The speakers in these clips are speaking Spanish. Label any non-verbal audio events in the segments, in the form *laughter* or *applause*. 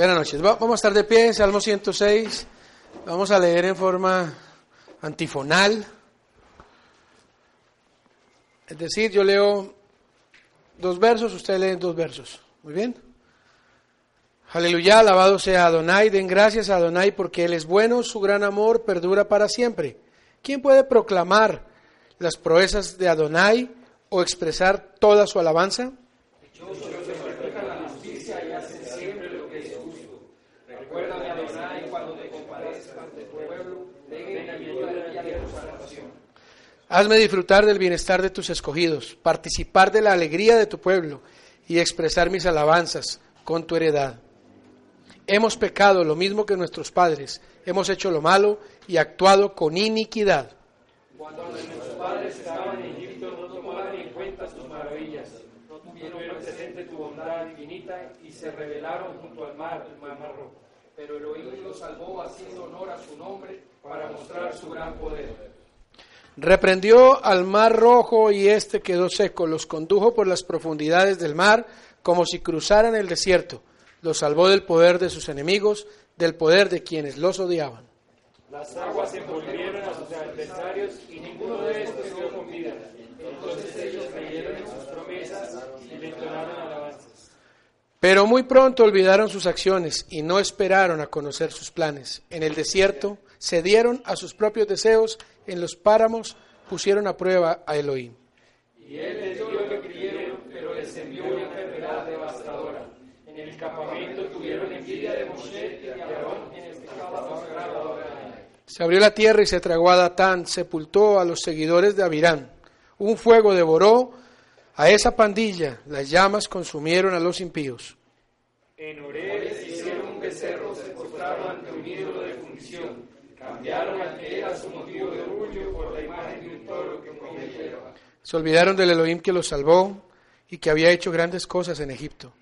Buenas noches. Vamos a estar de pie, Salmo 106. Vamos a leer en forma antifonal. Es decir, yo leo dos versos, usted lee dos versos. Muy bien. Aleluya, alabado sea Adonai. Den gracias a Adonai porque Él es bueno, su gran amor perdura para siempre. ¿Quién puede proclamar las proezas de Adonai o expresar toda su alabanza? Hazme disfrutar del bienestar de tus escogidos, participar de la alegría de tu pueblo y expresar mis alabanzas con tu heredad. Hemos pecado lo mismo que nuestros padres, hemos hecho lo malo y actuado con iniquidad. Cuando nuestros padres estaban en Egipto no tomaron en cuenta tus maravillas, no tuvieron presente tu bondad infinita y se rebelaron junto al mar, el mar rojo. Pero Elohim los salvó haciendo honor a su nombre para mostrar su gran poder. Reprendió al mar rojo y éste quedó seco, los condujo por las profundidades del mar como si cruzaran el desierto, los salvó del poder de sus enemigos, del poder de quienes los odiaban. Las aguas envolvieron a sus adversarios y ninguno de estos quedó con vida. Entonces ellos creyeron en sus promesas y le entonaron alabanzas. Pero muy pronto olvidaron sus acciones y no esperaron a conocer sus planes. En el desierto cedieron a sus propios deseos en los páramos pusieron a prueba a Elohim. Y él les dio lo que pidieron, pero les envió una enfermedad devastadora. En el campamento tuvieron envidia de Moshe y de Aarón en este campamento sagrado Se abrió la tierra y se tragó a Datán, sepultó a los seguidores de Abirán. Un fuego devoró a esa pandilla, las llamas consumieron a los impíos. En Oreb hicieron un becerro, se postraron ante un ídolo de fundición, cambiaron al que era su motivo de se olvidaron del Elohim que los salvó y que había hecho grandes cosas en Egipto,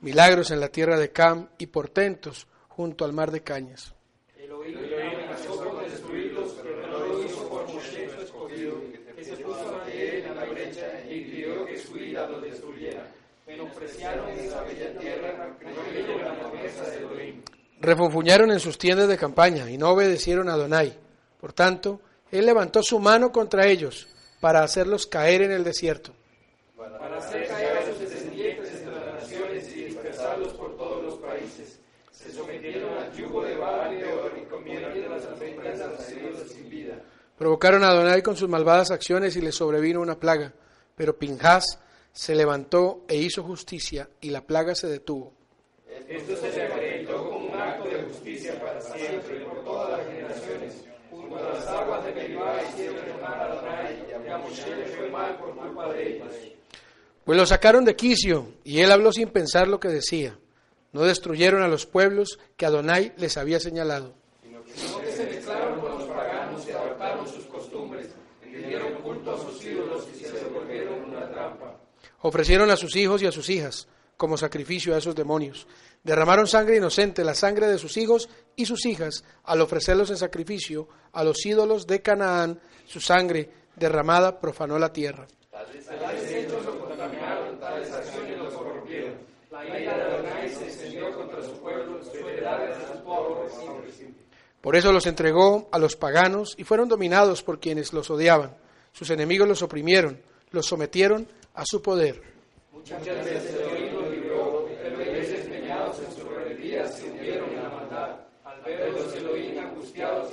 milagros en la tierra de Cam y portentos junto al mar de Cañas. Elohim por destruirlos, pero no lo hizo por Moshe su escogido, que se puso ante él en la brecha y pidió que su ira los destruyera. Menospreciaron esa bella tierra, creyeron la promesa de Elohim. Refunfuñaron en sus tiendas de campaña y no obedecieron a Adonai. Por tanto, él levantó su mano contra ellos para hacerlos caer en el desierto. Para hacer caer a sus descendientes entre las naciones y dispersarlos por todos los países. Se sometieron al yugo de Baal y comieron de las almendras nacidos sin vida. Provocaron a Adonai con sus malvadas acciones y le sobrevino una plaga. Pero Pinjas se levantó e hizo justicia y la plaga se detuvo. Esto se le acreditó como un acto de justicia para siempre por todas las generaciones. Junto a las aguas de Meribá hicieron a Adonai pues lo sacaron de quicio y él habló sin pensar lo que decía. No destruyeron a los pueblos que Adonai les había señalado. Sino que se mezclaron con los paganos y adoptaron sus costumbres, dieron culto a sus ídolos y se volvieron una trampa. Ofrecieron a sus hijos y a sus hijas como sacrificio a esos demonios. Derramaron sangre inocente, la sangre de sus hijos y sus hijas, al ofrecerlos en sacrificio a los ídolos de Canaán, su sangre derramada profanó la tierra. Por eso los entregó a los paganos y fueron dominados por quienes los odiaban. Sus enemigos los oprimieron, los sometieron a su poder. Muchas Elohim los libró, pero veces meñados en su rebeldía se hundieron en la maldad. Al ver los Elohim angustiados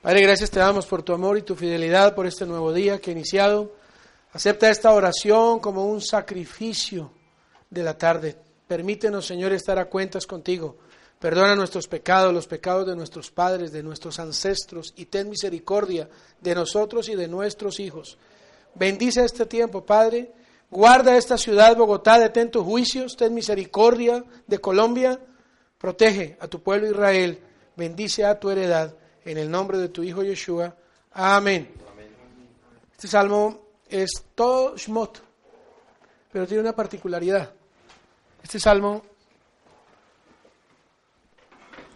Padre, gracias te damos por tu amor y tu fidelidad por este nuevo día que ha iniciado. Acepta esta oración como un sacrificio de la tarde. Permítenos, Señor, estar a cuentas contigo. Perdona nuestros pecados, los pecados de nuestros padres, de nuestros ancestros, y ten misericordia de nosotros y de nuestros hijos. Bendice este tiempo, Padre. Guarda esta ciudad, Bogotá, detén tus juicios, ten misericordia de Colombia. Protege a tu pueblo Israel, bendice a tu heredad, en el nombre de tu Hijo Yeshua. Amén. Este salmo es todo Shmot, pero tiene una particularidad. Este salmo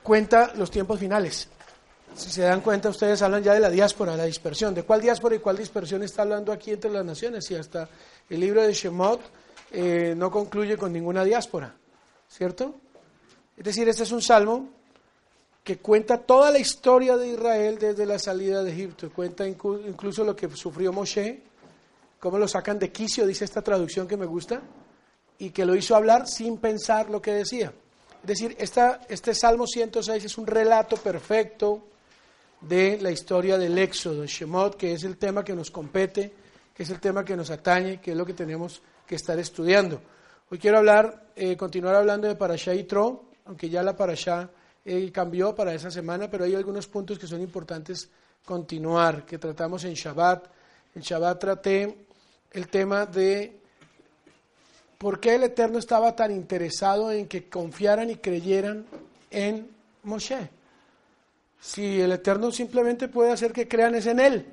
cuenta los tiempos finales. Si se dan cuenta, ustedes hablan ya de la diáspora, la dispersión. ¿De cuál diáspora y cuál dispersión está hablando aquí entre las naciones? Y hasta el libro de Shemot eh, no concluye con ninguna diáspora, ¿cierto? Es decir, este es un salmo que cuenta toda la historia de Israel desde la salida de Egipto, cuenta incluso lo que sufrió Moshe, cómo lo sacan de quicio, dice esta traducción que me gusta, y que lo hizo hablar sin pensar lo que decía. Es decir, esta, este Salmo 106 es un relato perfecto de la historia del Éxodo, Shemot, que es el tema que nos compete, que es el tema que nos atañe, que es lo que tenemos que estar estudiando. Hoy quiero hablar, eh, continuar hablando de Parashá y Tro, aunque ya la Parashá eh, cambió para esa semana, pero hay algunos puntos que son importantes continuar, que tratamos en Shabbat. En Shabbat traté el tema de por qué el Eterno estaba tan interesado en que confiaran y creyeran en Moshe. Si el Eterno simplemente puede hacer que crean es en Él.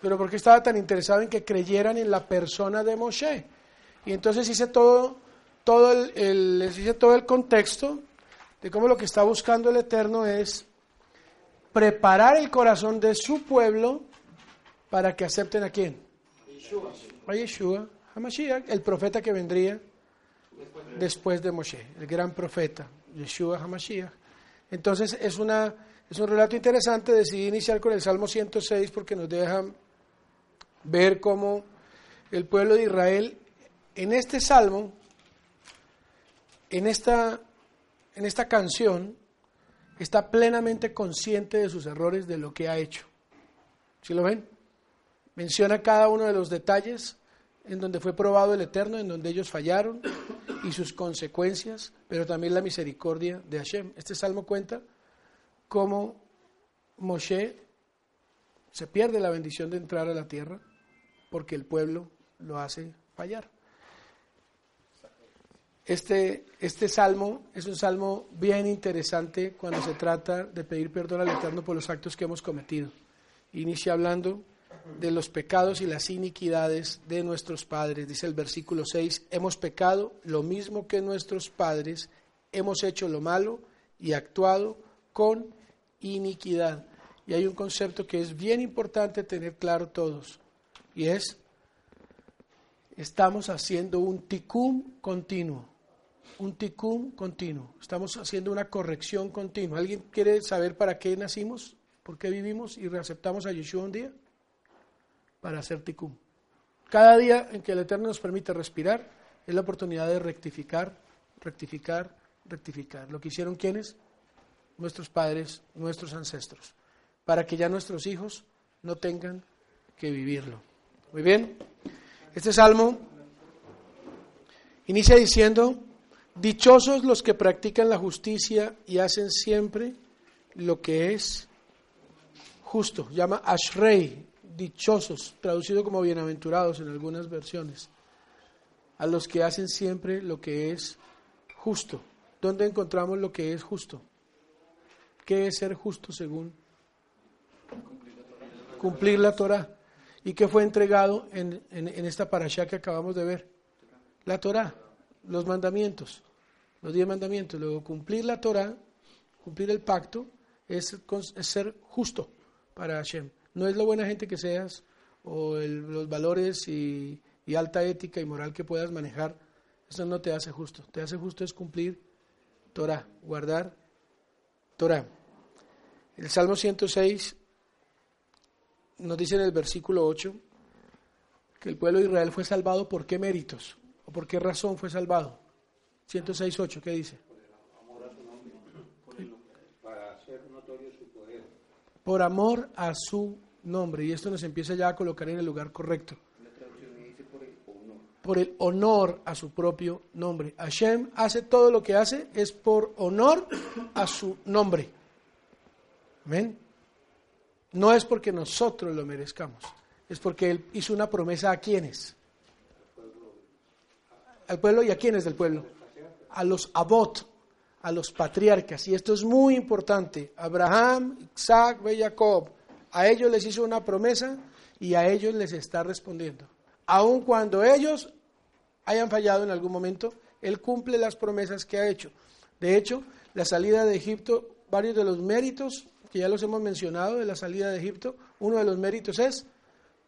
Pero ¿por qué estaba tan interesado en que creyeran en la persona de Moshe? Y entonces hice todo, todo el, les hice todo el contexto de cómo lo que está buscando el Eterno es preparar el corazón de su pueblo para que acepten a quién? A Yeshua, a Mashiach, el profeta que vendría después de Moshe, el gran profeta, Yeshua HaMashiach. Entonces es, una, es un relato interesante, decidí iniciar con el Salmo 106 porque nos deja ver cómo el pueblo de Israel en este salmo, en esta, en esta canción, está plenamente consciente de sus errores, de lo que ha hecho. ¿Sí lo ven? Menciona cada uno de los detalles en donde fue probado el Eterno, en donde ellos fallaron y sus consecuencias, pero también la misericordia de Hashem. Este salmo cuenta cómo Moshe se pierde la bendición de entrar a la tierra porque el pueblo lo hace fallar. Este, este salmo es un salmo bien interesante cuando se trata de pedir perdón al Eterno por los actos que hemos cometido. Inicia hablando de los pecados y las iniquidades de nuestros padres. Dice el versículo 6, hemos pecado lo mismo que nuestros padres, hemos hecho lo malo y actuado con iniquidad. Y hay un concepto que es bien importante tener claro todos. Y es, estamos haciendo un ticum continuo, un ticum continuo, estamos haciendo una corrección continua. ¿Alguien quiere saber para qué nacimos? ¿Por qué vivimos y reaceptamos a Yeshua un día? Para hacer ticum. Cada día en que el Eterno nos permite respirar es la oportunidad de rectificar, rectificar, rectificar. Lo que hicieron quienes? Nuestros padres, nuestros ancestros, para que ya nuestros hijos no tengan que vivirlo. Muy bien. Este salmo inicia diciendo, dichosos los que practican la justicia y hacen siempre lo que es justo. Llama Ashrei, dichosos, traducido como bienaventurados en algunas versiones. A los que hacen siempre lo que es justo. ¿Dónde encontramos lo que es justo? ¿Qué es ser justo según? Cumplir la Torah. ¿Y qué fue entregado en, esta parasha que acabamos de ver? La Torah, los mandamientos, los diez mandamientos. Luego, cumplir la Torah, cumplir el pacto, es, ser justo para Hashem. No es la buena gente que seas o los valores y, y alta ética y moral que puedas manejar. Eso no te hace justo. Te hace justo es cumplir Torah, guardar Torah. El Salmo 106 nos dice en el versículo 8 que el pueblo de Israel fue salvado por qué méritos o por qué razón fue salvado. 106.8, ¿qué dice? Por amor a su nombre. Y esto nos empieza ya a colocar en el lugar correcto. Por el honor a su propio nombre. Hashem hace todo lo que hace es por honor a su nombre. Amén. No es porque nosotros lo merezcamos, es porque Él hizo una promesa a quienes. Al pueblo y a quienes del pueblo. A los abot, a los patriarcas, y esto es muy importante, Abraham, Isaac Jacob, a ellos les hizo una promesa y a ellos les está respondiendo. Aun cuando ellos hayan fallado en algún momento, Él cumple las promesas que ha hecho. De hecho, la salida de Egipto, varios de los méritos que ya los hemos mencionado de la salida de Egipto, uno de los méritos es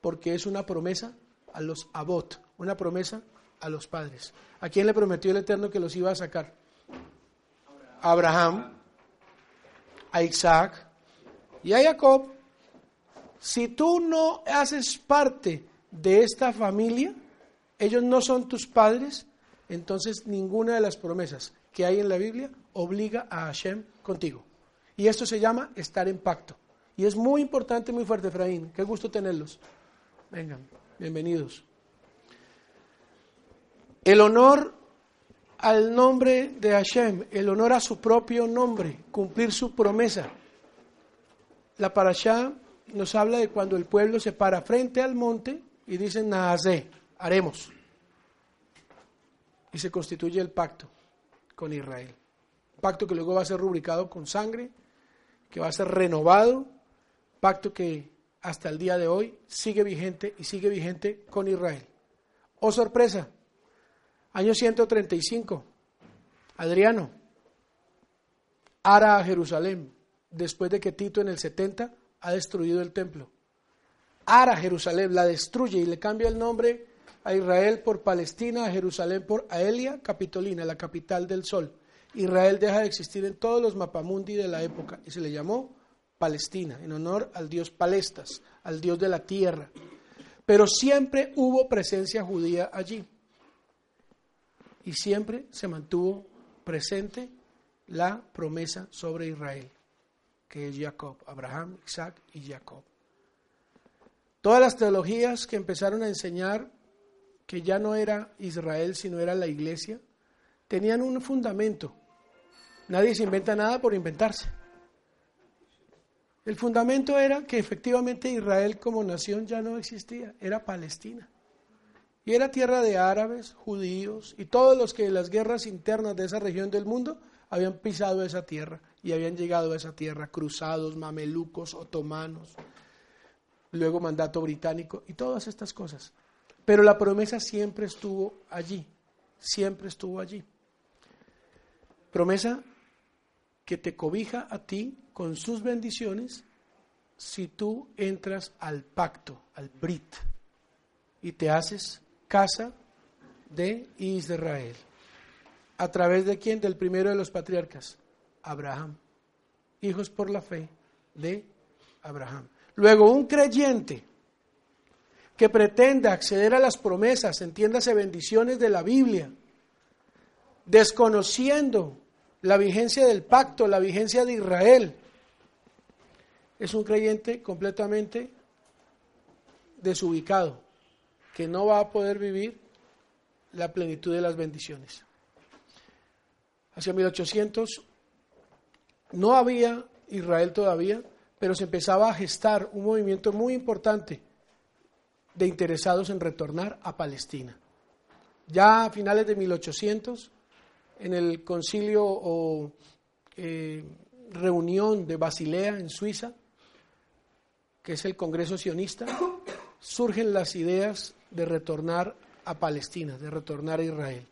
porque es una promesa a los abot, una promesa a los padres. ¿A quién le prometió el Eterno que los iba a sacar? A Abraham, a Isaac y a Jacob. Si tú no haces parte de esta familia, ellos no son tus padres, entonces ninguna de las promesas que hay en la Biblia obliga a Hashem contigo. Y esto se llama estar en pacto. Y es muy importante, muy fuerte, Efraín. Qué gusto tenerlos. Vengan, bienvenidos. El honor al nombre de Hashem, el honor a su propio nombre, cumplir su promesa. La parashá nos habla de cuando el pueblo se para frente al monte y dicen, Nahazé, haremos. Y se constituye el pacto con Israel. Pacto que luego va a ser rubricado con sangre que va a ser renovado, pacto que hasta el día de hoy sigue vigente y sigue vigente con Israel. Oh sorpresa, año 135, Adriano, ara a Jerusalén, después de que Tito en el 70 ha destruido el templo. Ara Jerusalén, la destruye y le cambia el nombre a Israel por Palestina, a Jerusalén por Aelia Capitolina, la capital del sol. Israel deja de existir en todos los mapamundi de la época y se le llamó Palestina, en honor al dios Palestas, al dios de la tierra. Pero siempre hubo presencia judía allí. Y siempre se mantuvo presente la promesa sobre Israel, que es Jacob, Abraham, Isaac y Jacob. Todas las teologías que empezaron a enseñar que ya no era Israel, sino era la iglesia, tenían un fundamento Nadie se inventa nada por inventarse. El fundamento era que efectivamente Israel como nación ya no existía, era Palestina. Era tierra de árabes, judíos y todos los que en las guerras internas de esa región del mundo habían pisado esa tierra y habían llegado a esa tierra, cruzados, mamelucos, otomanos, luego mandato británico y todas estas cosas. Pero la promesa siempre estuvo allí, siempre estuvo allí. Promesa que te cobija a ti con sus bendiciones si tú entras al pacto, al Brit, y te haces casa de Israel. ¿A través de quién? Del primero de los patriarcas, Abraham. Hijos por la fe de Abraham. Luego, un creyente que pretenda acceder a las promesas, entiéndase bendiciones de la Biblia, desconociendo la vigencia del pacto, la vigencia de Israel. Es un creyente completamente desubicado, que no va a poder vivir la plenitud de las bendiciones. Hacia 1800 no había Israel todavía, pero se empezaba a gestar un movimiento muy importante de interesados en retornar a Palestina. Ya a finales de 1800 en el concilio o eh, reunión de Basilea en Suiza, que es el Congreso sionista, surgen las ideas de retornar a Palestina, de retornar a Israel.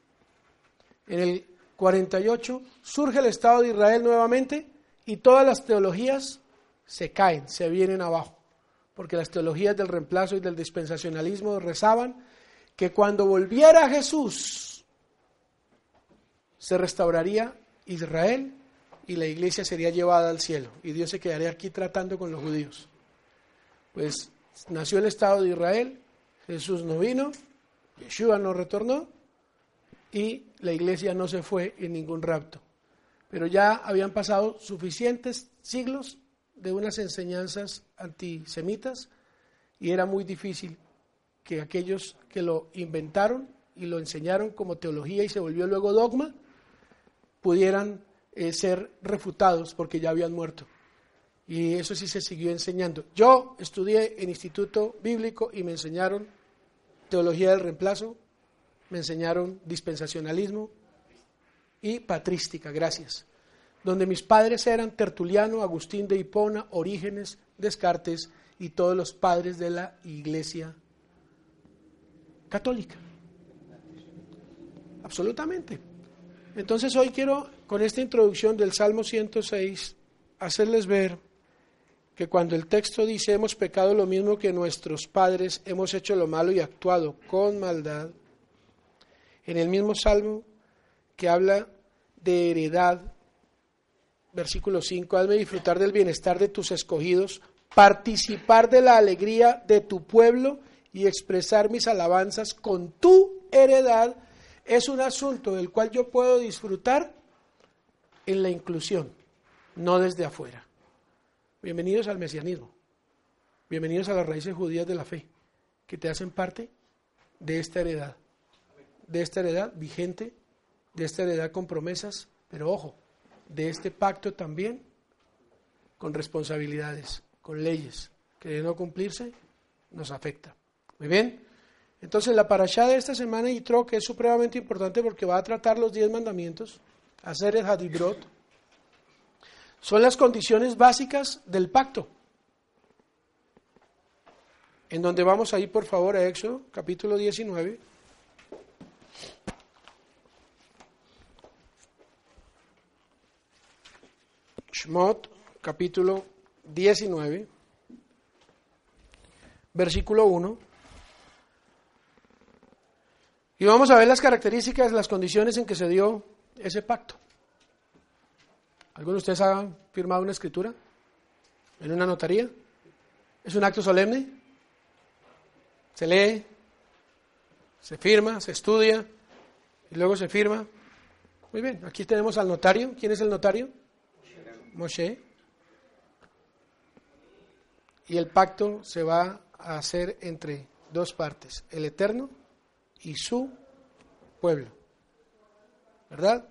En el 48 surge el Estado de Israel nuevamente y todas las teologías se caen, se vienen abajo, porque las teologías del reemplazo y del dispensacionalismo rezaban que cuando volviera Jesús se restauraría Israel y la iglesia sería llevada al cielo y Dios se quedaría aquí tratando con los judíos. Pues nació el Estado de Israel, Jesús no vino, Yeshua no retornó y la iglesia no se fue en ningún rapto. Pero ya habían pasado suficientes siglos de unas enseñanzas antisemitas y era muy difícil que aquellos que lo inventaron y lo enseñaron como teología y se volvió luego dogma, pudieran eh, ser refutados porque ya habían muerto. Y eso sí se siguió enseñando. Yo estudié en instituto bíblico y me enseñaron teología del reemplazo, me enseñaron dispensacionalismo y patrística, gracias. donde mis padres eran Tertuliano, Agustín de Hipona, Orígenes, Descartes y todos los padres de la Iglesia católica. Absolutamente. Entonces hoy quiero, con esta introducción del Salmo 106, hacerles ver que cuando el texto dice hemos pecado lo mismo que nuestros padres, hemos hecho lo malo y actuado con maldad, en el mismo Salmo que habla de heredad, versículo 5, hazme disfrutar del bienestar de tus escogidos, participar de la alegría de tu pueblo y expresar mis alabanzas con tu heredad, es un asunto del cual yo puedo disfrutar en la inclusión, no desde afuera. Bienvenidos al mesianismo, bienvenidos a las raíces judías de la fe, que te hacen parte de esta heredad, de esta heredad vigente, de esta heredad con promesas, pero ojo, de este pacto también con responsabilidades, con leyes, que de no cumplirse nos afecta. Muy bien. Entonces la parashá de esta semana Yitro, que es supremamente importante porque va a tratar los diez mandamientos, hacer el hadibrot, son las condiciones básicas del pacto. En donde vamos a ir, por favor, a Éxodo, capítulo 19. Shmot, capítulo 19, versículo 1. Y vamos a ver las características, las condiciones en que se dio ese pacto. ¿Alguno de ustedes ha firmado una escritura en una notaría? ¿Es un acto solemne? Se lee, se firma, se estudia y luego se firma. Muy bien, aquí tenemos al notario. ¿Quién es el notario? Moshe. Y el pacto se va a hacer entre dos partes, el Eterno y su pueblo. ¿Verdad?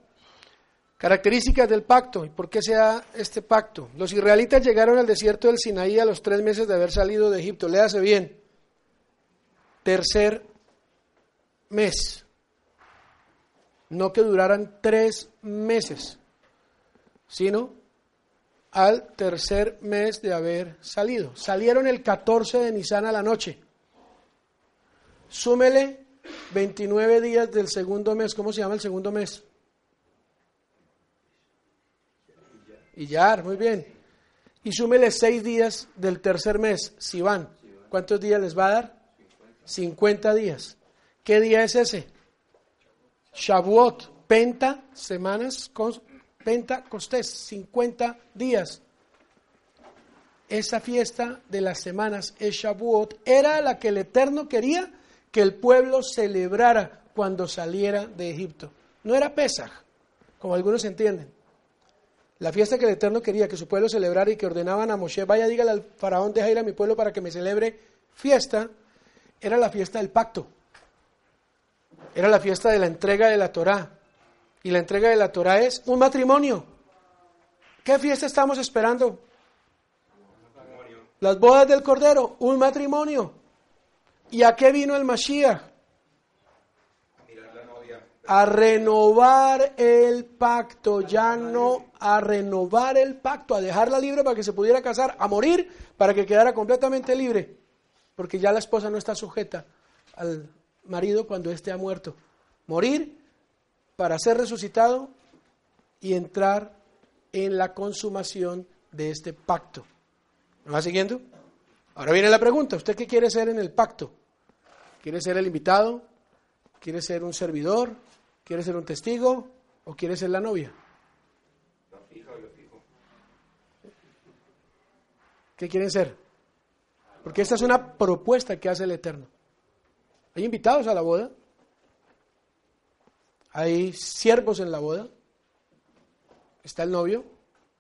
Características del pacto y por qué se da este pacto. Los israelitas llegaron al desierto del Sinaí a los tres meses de haber salido de Egipto. Léase bien. Tercer mes. No que duraran tres meses, sino al tercer mes de haber salido. Salieron el 14 de Nisan a la noche. Súmele 29 días del segundo mes. ¿Cómo se llama el segundo mes? Iyar, muy bien. Y súmele 6 días del tercer mes, Sivan. ¿Cuántos días les va a dar? 50 días. ¿Qué día es ese? Shavuot, penta, semanas, penta, costés, 50 días. Esa fiesta de las semanas, es Shavuot, era la que el Eterno quería que el pueblo celebrara cuando saliera de Egipto. No era Pesach, como algunos entienden. La fiesta que el Eterno quería que su pueblo celebrara y que ordenaban a Moshe, vaya, dígale al faraón, deja ir a mi pueblo para que me celebre fiesta, era la fiesta del pacto. Era la fiesta de la entrega de la Torá. Y la entrega de la Torá es un matrimonio. ¿Qué fiesta estamos esperando? Las bodas del Cordero, un matrimonio. ¿Y a qué vino el Mashiach? A renovar el pacto, ya no a renovar el pacto, a dejarla libre para que se pudiera casar, a morir para que quedara completamente libre, porque ya la esposa no está sujeta al marido cuando éste ha muerto. Morir para ser resucitado y entrar en la consumación de este pacto. ¿Me va siguiendo? Ahora viene la pregunta, ¿usted qué quiere ser en el pacto? ¿Quiere ser el invitado? ¿Quiere ser un servidor? ¿Quiere ser un testigo? ¿O quiere ser la novia? ¿Qué quieren ser? Porque esta es una propuesta que hace el Eterno. Hay invitados a la boda, hay siervos en la boda, está el novio,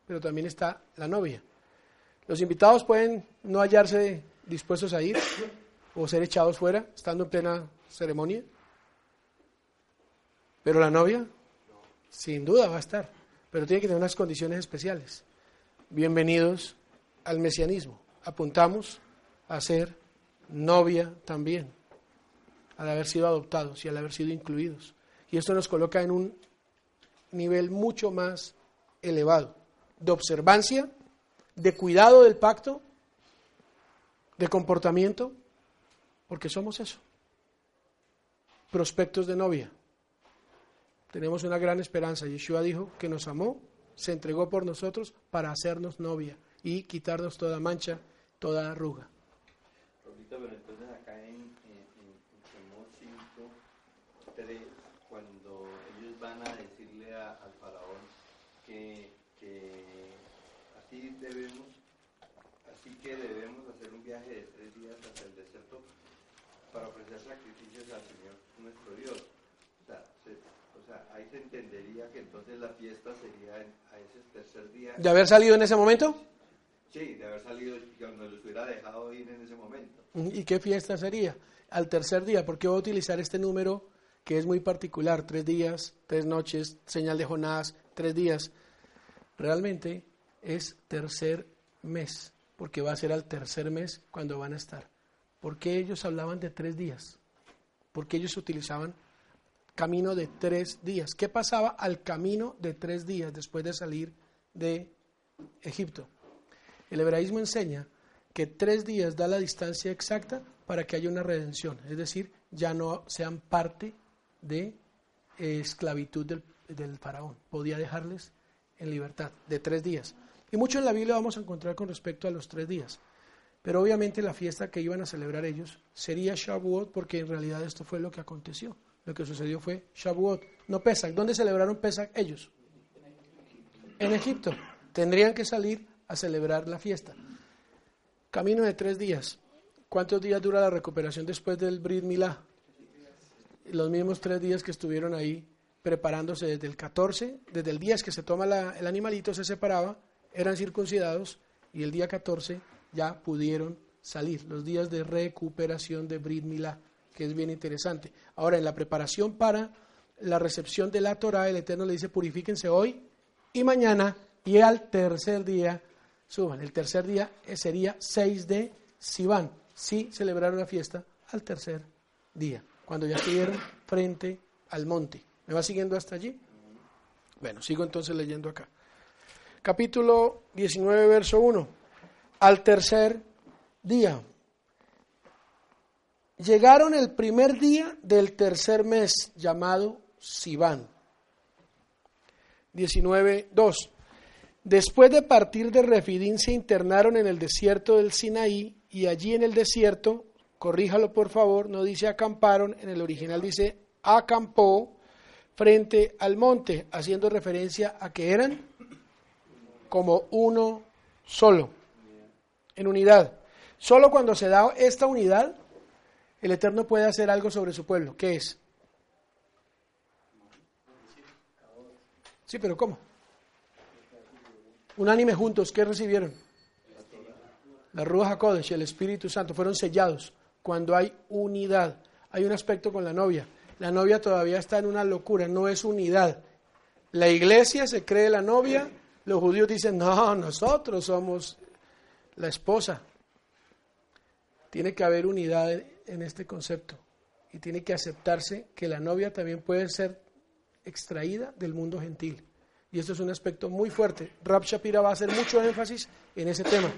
pero también está la novia. Los invitados pueden no hallarse dispuestos a ir o ser echados fuera, estando en plena ceremonia. Pero la novia, sin duda va a estar, pero tiene que tener unas condiciones especiales. Bienvenidos al mesianismo. Apuntamos a ser novia también, al haber sido adoptados y al haber sido incluidos. Y esto nos coloca en un nivel mucho más elevado de observancia, de cuidado del pacto, de comportamiento, porque somos eso. Prospectos de novia. Tenemos una gran esperanza. Yeshua dijo que nos amó, se entregó por nosotros para hacernos novia y quitarnos toda mancha, toda arruga. pero entonces acá en, en, en 5, 3, cuando ellos van a decirle al faraón que, que así debemos, así que debemos hacer un viaje de tres días hasta el desierto para ofrecer sacrificios al Señor nuestro Dios. O sea, o sea, ahí se entendería que entonces la fiesta sería a ese tercer día. ¿De haber salido en ese momento? Sí, de haber salido, cuando los hubiera dejado ir en ese momento. ¿Y qué fiesta sería? Al tercer día, porque voy a utilizar este número que es muy particular, tres días, tres noches, señal de Jonás, tres días. Realmente es tercer mes, porque va a ser al tercer mes cuando van a estar. ¿Por qué ellos hablaban de tres días? Porque ellos utilizaban camino de tres días. ¿Qué pasaba al camino de tres días después de salir de Egipto? El hebraísmo enseña que tres días da la distancia exacta para que haya una redención, es decir, ya no sean parte de esclavitud del, del faraón. Podía dejarles en libertad de tres días. Y mucho en la Biblia vamos a encontrar con respecto a los tres días. Pero obviamente la fiesta que iban a celebrar ellos sería Shavuot, porque en realidad esto fue lo que aconteció. Lo que sucedió fue Shavuot, no Pesach. ¿Dónde celebraron Pesach ellos? En Egipto. Tendrían que salir a celebrar la fiesta. Camino de tres días. ¿Cuántos días dura la recuperación después del Brit Milá? Los mismos tres días que estuvieron ahí preparándose desde el 14, desde el día que se toma el animalito, se separaba, eran circuncidados y el día 14 ya pudieron salir, los días de recuperación de Brit Milá, que es bien interesante. Ahora, en la preparación para la recepción de la Torah, el Eterno le dice, purifíquense hoy y mañana, y al tercer día suban. El tercer día sería 6 de Sivan. Sí celebraron la fiesta al tercer día, cuando ya estuvieron frente al monte. ¿Me va siguiendo hasta allí? Bueno, sigo entonces leyendo acá. Capítulo 19, verso 1. Al tercer día. Llegaron el primer día del tercer mes, llamado Sivan. 19, 2. Después de partir de Refidín se internaron en el desierto del Sinaí y allí en el desierto, corríjalo por favor, no dice acamparon, en el original dice acampó frente al monte, haciendo referencia a que eran como uno solo, en unidad. Solo cuando se da esta unidad, el Eterno puede hacer algo sobre su pueblo. ¿Qué es? Sí, pero ¿cómo? Unánime juntos, ¿qué recibieron? La Ruach HaKodesh, el Espíritu Santo, fueron sellados cuando hay unidad. Hay un aspecto con la novia. La novia todavía está en una locura, no es unidad. La iglesia se cree la novia, los judíos dicen, no, nosotros somos la esposa. Tiene que haber unidad en este concepto y tiene que aceptarse que la novia también puede ser extraída del mundo gentil. Y esto es un aspecto muy fuerte. Rab Shapira va a hacer mucho énfasis en ese tema.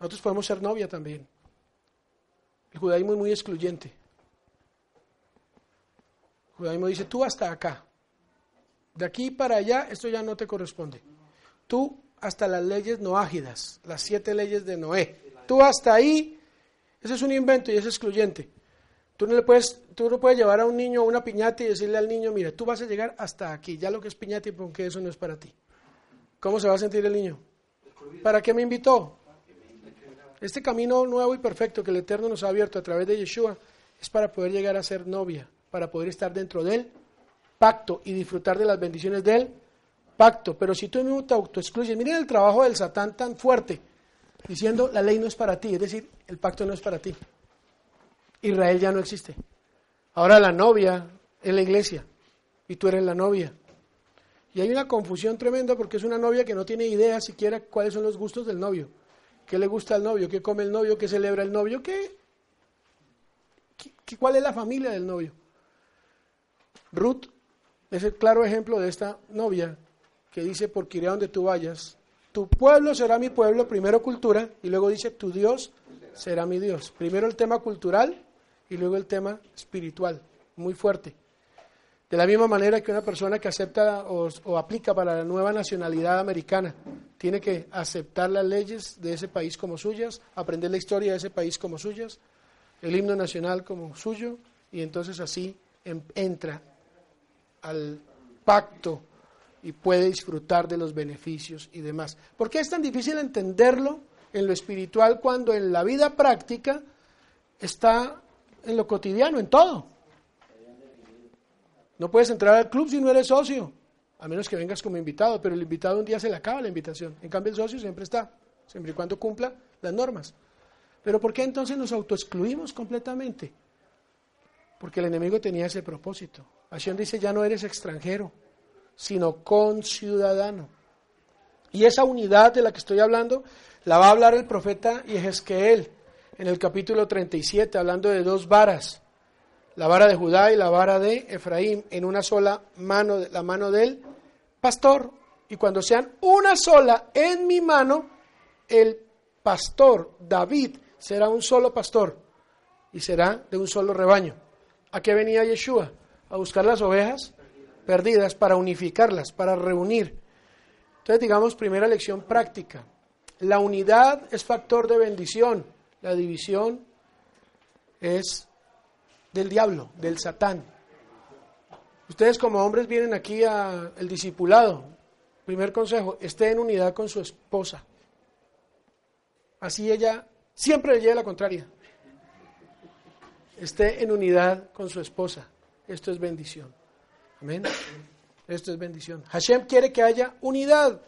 Nosotros podemos ser novia también. El judaísmo es muy excluyente. El judaísmo dice, tú hasta acá. De aquí para allá, esto ya no te corresponde. Tú hasta las leyes noágidas, las siete leyes de Noé. Tú hasta ahí, eso es un invento y es excluyente. Tú no, le puedes, tú no puedes llevar a un niño una piñata y decirle al niño, mira, tú vas a llegar hasta aquí, ya lo que es piñata y porque eso no es para ti. ¿Cómo se va a sentir el niño? ¿Para qué me invitó? Este camino nuevo y perfecto que el Eterno nos ha abierto a través de Yeshua es para poder llegar a ser novia, para poder estar dentro del pacto y disfrutar de las bendiciones del pacto. Pero si tú mismo te autoexcluyes, miren el trabajo del Satán tan fuerte, diciendo la ley no es para ti, es decir, el pacto no es para ti. Israel ya no existe. Ahora la novia es la iglesia y tú eres la novia. Y hay una confusión tremenda porque es una novia que no tiene idea siquiera cuáles son los gustos del novio. ¿Qué le gusta al novio? ¿Qué come el novio? ¿Qué celebra el novio? ¿Qué? ¿Qué cuál es la familia del novio? Ruth es el claro ejemplo de esta novia que dice, porque iré a donde tú vayas. Tu pueblo será mi pueblo, primero cultura, y luego dice, tu Dios será mi Dios. Primero el tema cultural y luego el tema espiritual, muy fuerte. De la misma manera que una persona que acepta o, aplica para la nueva nacionalidad americana tiene que aceptar las leyes de ese país como suyas, aprender la historia de ese país como suyas, el himno nacional como suyo, y entonces así entra al pacto y puede disfrutar de los beneficios y demás. ¿Por qué es tan difícil entenderlo en lo espiritual cuando en la vida práctica está en lo cotidiano, en todo? No puedes entrar al club si no eres socio, a menos que vengas como invitado, pero el invitado un día se le acaba la invitación. En cambio el socio siempre está, siempre y cuando cumpla las normas. Pero ¿por qué entonces nos autoexcluimos completamente? Porque el enemigo tenía ese propósito. Hashem dice, ya no eres extranjero, sino conciudadano. Y esa unidad de la que estoy hablando la va a hablar el profeta Yehezqueel en el capítulo 37, hablando de dos varas, la vara de Judá y la vara de Efraín, en una sola mano, la mano del pastor. Y cuando sean una sola en mi mano, el pastor David será un solo pastor y será de un solo rebaño. ¿A qué venía Yeshua? A buscar las ovejas perdidas para unificarlas, para reunir. Entonces, digamos, primera lección práctica. La unidad es factor de bendición, la división es del diablo, del satán. Ustedes como hombres vienen aquí al discipulado. Primer consejo, esté en unidad con su esposa. Así ella siempre le lleva la contraria. Esté en unidad con su esposa. Esto es bendición. Amén. Esto es bendición. Hashem quiere que haya unidad.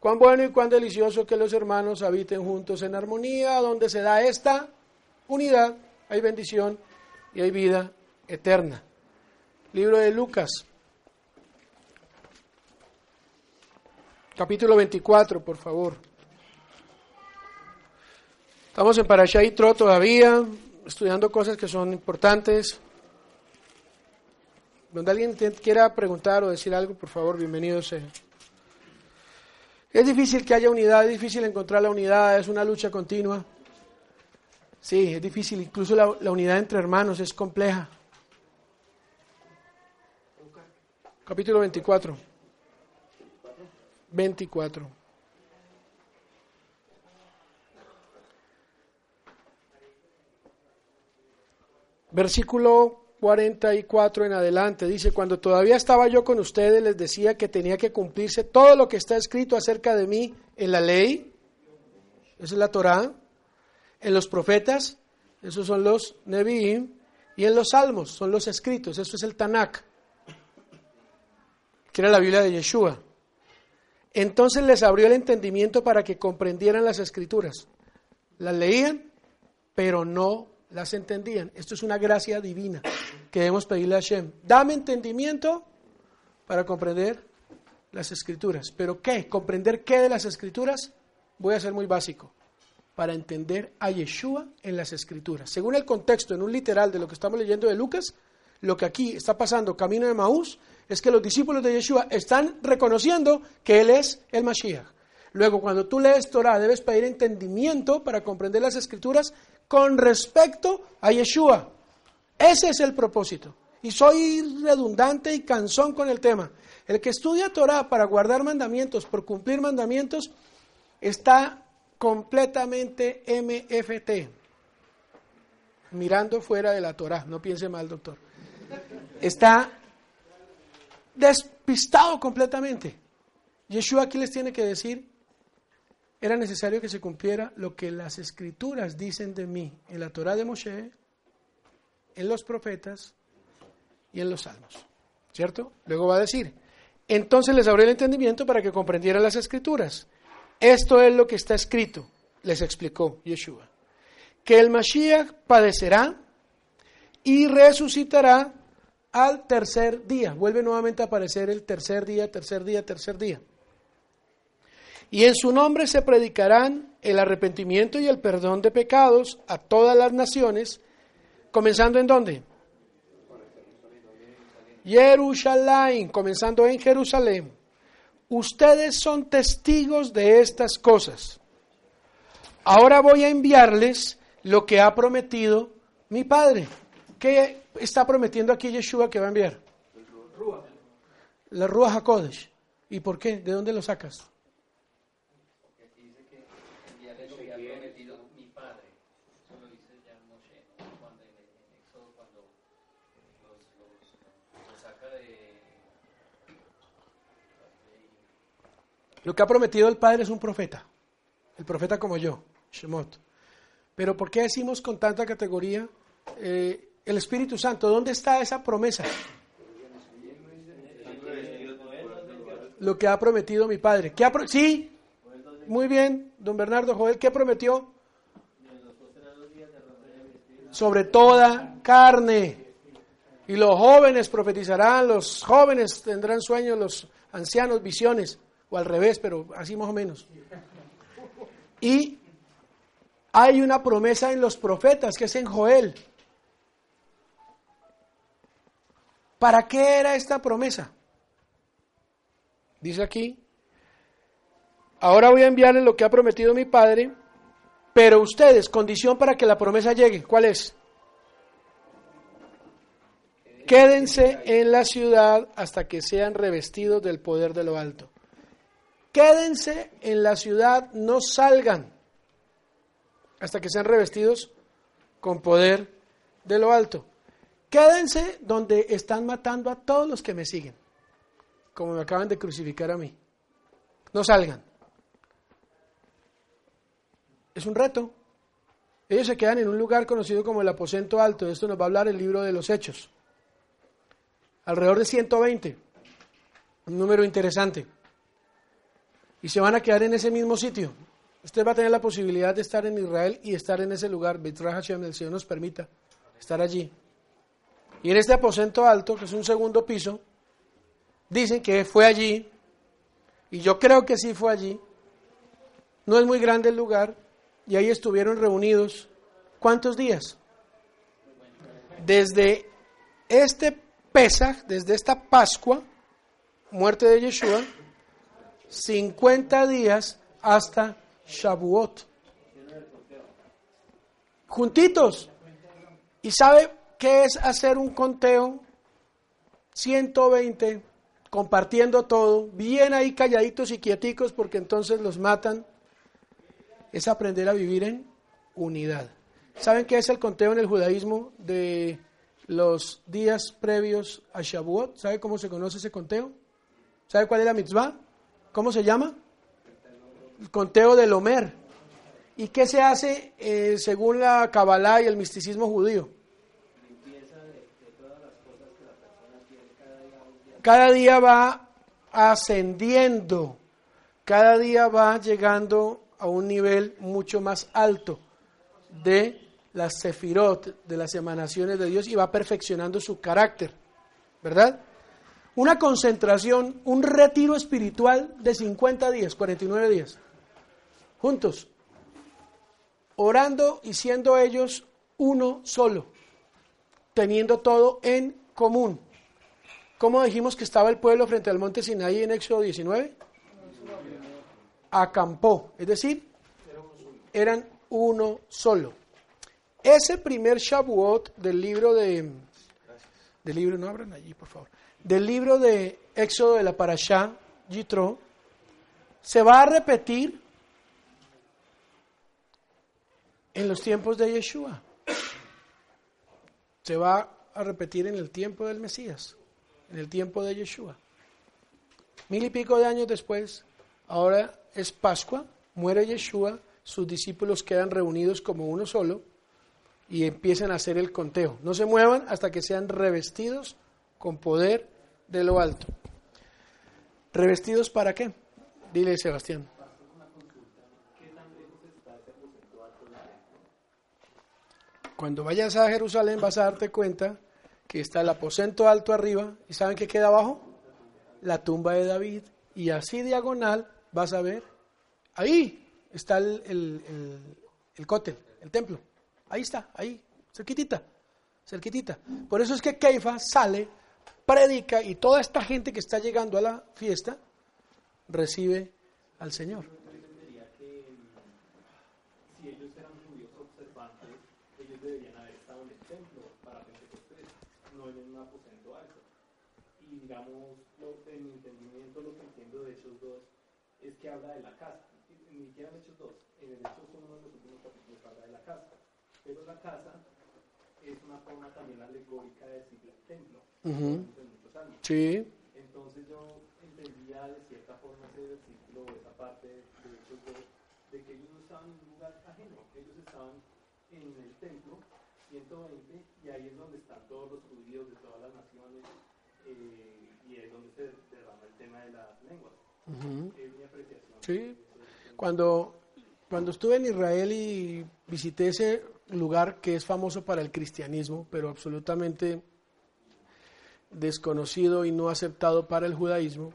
Cuán bueno y cuán delicioso que los hermanos habiten juntos en armonía, donde se da esta unidad, hay bendición y hay vida eterna. Libro de Lucas, capítulo 24, por favor. Estamos en Parashah Tro todavía, estudiando cosas que son importantes. Donde alguien quiera preguntar o decir algo, por favor, bienvenido sea. Es difícil que haya unidad, es difícil encontrar la unidad, es una lucha continua. Sí, es difícil, incluso la, unidad entre hermanos es compleja. Capítulo 24. 24. Versículo 44 en adelante. Dice, cuando todavía estaba yo con ustedes les decía que tenía que cumplirse todo lo que está escrito acerca de mí en la ley, esa es la Torá, en los profetas, esos son los Nevi'im, y en los salmos, son los escritos, eso es el Tanakh, que era la Biblia de Yeshua. Entonces les abrió el entendimiento para que comprendieran las escrituras. Las leían, pero no las entendían. Esto es una gracia divina que debemos pedirle a Hashem. Dame entendimiento para comprender las escrituras. ¿Pero qué? ¿Comprender qué de las escrituras? Voy a ser muy básico. Para entender a Yeshua en las escrituras. Según el contexto, en un literal de lo que estamos leyendo de Lucas, lo que aquí está pasando camino de Maús es que los discípulos de Yeshua están reconociendo que Él es el Mashiach. Luego, cuando tú lees Torah, debes pedir entendimiento para comprender las escrituras con respecto a Yeshua. Ese es el propósito. Y soy redundante y cansón con el tema. El que estudia Torah para guardar mandamientos, por cumplir mandamientos, está completamente MFT, mirando fuera de la Torah. No piense mal, doctor. Está despistado completamente. Yeshua aquí les tiene que decir, era necesario que se cumpliera lo que las escrituras dicen de mí en la Torah de Moshe, en los profetas y en los salmos. ¿Cierto? Luego va a decir, entonces les abrió el entendimiento para que comprendieran las escrituras. Esto es lo que está escrito, les explicó Yeshua, que el Mashiach padecerá y resucitará al tercer día. Vuelve nuevamente a aparecer el tercer día, tercer día, tercer día. Y en su nombre se predicarán el arrepentimiento y el perdón de pecados a todas las naciones, comenzando en dónde? Jerusalén, comenzando en Jerusalén. ustedes son testigos de estas cosas. Ahora voy a enviarles lo que ha prometido mi Padre. ¿Qué está prometiendo aquí Yeshua que va a enviar? La Rúa HaKodesh. ¿Y por qué? ¿De dónde lo sacas? Lo que ha prometido el Padre es un profeta, el profeta como yo, Shemot. Pero ¿por qué decimos con tanta categoría eh, el Espíritu Santo? ¿Dónde está esa promesa? Lo que ha prometido mi Padre. ¿Qué sí, muy bien, don Bernardo Joel, ¿qué prometió? Sobre toda carne. Y los jóvenes profetizarán, los jóvenes tendrán sueños, los ancianos visiones o al revés, pero así más o menos. Y hay una promesa en los profetas, que es en Joel. ¿Para qué era esta promesa? Dice aquí, ahora voy a enviarles lo que ha prometido mi Padre, pero ustedes, condición para que la promesa llegue, ¿cuál es? Quédense en la ciudad hasta que sean revestidos del poder de lo alto. Quédense en la ciudad, no salgan hasta que sean revestidos con poder de lo alto. Quédense donde están matando a todos los que me siguen, como me acaban de crucificar a mí. No salgan. Es un reto. Ellos se quedan en un lugar conocido como el aposento alto. De esto nos va a hablar el libro de los Hechos. Alrededor de 120. Un número interesante y se van a quedar en ese mismo sitio. Usted va a tener la posibilidad de estar en Israel y estar en ese lugar. Hashem, el Señor nos permita estar allí. Y en este aposento alto, que es un segundo piso, dicen que fue allí, y yo creo que sí fue allí. No es muy grande el lugar, y ahí estuvieron reunidos. ¿Cuántos días? Desde este Pesach, desde esta Pascua, muerte de Yeshua, 50 días hasta Shavuot. Juntitos. ¿Y sabe qué es hacer un conteo? 120, compartiendo todo, bien ahí calladitos y quieticos porque entonces los matan. Es aprender a vivir en unidad. ¿Saben qué es el conteo en el judaísmo de los días previos a Shavuot? ¿Sabe cómo se conoce ese conteo? ¿Sabe cuál es la mitzvah? ¿Cómo se llama? El conteo del Homer. ¿Y qué se hace eh, según la Kabbalah y el misticismo judío? Cada día va ascendiendo, cada día va llegando a un nivel mucho más alto de las sefirot, de las emanaciones de Dios y va perfeccionando su carácter, ¿verdad? Una concentración, un retiro espiritual de 50 días, 49 días, juntos, orando y siendo ellos uno solo, teniendo todo en común. ¿Cómo dijimos que estaba el pueblo frente al monte Sinaí en Éxodo 19? Acampó, es decir, eran uno solo. Ese primer Shavuot del libro de... Del libro, no abran allí, por favor del libro de Éxodo de la Parashá, Yitro, se va a repetir en los tiempos de Yeshua. Se va a repetir en el tiempo del Mesías, en el tiempo de Yeshua. Mil y pico de años después, ahora es Pascua, muere Yeshua, sus discípulos quedan reunidos como uno solo y empiezan a hacer el conteo. No se muevan hasta que sean revestidos con poder de lo alto. ¿Revestidos para qué? Dile Sebastián. Cuando vayas a Jerusalén vas a darte cuenta que está el aposento alto arriba y ¿saben qué queda abajo? La tumba de David. Y así diagonal vas a ver, ahí está el, el, el, el templo. Ahí está, ahí, cerquitita, cerquitita. Por eso es que Keifa sale predica y toda esta gente que está llegando a la fiesta recibe al Señor. Mi entendimiento, lo que entiendo de Hechos 2 es que habla de la casa. Y Ni siquiera en Hechos 2, en el Hechos 1 de los últimos habla de la casa. Pero la casa es una forma también alegórica de decir el templo. Muchos años. Sí, Entonces yo entendía de cierta forma ese versículo esa parte de Hechos 2, de que ellos no estaban en un lugar ajeno, ellos estaban en el templo 120 y ahí es donde están todos los judíos de todas las naciones eh, y es donde se derrama el tema de las lenguas. ujú. Es mi apreciación. Sí. Cuando, cuando estuve en Israel y visité ese lugar que es famoso para el cristianismo, pero absolutamente desconocido y no aceptado para el judaísmo,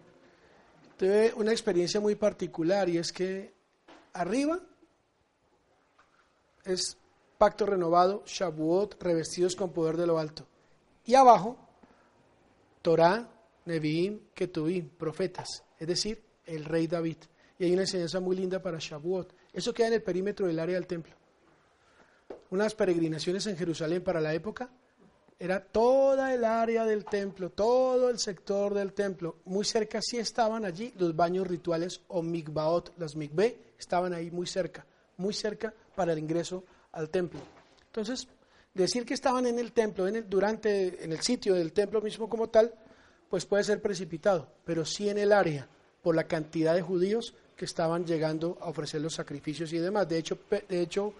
tuve una experiencia muy particular y es que arriba es pacto renovado, Shavuot, revestidos con poder de lo alto. Y abajo, Torah, Nevi'im, Ketuvim, profetas, es decir, el rey David. Y hay una enseñanza muy linda para Shavuot. Eso queda en el perímetro del área del templo. Unas peregrinaciones en Jerusalén para la época era toda el área del templo, todo el sector del templo. Muy cerca sí estaban allí los baños rituales o mikvaot, las mikve, estaban ahí muy cerca, muy cerca para el ingreso al templo. Entonces, decir que estaban en el templo, en el, durante, en el sitio del templo mismo como tal, pues puede ser precipitado, pero sí en el área, por la cantidad de judíos que estaban llegando a ofrecer los sacrificios y demás. De hecho, de hecho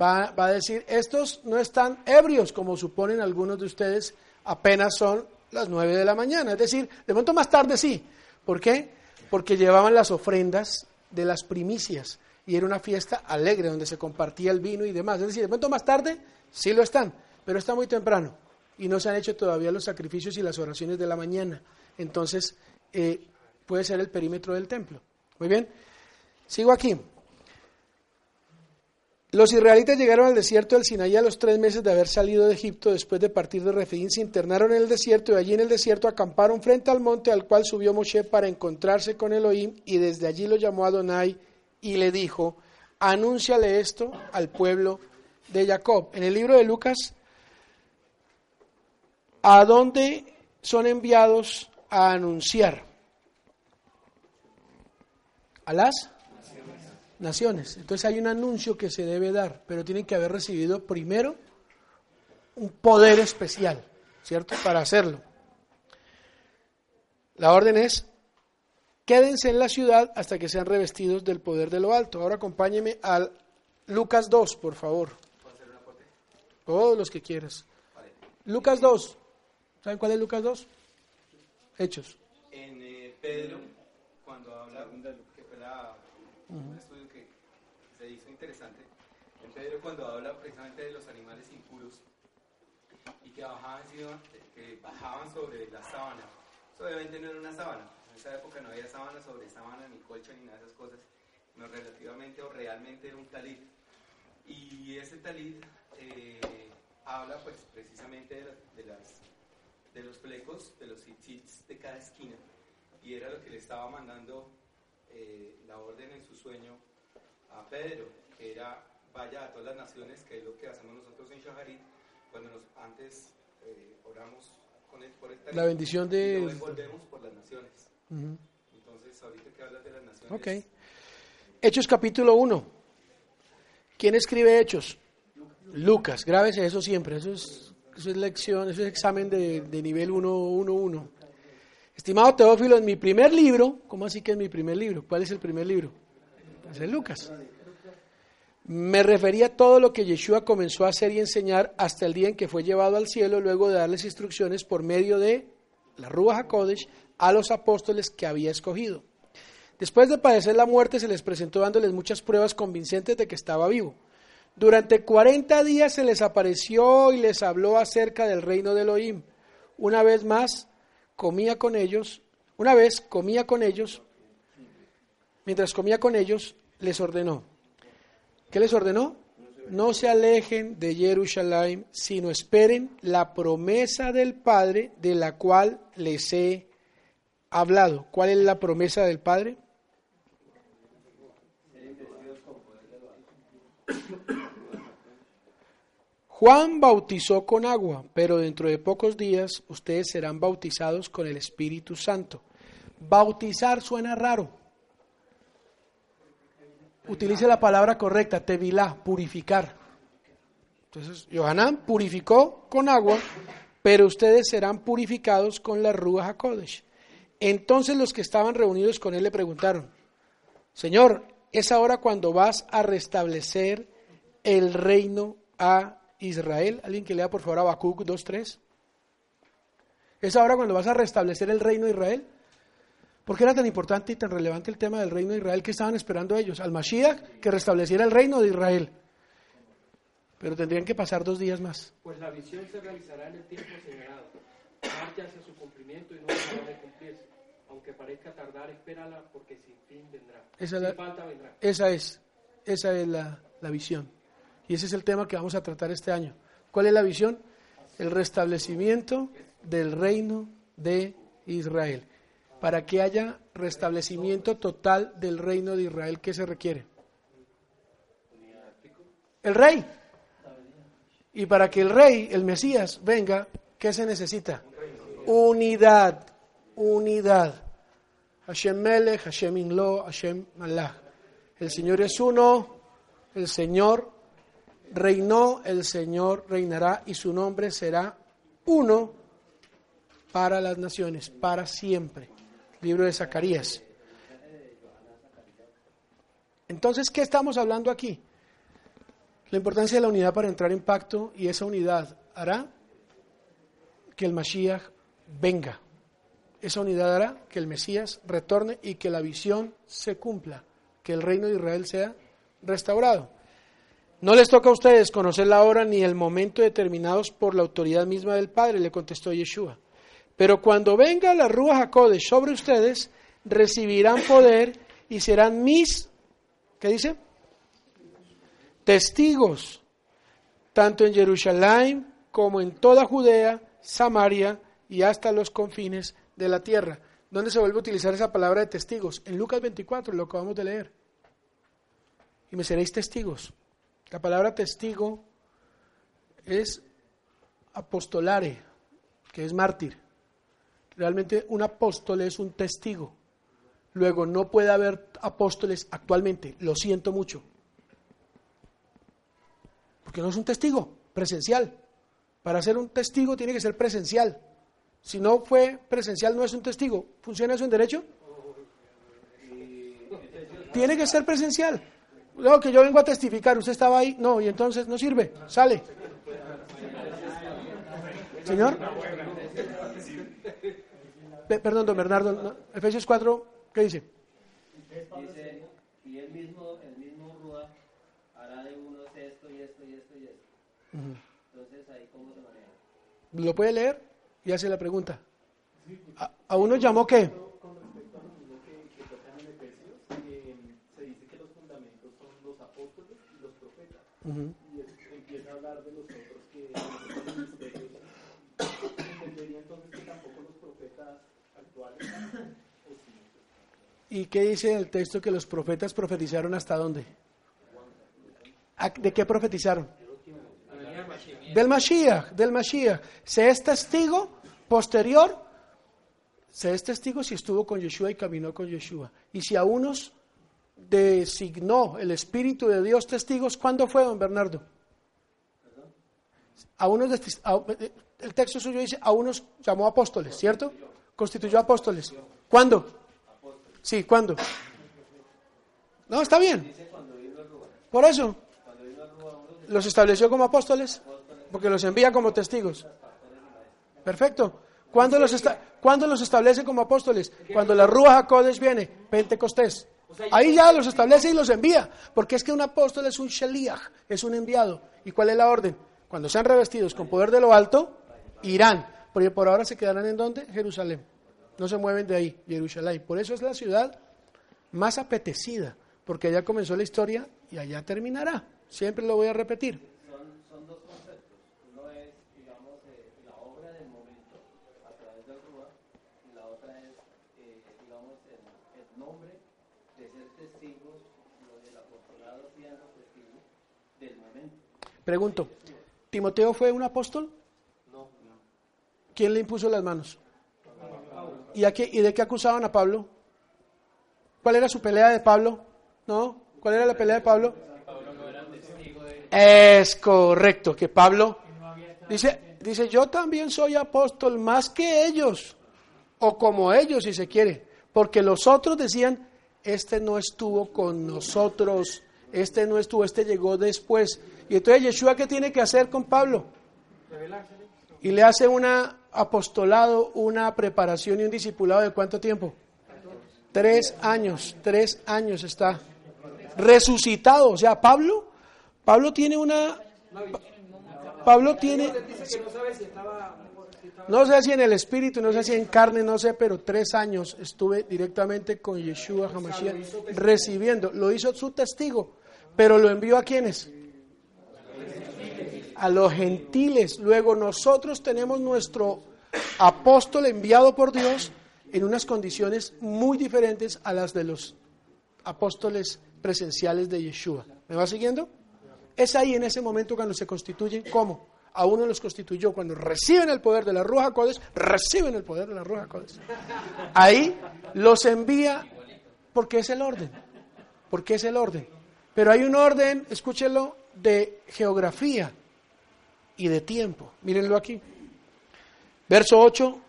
va, va a decir, estos no están ebrios, como suponen algunos de ustedes, apenas son las nueve de la mañana. Es decir, de momento más tarde sí. ¿Por qué? Porque llevaban las ofrendas de las primicias y era una fiesta alegre donde se compartía el vino y demás. Es decir, de momento más tarde sí lo están, pero está muy temprano y no se han hecho todavía los sacrificios y las oraciones de la mañana. Entonces, eh, puede ser el perímetro del templo. Muy bien, sigo aquí. Los israelitas llegaron al desierto del Sinaí a los tres meses de haber salido de Egipto después de partir de Refidim, se internaron en el desierto y allí en el desierto acamparon frente al monte al cual subió Moshe para encontrarse con Elohim y desde allí lo llamó Adonai y le dijo, anúnciale esto al pueblo de Jacob. En el libro de Lucas, ¿a dónde son enviados a anunciar? A las naciones. Entonces hay un anuncio que se debe dar, pero tienen que haber recibido primero un poder especial, ¿cierto? Para hacerlo. La orden es, quédense en la ciudad hasta que sean revestidos del poder de lo alto. Ahora acompáñeme al Lucas 2, por favor. Todos los que quieras. Lucas 2. ¿Saben cuál es Lucas 2? Hechos. En eh, Pedro, cuando habla, que fue la, un estudio que se hizo interesante, en Pedro cuando habla precisamente de los animales impuros y que bajaban, sobre la sábana. Obviamente no era una sábana. En esa época no había sábana sobre sábana, ni colcha, ni nada de esas cosas. No relativamente o realmente era un talit. Y ese talit eh, habla pues precisamente de, los flecos, de los tzitzits de cada esquina. Y era lo que le estaba mandando eh, la orden en su sueño a Pedro, que era vaya a todas las naciones, que es lo que hacemos nosotros en Shaharit, cuando nos, antes eh, oramos con el, por el La bendición de- y luego envolvemos por las naciones. Ujú. Entonces, ahorita que hablas de las naciones. Hechos capítulo 1. ¿Quién escribe Hechos? Lucas. Grábese eso siempre. Eso es, eso es lección, eso es examen de, de nivel 1, 1, 1. Estimado Teófilo, en mi primer libro, ¿cómo así que es mi primer libro? ¿Cuál es el primer libro? Es el Lucas. Me refería a todo lo que Yeshua comenzó a hacer y enseñar hasta el día en que fue llevado al cielo, luego de darles instrucciones por medio de la Ruach HaKodesh a los apóstoles que había escogido. Después de padecer la muerte, se les presentó dándoles muchas pruebas convincentes de que estaba vivo. Durante 40 días se les apareció y les habló acerca del reino de Elohim. Una vez más, comía con ellos, una vez comía con ellos, mientras comía con ellos, les ordenó. ¿Qué les ordenó? No se alejen de Jerusalén, sino esperen la promesa del Padre de la cual les he hablado. ¿Cuál es la promesa del Padre? Juan bautizó con agua, pero dentro de pocos días ustedes serán bautizados con el Espíritu Santo. Bautizar suena raro, Utilice la palabra correcta, tevilá, purificar. Entonces, Johanán purificó con agua, pero ustedes serán purificados con la Ruach HaKodesh. Entonces los que estaban reunidos con él le preguntaron, Señor, ¿es ahora cuando vas a restablecer el reino a Israel? Alguien que lea por favor Habacuc 2.3. ¿Es ahora cuando vas a restablecer el reino de Israel? ¿Por qué era tan importante y tan relevante el tema del reino de Israel que estaban esperando ellos? Al Mashiach que restableciera el reino de Israel. Pero tendrían que pasar dos días más. Pues la visión se realizará en el tiempo señalado. Marcha hacia su cumplimiento y no dejará de cumplirse. Aunque parezca tardar, espérala porque sin fin vendrá. Esa sin es la- falta vendrá. Esa es, esa es la, la visión. Y ese es el tema que vamos a tratar este año. ¿Cuál es la visión? El restablecimiento del reino de Israel. Para que haya restablecimiento total del reino de Israel, ¿qué se requiere? El rey. Y para que el rey, el Mesías, venga, ¿qué se necesita? Unidad, unidad. Hashem Melech, Hashem Inlo, Hashem Malach. El Señor es uno, el Señor reinó, el Señor reinará y su nombre será uno para las naciones, para siempre. Libro de Zacarías. Entonces, ¿qué estamos hablando aquí? La importancia de la unidad para entrar en pacto y esa unidad hará que el Mashiach venga. Esa unidad hará que el Mesías retorne y que la visión se cumpla, que el reino de Israel sea restaurado. No les toca a ustedes conocer la hora ni el momento determinados por la autoridad misma del Padre, le contestó Yeshua. Pero cuando venga la Ruach HaKodesh sobre ustedes, recibirán poder y serán mis, ¿qué dice? Testigos, tanto en Jerusalén como en toda Judea, Samaria y hasta los confines de la tierra. ¿Dónde se vuelve a utilizar esa palabra de testigos? En Lucas 24, lo acabamos de leer. Y me seréis testigos. La palabra testigo es apostolare, que es mártir. Realmente un apóstol es un testigo. Luego, no puede haber apóstoles actualmente, lo siento mucho. Porque no es un testigo presencial. Para ser un testigo tiene que ser presencial. Si no fue presencial, no es un testigo. ¿Funciona eso en derecho? Tiene que ser presencial. No, que yo vengo a testificar, usted estaba ahí, no, y entonces no sirve, sale. Señor. Pe- Perdón, don Bernardo, no, Efesios 4, ¿qué dice? Dice, y él mismo, el mismo Rúa hará de unos esto y esto y esto y esto. Entonces ahí cómo se maneja. ¿Lo puede leer? Y hace la pregunta. ¿A, a uno llamó qué? Con respecto a lo mismo que, que tocan en Efesios, eh, se dice que los fundamentos son los apóstoles y los profetas. Y es- empieza a hablar de los otros que los ministerios. Entendería entonces que tampoco los profetas actuales, o sí. *coughs* ¿Y qué dice el texto que los profetas profetizaron hasta dónde? ¿A- ¿De qué profetizaron? Del Mashiach, del Mashiach. Se es testigo posterior, se es testigo si estuvo con Yeshua y caminó con Yeshua. Y si a unos designó el Espíritu de Dios testigos, ¿cuándo fue, don Bernardo? A unos a- el texto suyo dice, a unos llamó apóstoles, ¿cierto? Constituyó apóstoles. ¿Cuándo? Sí, ¿cuándo? No, está bien. Por eso. Los estableció como apóstoles, porque los envía como testigos. Perfecto. ¿Cuándo los, esta- ¿Cuándo los establece como apóstoles? Cuando la Rúa Hakodesh viene, Pentecostés. Ahí ya los establece y los envía, porque es que un apóstol es un sheliach, es un enviado. ¿Y cuál es la orden? Cuando sean revestidos con poder de lo alto, irán. Porque por ahora se quedarán en dónde? Jerusalén. No se mueven de ahí, Jerusalén. Por eso es la ciudad más apetecida, porque allá comenzó la historia y allá terminará. Siempre lo voy a repetir. Son, son dos conceptos. Uno es, digamos, eh, la obra del momento a través del Rúa y la otra es, eh, digamos, el, el nombre de ser testigos, lo del apostolado siendo testigos, del momento. Pregunto, ¿Timoteo fue un apóstol? No, ¿Quién le impuso las manos? ¿Y, a qué- ¿Y de qué acusaban a Pablo? ¿Cuál era su pelea de Pablo? ¿No? ¿Cuál era la pelea de Pablo? Es correcto, que Pablo dice, dice, yo también soy apóstol más que ellos, o como ellos si se quiere, porque los otros decían, este no estuvo con nosotros, este no estuvo, este llegó después. Y entonces Yeshua, ¿qué tiene que hacer con Pablo? Y le hace un apostolado, una preparación y un discipulado de cuánto tiempo? Tres años, tres años está resucitado. O sea, Pablo, Pablo tiene una, Pablo tiene, no sé si en el espíritu, no sé si en carne, no sé, pero tres años estuve directamente con Yeshua Hamashiach recibiendo. Lo hizo su testigo, pero lo envió a quienes? A los gentiles. Luego nosotros tenemos nuestro apóstol enviado por Dios en unas condiciones muy diferentes a las de los apóstoles presenciales de Yeshua. ¿Me va siguiendo? Es ahí en ese momento cuando se constituyen como a uno los constituyó cuando reciben el poder de la Ruja Codes, reciben el poder de la Ruja Codes. Ahí los envía porque es el orden, porque es el orden. Pero hay un orden, escúchelo, de geografía y de tiempo. Mírenlo aquí. Verso 8,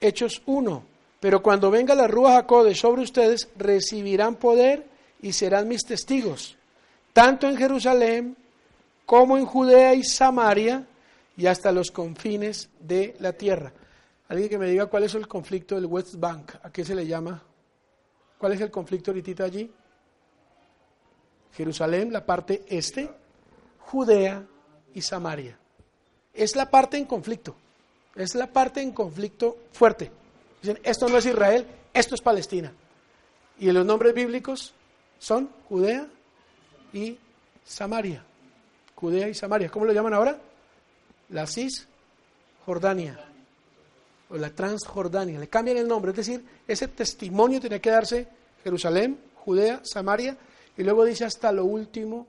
Hechos 1. Pero cuando venga la Ruja Codes sobre ustedes, recibirán poder y serán mis testigos, tanto en Jerusalén como en Judea y Samaria y hasta los confines de la tierra. Alguien que me diga cuál es el conflicto del West Bank, ¿a qué se le llama? ¿Cuál es el conflicto ahorita allí? Jerusalén, la parte este, Judea y Samaria. Es la parte en conflicto, es la parte en conflicto fuerte. Dicen, esto no es Israel, esto es Palestina. Y los nombres bíblicos son Judea y Samaria. Judea y Samaria. ¿Cómo lo llaman ahora? La Cisjordania o la Transjordania. Le cambian el nombre, es decir, ese testimonio tiene que darse Jerusalén, Judea, Samaria y luego dice hasta lo último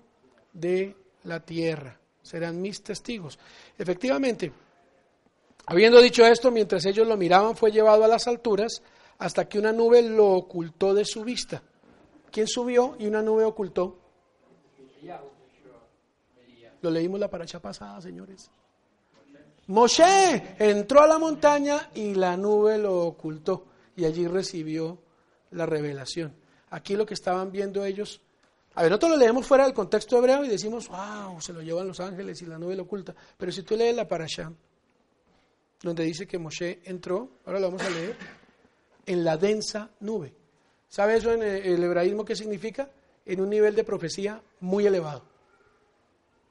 de la tierra. Serán mis testigos. Efectivamente, habiendo dicho esto, mientras ellos lo miraban, fue llevado a las alturas hasta que una nube lo ocultó de su vista. ¿Quién subió y una nube ocultó? Lo leímos la paracha pasada, señores. Moshe entró a la montaña y la nube lo ocultó y allí recibió la revelación. Aquí lo que estaban viendo ellos, a ver, nosotros lo leemos fuera del contexto hebreo y decimos, wow, se lo llevan los ángeles y la nube lo oculta. Pero si tú lees la parasha, donde dice que Moshe entró, ahora lo vamos a leer, en la densa nube. ¿Sabe eso en el hebraísmo qué significa? En un nivel de profecía muy elevado.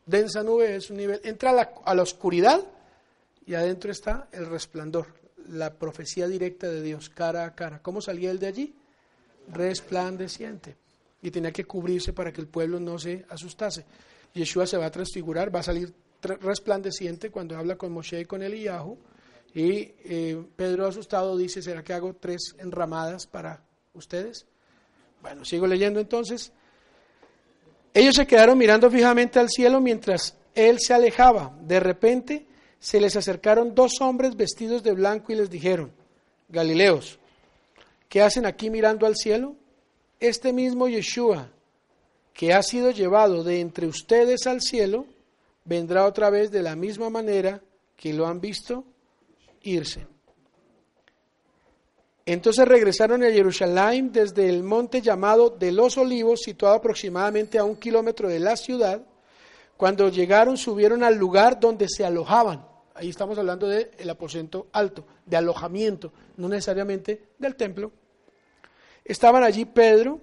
Densa nube es un nivel, entra a la, a la oscuridad y adentro está el resplandor, la profecía directa de Dios, cara a cara. ¿Cómo salía él de allí? Resplandeciente. Y tenía que cubrirse para que el pueblo no se asustase. Yeshua se va a transfigurar, va a salir resplandeciente cuando habla con Moshe y con Eliyahu. Y eh, Pedro asustado dice, ¿será que hago tres enramadas para ustedes? Bueno, sigo leyendo entonces. Ellos se quedaron mirando fijamente al cielo mientras él se alejaba. De repente se les acercaron dos hombres vestidos de blanco y les dijeron, Galileos, ¿qué hacen aquí mirando al cielo? Este mismo Yeshua, que ha sido llevado de entre ustedes al cielo, vendrá otra vez de la misma manera que lo han visto irse. Entonces regresaron a Jerusalén desde el monte llamado de los Olivos, situado aproximadamente a un kilómetro de la ciudad. Cuando llegaron, subieron al lugar donde se alojaban. Ahí estamos hablando del aposento alto, de alojamiento, no necesariamente del templo. Estaban allí Pedro,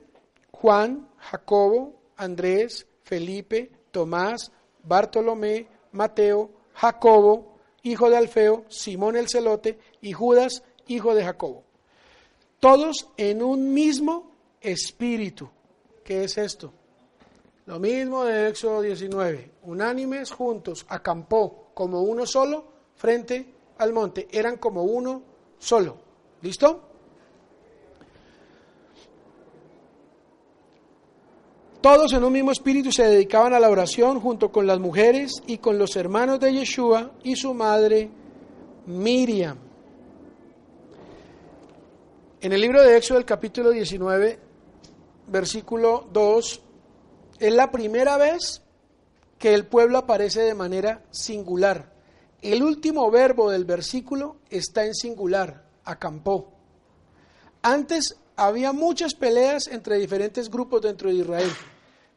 Juan, Jacobo, Andrés, Felipe, Tomás, Bartolomé, Mateo, Jacobo, hijo de Alfeo, Simón el celote y Judas, hijo de Jacobo. Todos en un mismo espíritu. ¿Qué es esto? Lo mismo de Éxodo 19. Unánimes juntos, acampó como uno solo frente al monte. Eran como uno solo. ¿Listo? Todos en un mismo espíritu se dedicaban a la oración junto con las mujeres y con los hermanos de Yeshua y su madre Miriam. En el libro de Éxodo, el capítulo 19, versículo 2, es la primera vez que el pueblo aparece de manera singular. El último verbo del versículo está en singular, acampó. Antes había muchas peleas entre diferentes grupos dentro de Israel,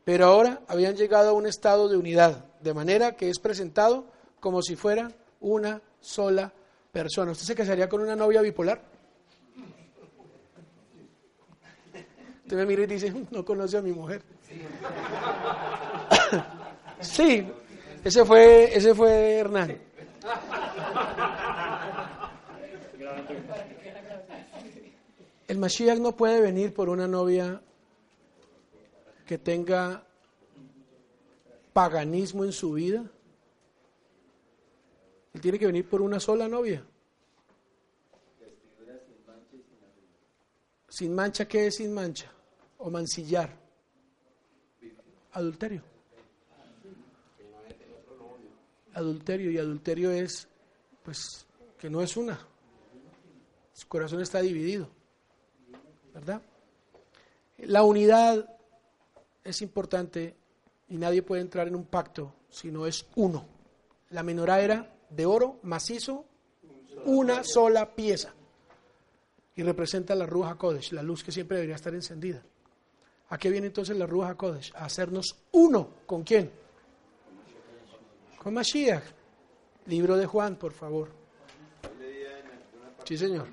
pero ahora habían llegado a un estado de unidad, de manera que es presentado como si fuera una sola persona. ¿Usted se casaría con una novia bipolar? Usted me mira y dice, no conoce a mi mujer. *coughs* Sí, ese fue, ese fue Hernán. El Mashiach no puede venir por una novia que tenga paganismo en su vida. Él tiene que venir por una sola novia. Sin mancha, ¿qué es sin mancha? O mancillar. Adulterio. Adulterio y adulterio es, pues, que no es una. Su corazón está dividido. La unidad es importante y nadie puede entrar en un pacto si no es uno. La menorá era de oro macizo, una sola pieza. Y representa la Ruja Kodesh, la luz que siempre debería estar encendida. ¿A qué viene entonces la Ruja Kodesh? A hacernos uno. ¿Con quién? Con Mashiach. Libro de Juan, por favor. Sí, señor.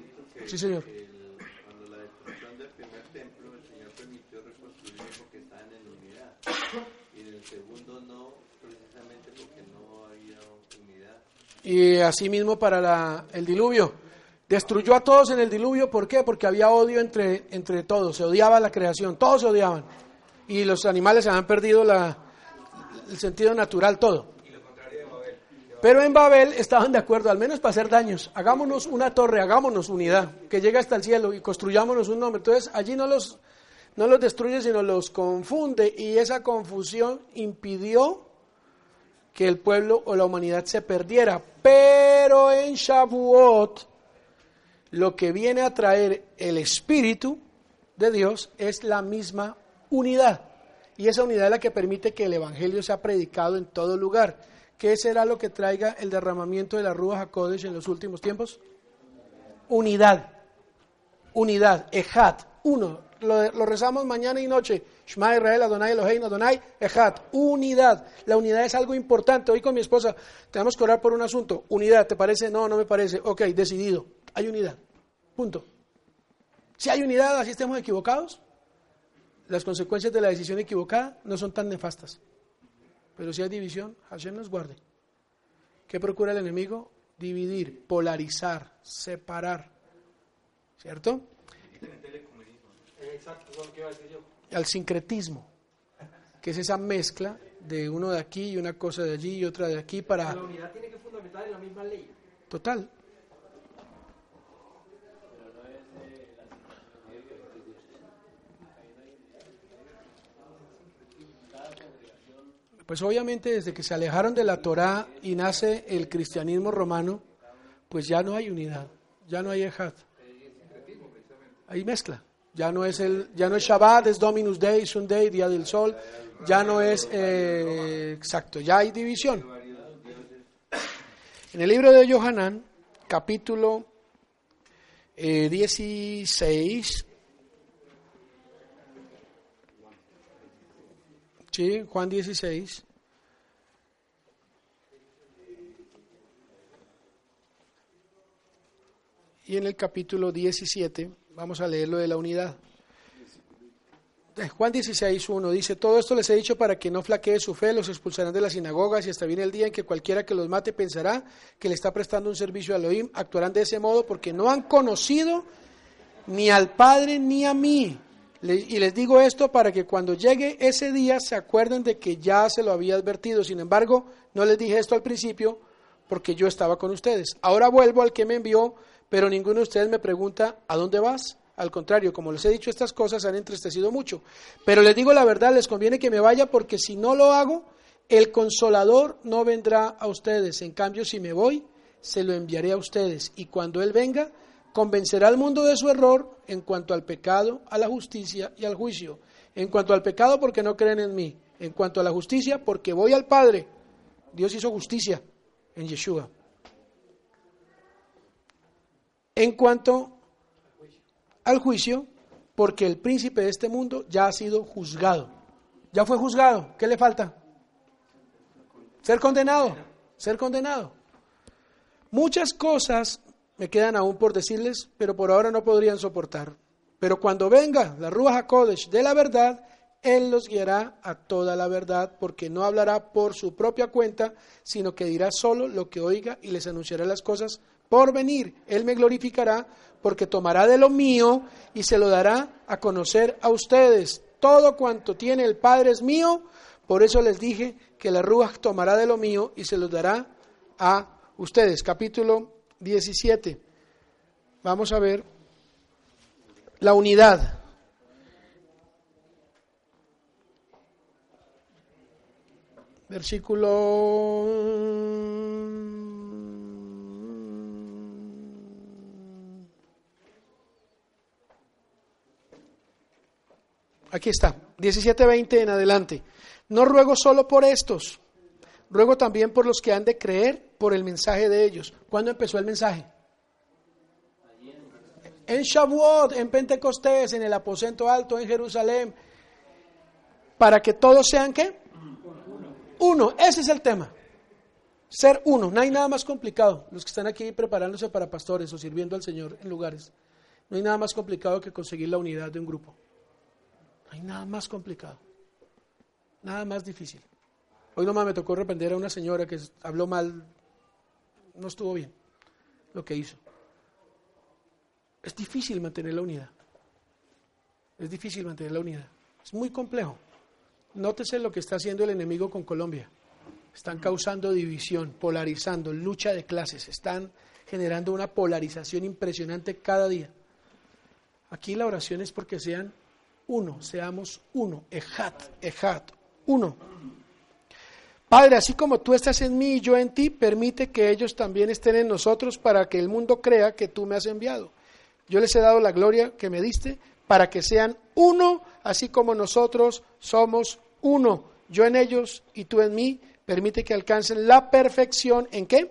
Sí, señor. Cuando la destrucción del primer templo, el Señor permitió reconstruirlo porque estaban en unidad. Y en el segundo no, precisamente porque no había unidad. Y asimismo para la- el diluvio. Destruyó a todos en el diluvio, ¿por qué? Porque había odio entre, entre todos, se odiaba la creación, todos se odiaban. Y los animales habían perdido el sentido natural, todo. Pero en Babel estaban de acuerdo, al menos para hacer daños. Hagámonos una torre, hagámonos unidad, que llegue hasta el cielo y construyámonos un nombre. Entonces allí no los, no los destruye, sino los confunde. Y esa confusión impidió que el pueblo o la humanidad se perdiera. Pero en Shavuot, lo que viene a traer el Espíritu de Dios es la misma unidad. Y esa unidad es la que permite que el Evangelio sea predicado en todo lugar. ¿Qué será lo que traiga el derramamiento de la Rúa Hakodesh en los últimos tiempos? Unidad. Unidad. Ejat. Uno. Lo, lo rezamos mañana y noche. Shema Israel, Adonai Eloheinu, Adonai, Ejat. Unidad. La unidad es algo importante. Hoy con mi esposa tenemos que orar por un asunto. Unidad. ¿Te parece? No, no me parece. Ok, decidido. Hay unidad. Punto. Si hay unidad, así estemos equivocados, las consecuencias de la decisión equivocada no son tan nefastas. Pero si hay división, Hashem nos guarde. ¿Qué procura el enemigo? Dividir, polarizar, separar. ¿Cierto? Exacto, es a decir yo. Al sincretismo, que es esa mezcla de uno de aquí y una cosa de allí y otra de aquí para... La unidad tiene que fundamentar en la misma ley. Total. Pues obviamente desde que se alejaron de la Torá y nace el cristianismo romano, pues ya no hay unidad, ya no hay ejad. Hay mezcla. Ya no es el, ya no es Shabbat, es Dominus Day, Sunday, Día del Sol. Ya no es eh, exacto, ya hay división. En el libro de Johanán, capítulo eh, 16, sí, Juan 16, y en el capítulo 17 vamos a leer lo de la unidad. Juan 16, 1 dice, todo esto les he dicho para que no flaquee su fe, los expulsarán de las sinagogas y hasta viene el día en que cualquiera que los mate pensará que le está prestando un servicio a Elohim, actuarán de ese modo porque no han conocido ni al Padre ni a mí. Y les digo esto para que cuando llegue ese día se acuerden de que ya se lo había advertido. Sin embargo, no les dije esto al principio porque yo estaba con ustedes. Ahora vuelvo al que me envió, pero ninguno de ustedes me pregunta, ¿a dónde vas? Al contrario, como les he dicho, estas cosas han entristecido mucho. Pero les digo la verdad, les conviene que me vaya porque si no lo hago, el consolador no vendrá a ustedes. En cambio, si me voy, se lo enviaré a ustedes. Y cuando Él venga, convencerá al mundo de su error en cuanto al pecado, a la justicia y al juicio. En cuanto al pecado, porque no creen en mí. En cuanto a la justicia, porque voy al Padre. Dios hizo justicia en Yeshua. En cuanto al juicio, porque el príncipe de este mundo ya ha sido juzgado. Ya fue juzgado. ¿Qué le falta? Ser condenado. Ser condenado. Muchas cosas me quedan aún por decirles, pero por ahora no podrían soportar. Pero cuando venga la Ruach HaKodesh de la verdad, Él los guiará a toda la verdad, porque no hablará por su propia cuenta, sino que dirá solo lo que oiga y les anunciará las cosas por venir. Él me glorificará, porque tomará de lo mío y se lo dará a conocer a ustedes. Todo cuanto tiene el Padre es mío, por eso les dije que la Ruach tomará de lo mío y se lo dará a ustedes. Capítulo 17. Vamos a ver la unidad. Versículo Aquí está, 17:20 en adelante. No ruego solo por estos, ruego también por los que han de creer por el mensaje de ellos. ¿Cuándo empezó el mensaje? En Shavuot, en Pentecostés, en el aposento alto, en Jerusalén. Para que todos sean qué? Uno. Ese es el tema. Ser uno. No hay nada más complicado. Los que están aquí preparándose para pastores o sirviendo al Señor en lugares. No hay nada más complicado que conseguir la unidad de un grupo. No hay nada más complicado. Nada más difícil. Hoy nomás me tocó arrepender a una señora que habló mal no estuvo bien lo que hizo. Es difícil mantener la unidad. Es difícil mantener la unidad. Es muy complejo. Nótese lo que está haciendo el enemigo con Colombia. Están causando división, polarizando, lucha de clases. Están generando una polarización impresionante cada día. Aquí la oración es porque sean uno, seamos uno. Ejat, ejat, uno. Padre, así como tú estás en mí y yo en ti, permite que ellos también estén en nosotros para que el mundo crea que tú me has enviado. Yo les he dado la gloria que me diste para que sean uno, así como nosotros somos uno. Yo en ellos y tú en mí, permite que alcancen la perfección. ¿En qué?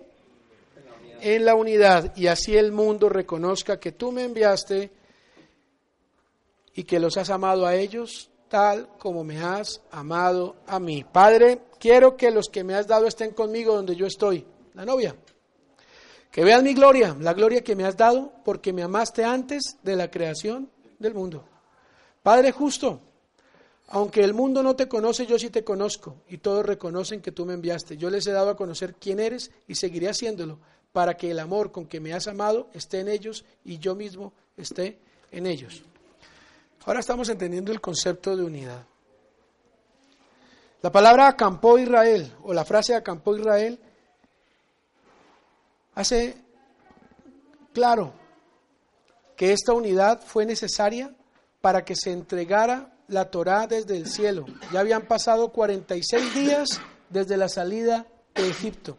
En la unidad. Y así el mundo reconozca que tú me enviaste y que los has amado a ellos tal como me has amado a mí. Padre, quiero que los que me has dado estén conmigo donde yo estoy, la novia. Que vean mi gloria, la gloria que me has dado, porque me amaste antes de la creación del mundo. Padre justo, aunque el mundo no te conoce, yo sí te conozco, y todos reconocen que tú me enviaste. Yo les he dado a conocer quién eres y seguiré haciéndolo, para que el amor con que me has amado esté en ellos y yo mismo esté en ellos. Ahora estamos entendiendo el concepto de unidad. La palabra acampó Israel, o la frase acampó Israel, hace claro que esta unidad fue necesaria para que se entregara la Torá desde el cielo. Ya habían pasado 46 días desde la salida de Egipto.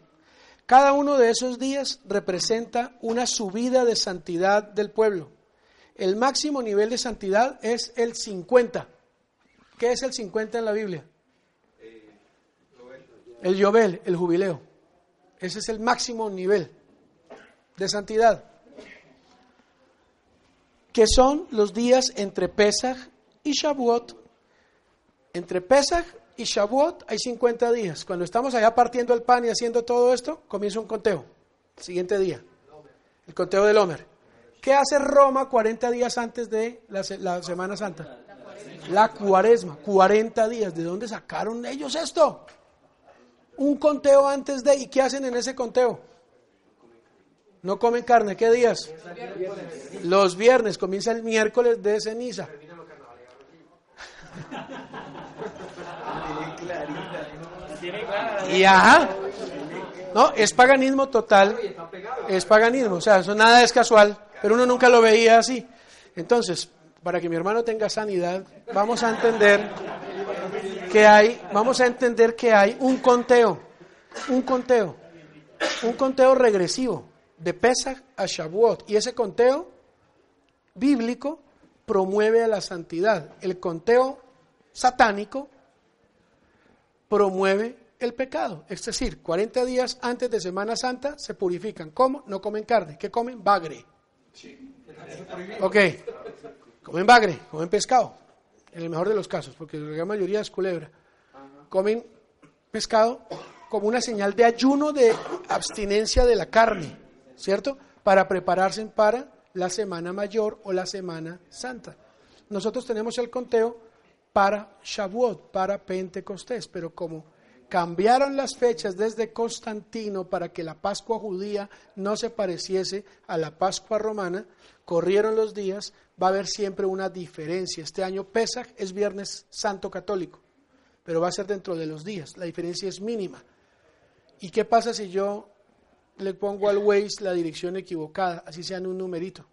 Cada uno de esos días representa una subida de santidad del pueblo el máximo nivel de santidad es el 50. ¿Qué es el 50 en la Biblia? El Yobel, el jubileo. Ese es el máximo nivel de santidad. Que son los días entre Pesach y Shavuot. Entre Pesach y Shavuot hay 50 días. Cuando estamos allá partiendo el pan y haciendo todo esto, comienza un conteo. El siguiente día. El conteo del Homer. ¿Qué hace Roma 40 días antes de la, Semana Santa? La cuaresma, 40 días. ¿De dónde sacaron ellos esto? Un conteo antes de... ¿Y qué hacen en ese conteo? No comen carne. ¿Qué días? Los viernes. Comienza el miércoles de ceniza. Y ajá. No, es paganismo total. Es paganismo. O sea, eso nada es casual pero uno nunca lo veía así. Entonces, para que mi hermano tenga sanidad, vamos a entender que hay, vamos a entender que hay un conteo, un conteo, un conteo regresivo de Pesach a Shavuot. Y ese conteo bíblico promueve a la santidad. El conteo satánico promueve el pecado. Es decir, 40 días antes de Semana Santa se purifican. ¿Cómo? No comen carne. ¿Qué comen? Bagre. Ok. Comen bagre, comen pescado. En el mejor de los casos, porque la gran mayoría es culebra. Comen pescado como una señal de ayuno de abstinencia de la carne, ¿cierto? Para prepararse para la Semana Mayor o la Semana Santa. Nosotros tenemos el conteo para Shavuot, para Pentecostés, pero como cambiaron las fechas desde Constantino para que la Pascua judía no se pareciese a la Pascua romana, corrieron los días, va a haber siempre una diferencia. Este año Pesach es Viernes Santo Católico, pero va a ser dentro de los días, la diferencia es mínima. ¿Y qué pasa si yo le pongo al Waze la dirección equivocada, así sea en un numerito?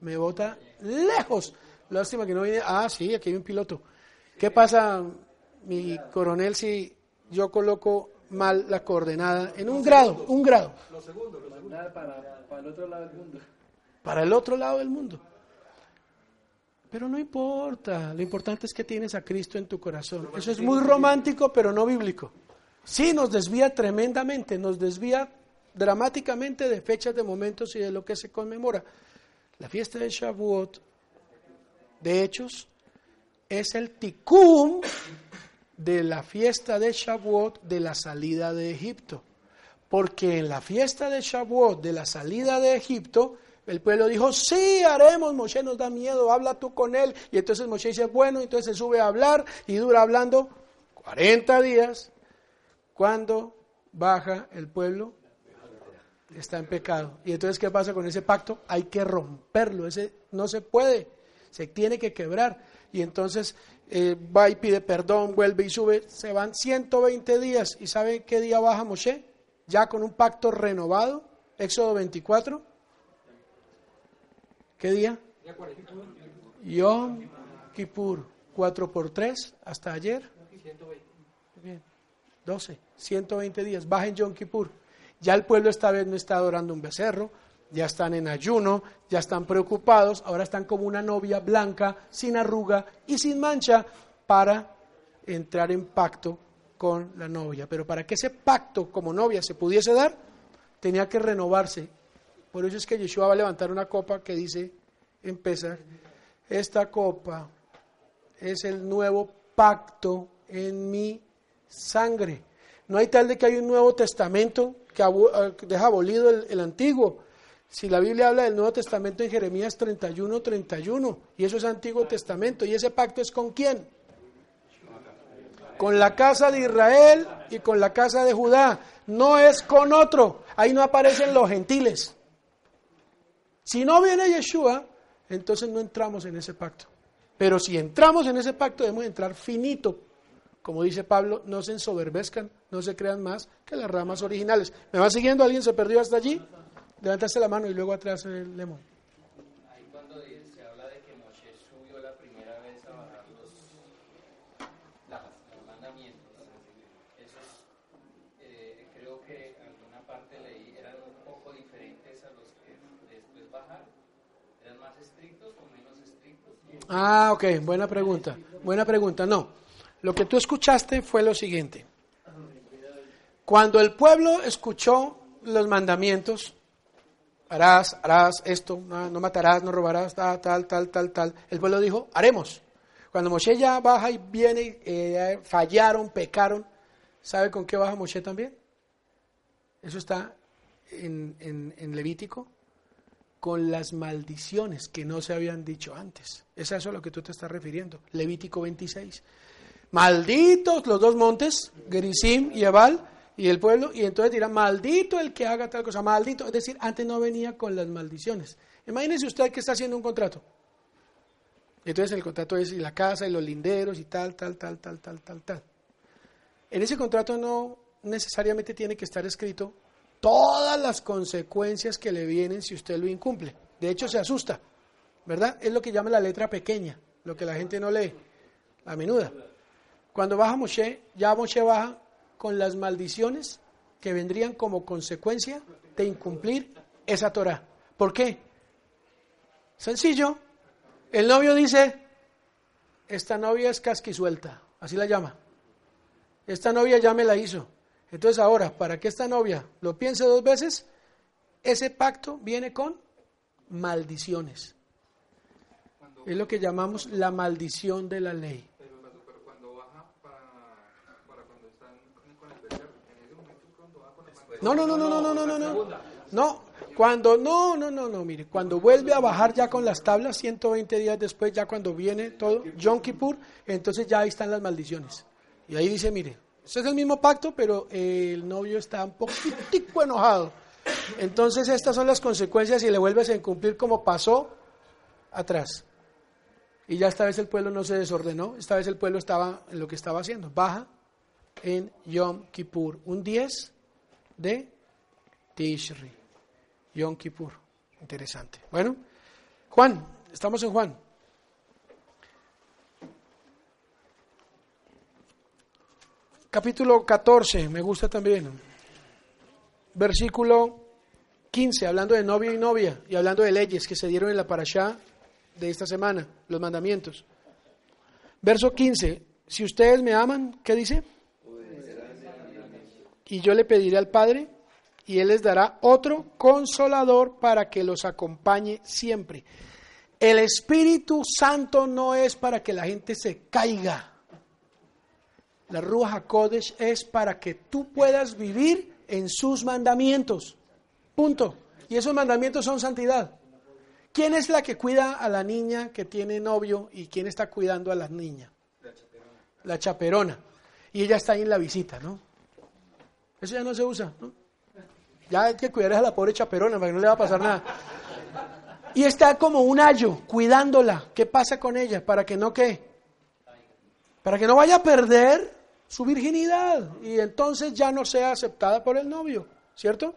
Me bota lejos. Lástima que no viene. Ah, sí, aquí hay un piloto. ¿Qué pasa, mi coronel, si yo coloco mal la coordenada en un grado, un grado. Para, para el otro lado del mundo. Para el otro lado del mundo. Pero no importa, lo importante es que tienes a Cristo en tu corazón. Eso es muy romántico, pero no bíblico. Sí, nos desvía tremendamente, nos desvía dramáticamente de fechas, de momentos y de lo que se conmemora. La fiesta de Shavuot, de hechos, es el tikkun de la fiesta de Shavuot de la salida de Egipto. Porque en la fiesta de Shavuot de la salida de Egipto, el pueblo dijo, sí, haremos, Moshe nos da miedo, habla tú con él. Y entonces Moshe dice, bueno, entonces se sube a hablar y dura hablando 40 días. Cuando baja el pueblo, está en pecado. Y entonces, ¿qué pasa con ese pacto? Hay que romperlo, ese no se puede, se tiene que quebrar. Y entonces eh, va y pide perdón, vuelve y sube, se van 120 días. ¿Y sabe qué día baja Moshe? Ya con un pacto renovado, Éxodo 24. ¿Qué día? Yom Kippur, 4 por 3, hasta ayer. 12, 120 días, baja en Yom Kippur. Ya el pueblo esta vez no está adorando un becerro, ya están en ayuno, ya están preocupados, ahora están como una novia blanca, sin arruga y sin mancha, para entrar en pacto con la novia. Pero para que ese pacto como novia se pudiese dar, tenía que renovarse. Por eso es que Yeshua va a levantar una copa que dice en esta copa es el nuevo pacto en mi sangre. No hay tal de que hay un Nuevo Testamento que eh, deja abolido el antiguo. Si la Biblia habla del Nuevo Testamento en Jeremías 31, 31, y eso es Antiguo Testamento, ¿y ese pacto es con quién? Con la casa de Israel y con la casa de Judá, no es con otro, ahí no aparecen los gentiles. Si no viene Yeshua, entonces no entramos en ese pacto. Pero si entramos en ese pacto, debemos entrar finito. Como dice Pablo, no se ensoberbezcan, no se crean más que las ramas originales. ¿Me va siguiendo? ¿Alguien se perdió hasta allí? Levantaste la mano y luego atrás el lemon. Ahí cuando se habla de que Moshe subió la primera vez a bajar los, los mandamientos, esos eh, creo que alguna parte leí eran un poco diferentes a los que después bajaron. ¿Eran más estrictos o menos estrictos? Ah, ok, buena pregunta. Buena pregunta. No, lo que tú escuchaste fue lo siguiente. Cuando el pueblo escuchó los mandamientos, harás, harás esto, no, matarás, no robarás, tal, tal, tal, tal, tal. El pueblo dijo, haremos. Cuando Moshe ya baja y viene, eh, fallaron, pecaron, ¿sabe con qué baja Moshe también? Eso está en, en, Levítico, con las maldiciones que no se habían dicho antes. Es eso a lo que tú te estás refiriendo. Levítico 26. Malditos los dos montes, Gerizim y Ebal, y el pueblo, y entonces dirá, maldito el que haga tal cosa, maldito. Es decir, antes no venía con las maldiciones. Imagínese usted que está haciendo un contrato. Entonces el contrato es la casa y los linderos y tal, tal, tal, tal, tal, tal, tal. En ese contrato no necesariamente tiene que estar escrito todas las consecuencias que le vienen si usted lo incumple. De hecho, se asusta. ¿verdad? Es lo que llama la letra pequeña, lo que la gente no lee, la menuda. Cuando baja Moshe, ya Moshe baja con las maldiciones que vendrían como consecuencia de incumplir esa Torah. ¿Por qué? Sencillo. El novio dice, esta novia es casquisuelta, así la llama. Esta novia ya me la hizo. Entonces ahora, para que esta novia lo piense dos veces, ese pacto viene con maldiciones. Es lo que llamamos la maldición de la ley. No, no, no, no, no, no, no, no, no. No, cuando, no, no, no, no, mire, cuando vuelve a bajar ya con las tablas, 120 días después, ya cuando viene todo, Yom Kippur, entonces ya ahí están las maldiciones. Y ahí dice, mire, ese es el mismo pacto, pero el novio está un poquitico enojado. Entonces estas son las consecuencias y le vuelves a incumplir como pasó atrás. Y ya esta vez el pueblo no se desordenó, esta vez el pueblo estaba en lo que estaba haciendo. Baja en Yom Kippur, un 10 de Tishri. Yom Kippur. Interesante. Bueno, Juan, estamos en Juan. Capítulo 14, me gusta también. Versículo 15, hablando de novio y novia y hablando de leyes que se dieron en la parashá de esta semana, los mandamientos. Verso 15, si ustedes me aman, ¿qué dice? Y yo le pediré al Padre y Él les dará otro consolador para que los acompañe siempre. El Espíritu Santo no es para que la gente se caiga. La Ruach HaKodesh es para que tú puedas vivir en sus mandamientos. Punto. Y esos mandamientos son santidad. ¿Quién es la que cuida a la niña que tiene novio y quién está cuidando a la niña? La chaperona. La chaperona. Y ella está ahí en la visita, ¿no? Eso ya no se usa, ¿no? Ya hay que cuidar a la pobre chaperona para que no le va a pasar nada. Y está como un ayo cuidándola. ¿Qué pasa con ella? Para que no qué? Para que no vaya a perder su virginidad y entonces ya no sea aceptada por el novio, ¿cierto?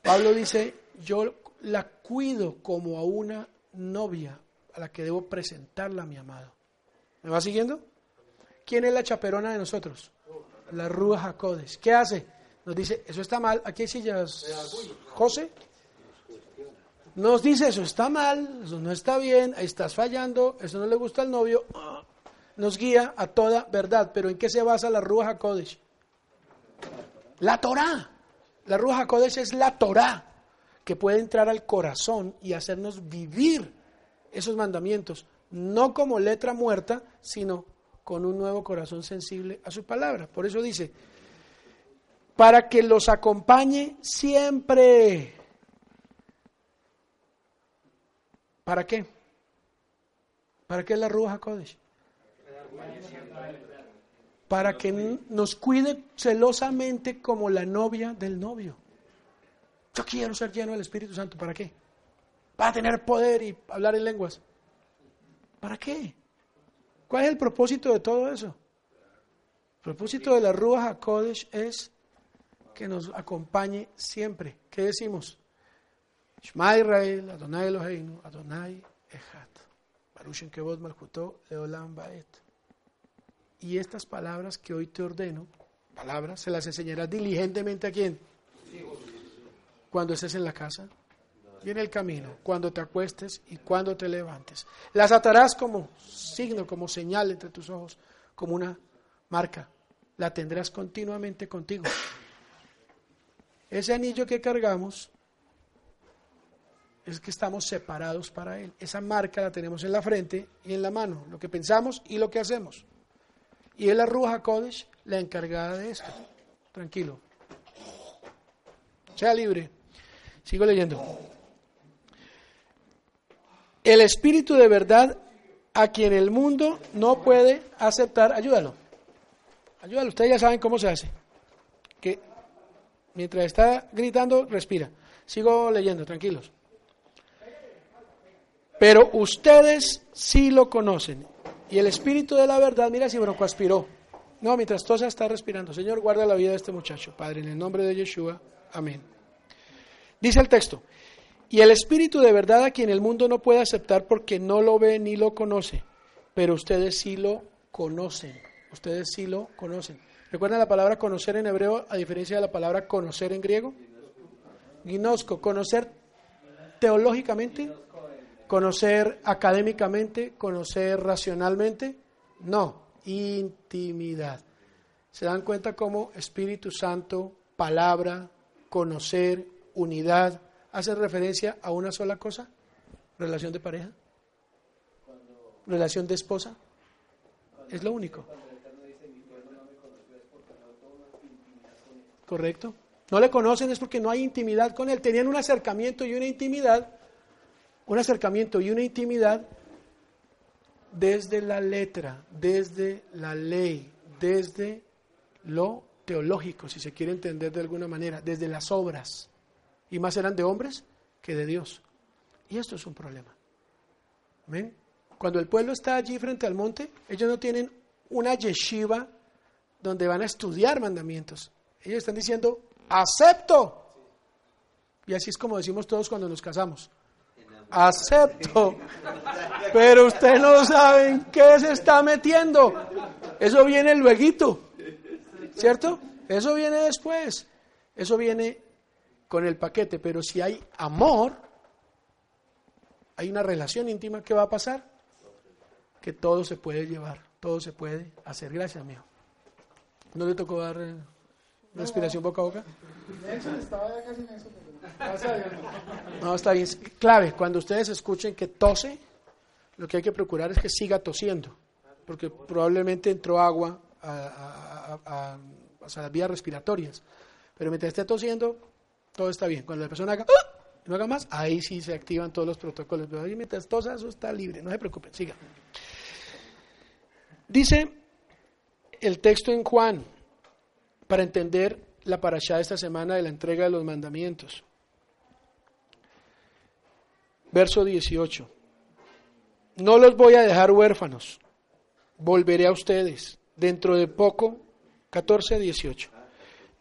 Pablo dice, yo la cuido como a una novia a la que debo presentarla a mi amado. ¿Me va siguiendo? ¿Quién es la chaperona de nosotros? La Rúa Jacodes. ¿Qué hace? Nos dice, eso está mal. Aquí hay sillas. José. Nos dice, eso está mal, eso no está bien, ahí estás fallando, eso no le gusta al novio. Nos guía a toda verdad. Pero ¿en qué se basa la Rúa Jacodes? La Torah. La Rúa Jacodes es la Torah que puede entrar al corazón y hacernos vivir esos mandamientos, no como letra muerta, sino con un nuevo corazón sensible a su palabra. Por eso dice, para que los acompañe siempre. ¿Para qué? ¿Para qué la Ruja Kodesh? Para que nos cuide celosamente como la novia del novio. Yo quiero ser lleno del Espíritu Santo. ¿Para qué? Para tener poder y hablar en lenguas. ¿Para qué? ¿Cuál es el propósito de todo eso? El propósito de la Ruach Kodesh es que nos acompañe siempre. ¿Qué decimos? Shema Israel, Adonai Eloheinu, Adonai Echad. Baruch Kevod Malchutó, Leolam Baet. Y estas palabras que hoy te ordeno, palabras, se las enseñarás diligentemente a quién? Cuando estés en la casa en el camino, cuando te acuestes y cuando te levantes. Las atarás como signo, como señal entre tus ojos, como una marca. La tendrás continuamente contigo. Ese anillo que cargamos es que estamos separados para Él. Esa marca la tenemos en la frente y en la mano, lo que pensamos y lo que hacemos. Y es la Ruja Kodesh la encargada de esto. Tranquilo. Sea libre. Sigo leyendo. El Espíritu de verdad a quien el mundo no puede aceptar. Ayúdalo. Ayúdalo. Ustedes ya saben cómo se hace. Que Mientras está gritando, respira. Sigo leyendo, tranquilos. Pero ustedes sí lo conocen. Y el espíritu de la verdad, mira si Bronco aspiró. No, mientras Tosa está respirando. Señor, guarda la vida de este muchacho. Padre, en el nombre de Yeshua. Amén. Dice el texto. Y el Espíritu de verdad a quien el mundo no puede aceptar porque no lo ve ni lo conoce, pero ustedes sí lo conocen, ustedes sí lo conocen. ¿Recuerdan la palabra conocer en hebreo a diferencia de la palabra conocer en griego? Ginosco, conocer teológicamente, conocer académicamente, conocer racionalmente, no, intimidad. ¿Se dan cuenta cómo Espíritu Santo, palabra, conocer, unidad, hace referencia a una sola cosa? Relación de pareja. Relación de esposa. Es lo único. Correcto. No le conocen es porque no hay intimidad con él. Tenían un acercamiento y una intimidad, un acercamiento y una intimidad desde la letra, desde la ley, desde lo teológico, si se quiere entender de alguna manera, desde las obras. Y más eran de hombres que de Dios. Y esto es un problema. ¿Ven? Cuando el pueblo está allí frente al monte, ellos no tienen una yeshiva donde van a estudiar mandamientos. Ellos están diciendo, acepto. Y así es como decimos todos cuando nos casamos. Acepto. Pero ustedes no saben qué se está metiendo. Eso viene luego. ¿Cierto? Eso viene después. Eso viene con el paquete. Pero si hay amor, hay una relación íntima, ¿qué va a pasar? Que todo se puede llevar, todo se puede hacer. Gracias, amigo. ¿No le tocó dar eh, respiración boca a boca? No, está bien. Clave, cuando ustedes escuchen que tose, lo que hay que procurar es que siga tosiendo, porque probablemente entró agua a, a, las vías respiratorias. Pero mientras esté tosiendo, todo está bien. Cuando la persona haga, ¡ah! no haga más, ahí sí se activan todos los protocolos. Pero ahí mientras tosa, eso está libre, no se preocupen, siga. Dice el texto en Juan, para entender la parashá de esta semana de la entrega de los mandamientos. Verso 18. No los voy a dejar huérfanos, volveré a ustedes dentro de poco, 14, 18.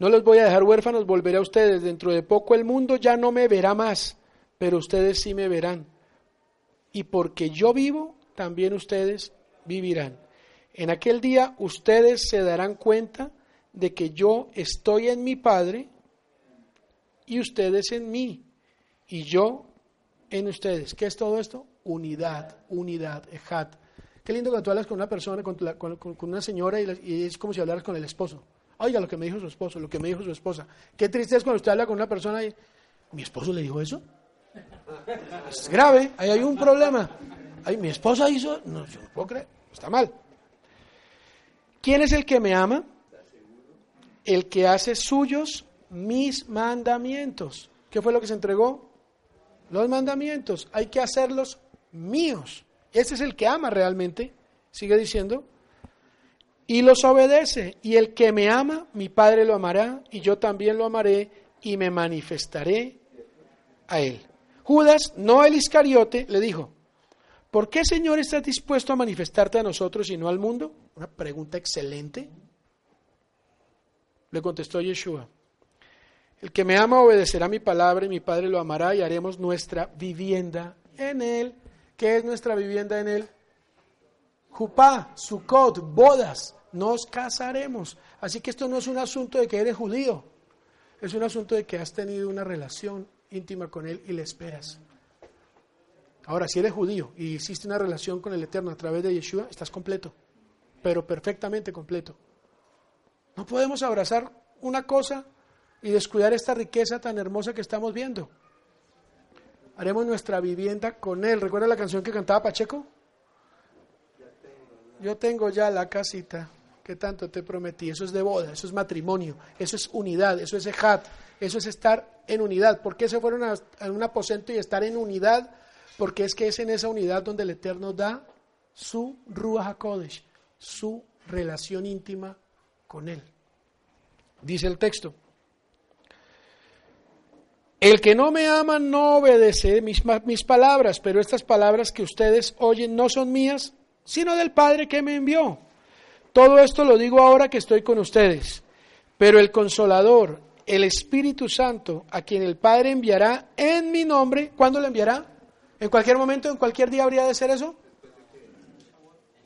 No los voy a dejar huérfanos, volveré a ustedes. Dentro de poco el mundo ya no me verá más, pero ustedes sí me verán. Y porque yo vivo, también ustedes vivirán. En aquel día ustedes se darán cuenta de que yo estoy en mi Padre y ustedes en mí y yo en ustedes. ¿Qué es todo esto? Unidad, unidad, ejat. Qué lindo cuando tú hablas con una persona, con, una señora y, es como si hablaras con el esposo. Oiga, lo que me dijo su esposo, lo que me dijo su esposa. Qué triste es cuando usted habla con una persona y, ¿mi esposo le dijo eso? Es grave, ahí hay un problema. Ay, mi esposa hizo, no, yo no puedo creer, está mal. ¿Quién es el que me ama? El que hace suyos mis mandamientos. ¿Qué fue lo que se entregó? Los mandamientos. Hay que hacerlos míos. Ese es el que ama realmente, sigue diciendo, y los obedece. Y el que me ama, mi Padre lo amará, y yo también lo amaré, y me manifestaré a él. Judas, no el Iscariote, le dijo, ¿por qué Señor estás dispuesto a manifestarte a nosotros y no al mundo? Una pregunta excelente. Le contestó Yeshua, el que me ama obedecerá mi palabra y mi Padre lo amará y haremos nuestra vivienda en él. ¿Qué es nuestra vivienda en él? Jupá, Sukkot, bodas, nos casaremos. Así que esto no es un asunto de que eres judío, es un asunto de que has tenido una relación íntima con él y le esperas. Ahora, si eres judío y hiciste una relación con el Eterno a través de Yeshua, estás completo, pero perfectamente completo. No podemos abrazar una cosa y descuidar esta riqueza tan hermosa que estamos viendo haremos nuestra vivienda con Él. ¿Recuerda la canción que cantaba Pacheco? Yo tengo ya la casita tanto te prometí. Eso es de boda, eso es matrimonio, eso es unidad, eso es ejat, eso es estar en unidad. ¿Por qué se fueron a, un aposento y estar en unidad? Porque es que es en esa unidad donde el Eterno da su Ruach HaKodesh, su relación íntima con Él. Dice el texto. El que no me ama no obedece mis, mis, palabras, pero estas palabras que ustedes oyen no son mías, sino del Padre que me envió. Todo esto lo digo ahora que estoy con ustedes, pero el consolador, el Espíritu Santo, a quien el Padre enviará en mi nombre. ¿Cuándo lo enviará? ¿En cualquier momento, en cualquier día habría de ser eso?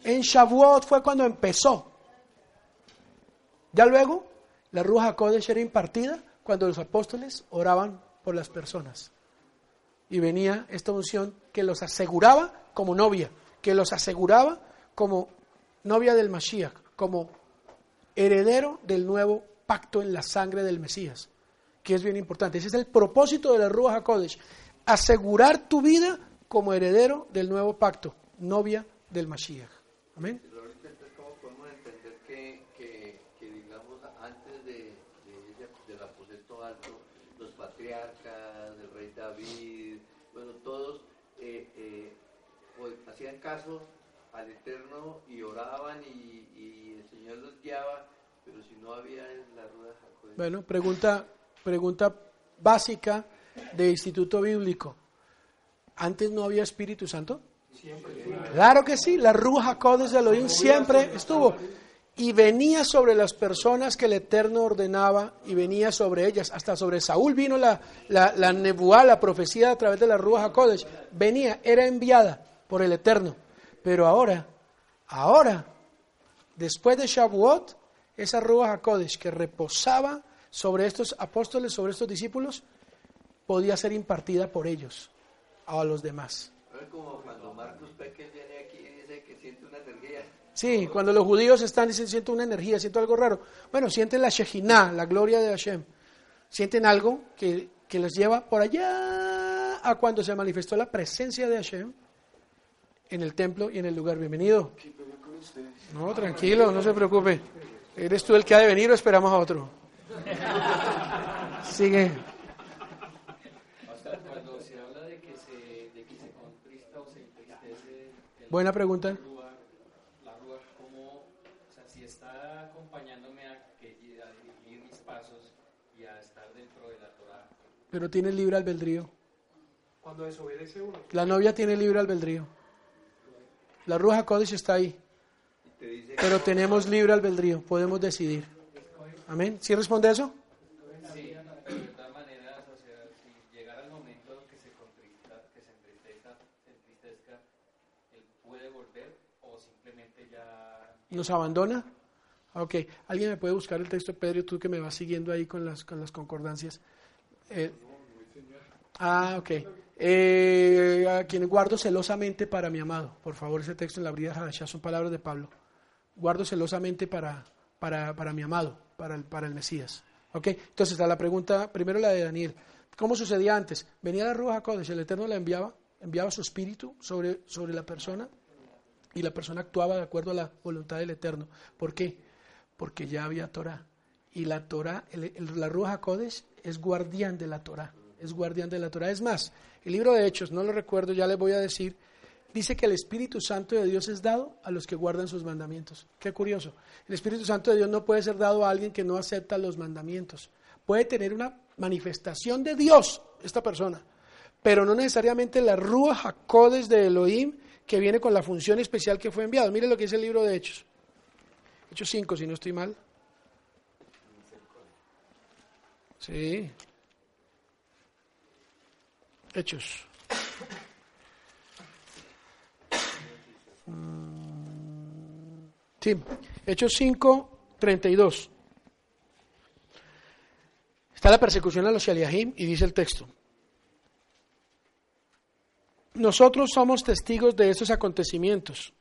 En Shavuot fue cuando empezó. Ya luego, la Ruja Kodesh era impartida cuando los apóstoles oraban por las personas. Y venía esta unción que los aseguraba como novia, que los aseguraba como novia del Mashiach, como heredero del nuevo pacto en la sangre del Mesías, que es bien importante. Ese es el propósito de la Ruach HaKodesh, asegurar tu vida como heredero del nuevo pacto, novia del Mashiach. Amén. Pero ahorita, entonces, ¿cómo podemos entender que, que, que, digamos, antes de, de ese- del rey David, bueno, todos eh, eh, hacían caso al Eterno y oraban y, y el Señor los guiaba, pero si no había la rueda de Jacob, Bueno, pregunta, pregunta básica de Instituto Bíblico. ¿Antes no había Espíritu Santo? Claro que sí, la Ruja HaKodesh de Elohim siempre estuvo. Y venía sobre las personas que el Eterno ordenaba y venía sobre ellas. Hasta sobre Saúl vino la, la, la nebuá, la profecía a través de la Ruja HaKodesh. Venía, era enviada por el Eterno. Pero ahora, ahora, después de Shavuot, esa Ruach HaKodesh que reposaba sobre estos apóstoles, sobre estos discípulos, podía ser impartida por ellos a los demás. es como cuando Marcus Pekel viene aquí y dice que siente una energía. Sí, cuando los judíos están dicen, siento una energía, siento algo raro. Bueno, sienten la Shejinah, la gloria de Hashem. Sienten algo que, que los lleva por allá a cuando se manifestó la presencia de Hashem en el templo y en el lugar. Bienvenido. No, tranquilo, no se preocupe. ¿Eres tú el que ha de venir o esperamos a otro? Sigue. Cuando se habla de que se, de que se contrista o se entristece Buena pregunta. La Ruach, ¿cómo, o sea, si está acompañándome a, que, a dirigir mis pasos y a estar dentro de la Torah, Pero tiene libre albedrío. Cuando desobedece uno, La novia tiene libre albedrío. La Ruja Kodesh está ahí. Pero tenemos libre albedrío. Podemos decidir. Amén. ¿Sí responde eso? sí, pero de todas maneras, o sea, si llegara el momento que se contrista, que se entristezca, se entristezca, él puede volver o simplemente ya ¿Nos abandona? Ok. ¿Alguien me puede buscar el texto, Pedro, tú que me vas siguiendo ahí con las, con las concordancias? Eh, ah, ok. Eh, a quien guardo celosamente para mi amado. Por favor, ese texto en la brida Hadashah son palabras de Pablo. Guardo celosamente para, para, para mi amado, para el, para el Mesías. Ok. Entonces, está la pregunta, primero la de Daniel. ¿Cómo sucedía antes? Venía la Ruja Kodesh, el Eterno la enviaba, enviaba su espíritu sobre, sobre la persona y la persona actuaba de acuerdo a la voluntad del Eterno. ¿Por qué? Porque ya había Torah. Y la Torah, el- la Ruja Kodesh es guardián de la Torah. Es guardián de la Torah. Es más, el libro de Hechos, no lo recuerdo, ya les voy a decir, dice que el Espíritu Santo de Dios es dado a los que guardan sus mandamientos. Qué curioso. El Espíritu Santo de Dios no puede ser dado a alguien que no acepta los mandamientos. Puede tener una manifestación de Dios, esta persona, pero no necesariamente la Ruach HaKodesh de Elohim que viene con la función especial que fue enviado. Mire lo que dice el libro de Hechos. Hechos 5, si no estoy mal. Sí. Hechos. Sí, Hechos 5, 32. Está la persecución a los Shaliahim y dice el texto. Nosotros somos testigos de estos acontecimientos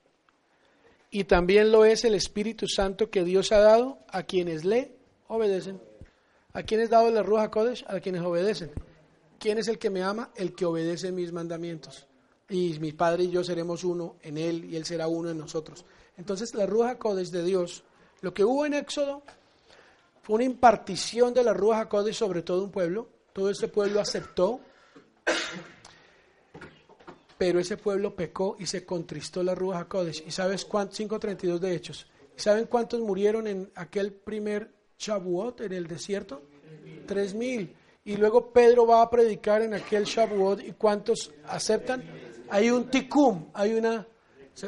y también lo es el Espíritu Santo que Dios ha dado a quienes le obedecen. ¿A quienes dado la Ruja Kodesh? A quienes obedecen. ¿Quién es el que me ama? El que obedece mis mandamientos. Y mi Padre y yo seremos uno en Él y Él será uno en nosotros. Entonces la Ruja Kodesh de Dios, lo que hubo en Éxodo fue una impartición de la Ruja Kodesh sobre todo un pueblo. Todo ese pueblo aceptó pero ese pueblo pecó y se contristó la Ruach HaKodesh. ¿Y sabes cuántos? 5.32 de Hechos. ¿Y saben cuántos murieron en aquel primer Shavuot en el desierto? Tres mil. Y luego Pedro va a predicar en aquel Shavuot y ¿cuántos aceptan? Hay un tikum, hay una...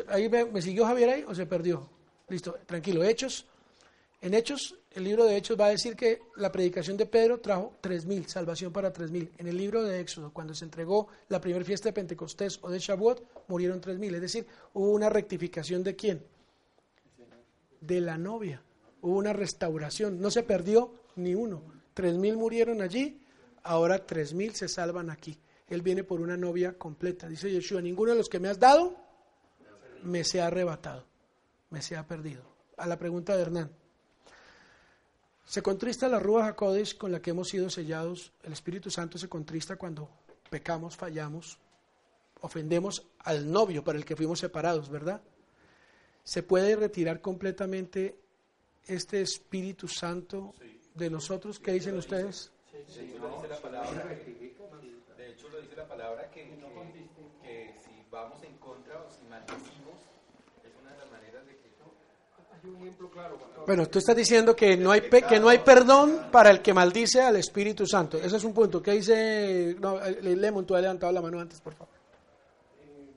¿Ahí me, me siguió Javier ahí o se perdió? Listo, tranquilo. Hechos, En Hechos, el libro de Hechos va a decir que la predicación de Pedro trajo 3.000, salvación para 3.000. En el libro de Éxodo, cuando se entregó la primera fiesta de Pentecostés o de Shavuot, murieron 3.000. Es decir, hubo una rectificación de quién? De la novia. Hubo una restauración. No se perdió ni uno. 3.000 murieron allí, ahora 3.000 se salvan aquí. Él viene por una novia completa. Dice Yeshua, ninguno de los que me has dado me se ha arrebatado, me se ha perdido. A la pregunta de Hernán. Se contrista la Rúa Hakodesh con la que hemos sido sellados. El Espíritu Santo se contrista cuando pecamos, fallamos, ofendemos al novio para el que fuimos separados, ¿verdad? ¿Se puede retirar completamente este Espíritu Santo de nosotros? ¿Qué dicen ustedes? De hecho, lo dice la palabra, de hecho, lo dice la palabra que, que, que si vamos en contra o si maldecimos, es una de las maneras de que Hay un ejemplo claro. Bueno, tú estás diciendo que no hay pe- que no hay perdón para el que maldice al Espíritu Santo. Ese es un punto. ¿Qué dice? No, eh, Lemon, tú has levantado la mano antes, por favor. Eh,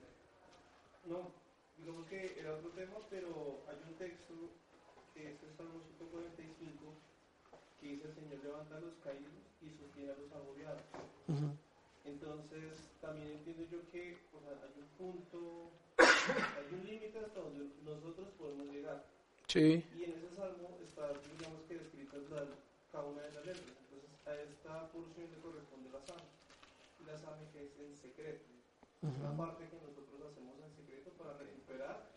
no, digamos que era otro tema, pero hay un texto que es el Salmo 145 que dice el Señor levanta a los caídos y sostiene a los Entonces, también entiendo yo que o sea, hay un punto, hay un límite hasta donde nosotros podemos llegar. Sí. Y en ese salmo está, digamos que descritas la- cada una de las letras. Entonces, a esta porción le corresponde la. Y la SAM que es en secreto. Es una parte que nosotros hacemos en secreto para recuperar,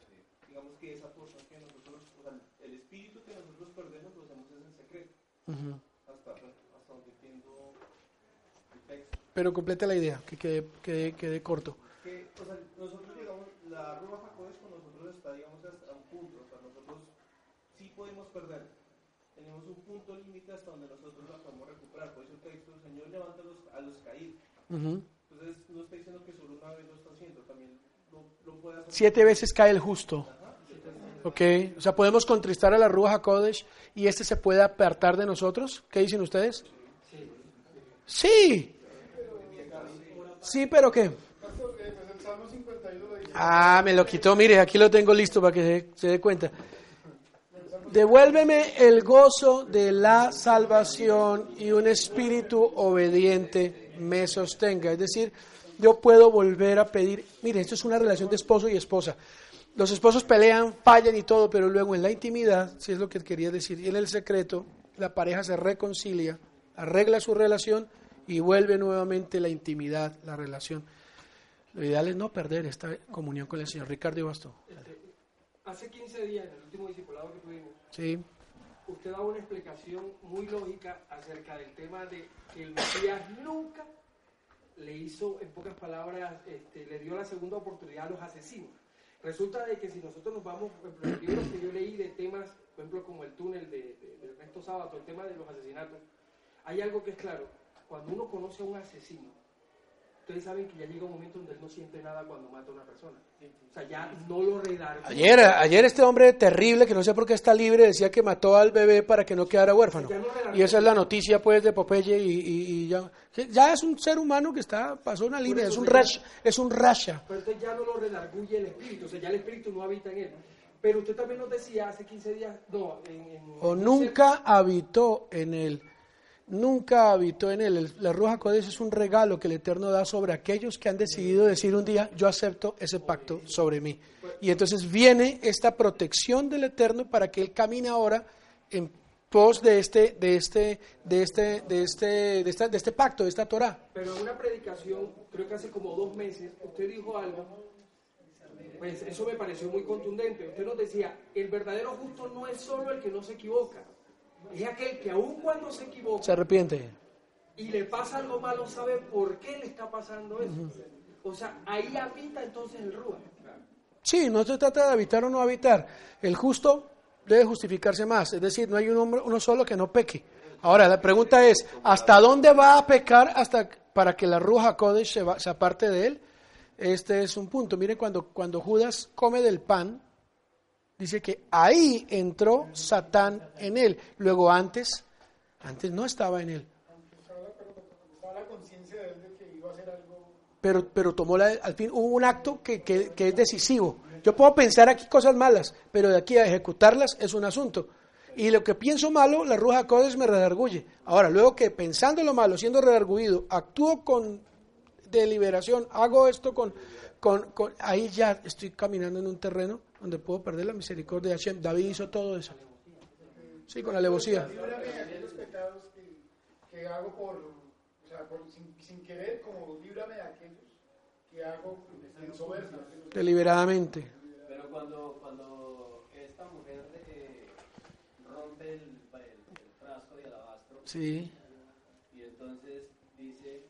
digamos que esa porción que nosotros, o sea, el espíritu que nosotros perdemos lo hacemos es en secreto. Hasta, hasta donde entiendo el texto. Pero complete la idea, que quede, quede, quede corto. que, o sea, nosotros, digamos, la Ruba Jacodes con nosotros está, digamos, hasta un punto, o sea, nosotros sí podemos perder. Tenemos un punto límite hasta donde nosotros la podemos recuperar. Por eso el texto, el Señor levanta a los, a los caídos. Ujú. Entonces, no está diciendo que solo una vez lo está haciendo, también lo, lo puede hacer. Siete veces cae el justo. Ok, o sea, podemos contristar a la Ruach HaKodesh y este se puede apartar de nosotros. ¿Qué dicen ustedes? Sí. Sí, pero ¿qué? Pastor, eh, pues el Salmo 51 lo dice. Ah, me lo quitó, mire, aquí lo tengo listo para que se, se dé cuenta. Devuélveme el gozo de la salvación y un espíritu obediente me sostenga. Es decir, yo puedo volver a pedir, mire, esto es una relación de esposo y esposa. Los esposos pelean, fallan y todo, pero luego en la intimidad, si es lo que quería decir, y en el secreto, la pareja se reconcilia, arregla su relación y vuelve nuevamente la intimidad, la relación. Lo ideal es no perder esta comunión con el Señor. Ricardo Ibasto. Este, hace 15 días, en el último discipulado que tuvimos, Sí. usted daba una explicación muy lógica acerca del tema de que el Mesías nunca le hizo, en pocas palabras, este, le dio la segunda oportunidad a los asesinos. Resulta de que si nosotros nos vamos, por ejemplo, los libros que yo leí de temas, por ejemplo, como el túnel de, de, de Ernesto Sábato, el tema de los asesinatos, hay algo que es claro, cuando uno conoce a un asesino, ustedes saben que ya llega un momento donde él no siente nada cuando mata a una persona. O sea, ya no lo redarguye. Ayer, ayer este hombre terrible, que no sé por qué está libre, decía que mató al bebé para que no quedara huérfano. Y esa es la noticia, pues, de Popeye y, y- y ya. Ya es un ser humano que está, pasó una línea, es un rash, es un rasha. Pero usted ya no lo redarguye el espíritu, o sea, ya el espíritu no habita en él. Pero usted también nos decía hace 15 días, no, en... en- O nunca habitó en él. Nunca habitó en él. La Ruja Codes es un regalo que el Eterno da sobre aquellos que han decidido decir un día, yo acepto ese pacto sobre mí. Y entonces viene esta protección del Eterno para que él camine ahora en pos de este, de este, de este, de este, de esta- de este pacto, de esta Torah. Pero en una predicación, creo que hace como dos meses, usted dijo algo, pues eso me pareció muy contundente. Usted nos decía, el verdadero justo no es solo el que no se equivoca, es aquel que aun cuando se equivoca Se arrepiente. y le pasa algo malo, sabe por qué le está pasando eso. O sea, ahí habita entonces el Rúa. Sí, no se trata de habitar o no habitar. El justo debe justificarse más. Es decir, no hay un hombre, uno solo que no peque. Ahora, la pregunta es, ¿hasta dónde va a pecar hasta para que la Ruja Kodesh se, va- se aparte de él? Este es un punto. Miren, cuando, cuando Judas come del pan, dice que ahí entró Satán en él. Luego antes, antes no estaba en él. Pero, pero tomó la, al fin hubo un acto que, que- que es decisivo. Yo puedo pensar aquí cosas malas, pero de aquí a ejecutarlas es un asunto. Y lo que pienso malo, la Ruja Codes me redarguye. Ahora, luego que pensando lo malo, siendo redarguido, actúo con deliberación, hago esto con, con, con- Ahí ya estoy caminando en un terreno donde puedo perder la misericordia de Hashem. David hizo todo eso. Sí, con alevosía. Líbrame de aquellos pecados que, que hago por, o sea, por- sin, sin querer, como líbrame de aquellos que hago en soberbia. Deliberadamente. Pero cuando, cuando esta mujer eh, rompe el, el- el frasco de alabastro Sí. y entonces dice,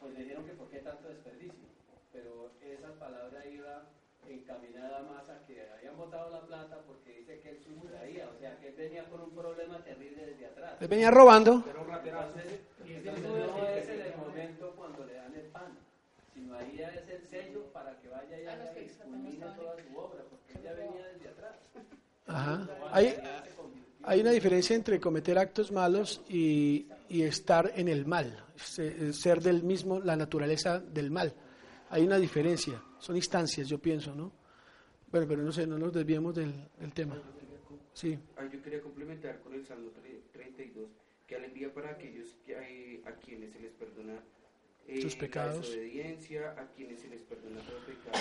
pues le dijeron que por qué tanto desperdicio, pero esa palabra iba encaminada más a que habían botado la plata porque dice que él sustraía, o sea que él venía con un problema terrible desde atrás. Le venía robando. Entonces, entonces no es en el momento cuando le dan el pan, sino ahí ya es el sello para que vaya y haga y culmine toda su obra, porque él ya venía desde atrás. Ajá. Hay, hay una diferencia entre cometer actos malos y, y estar en el mal, se- ser del mismo, la naturaleza del mal. Hay una diferencia, son instancias, yo pienso, ¿no? Bueno, pero no sé, no nos desviemos del, del tema. Sí, Ah, yo quería complementar con el Salmo tre- 32, que alegría para aquellos que hay, a quienes se les perdona eh, Sus pecados. la desobediencia, a quienes se les perdona todo pecado,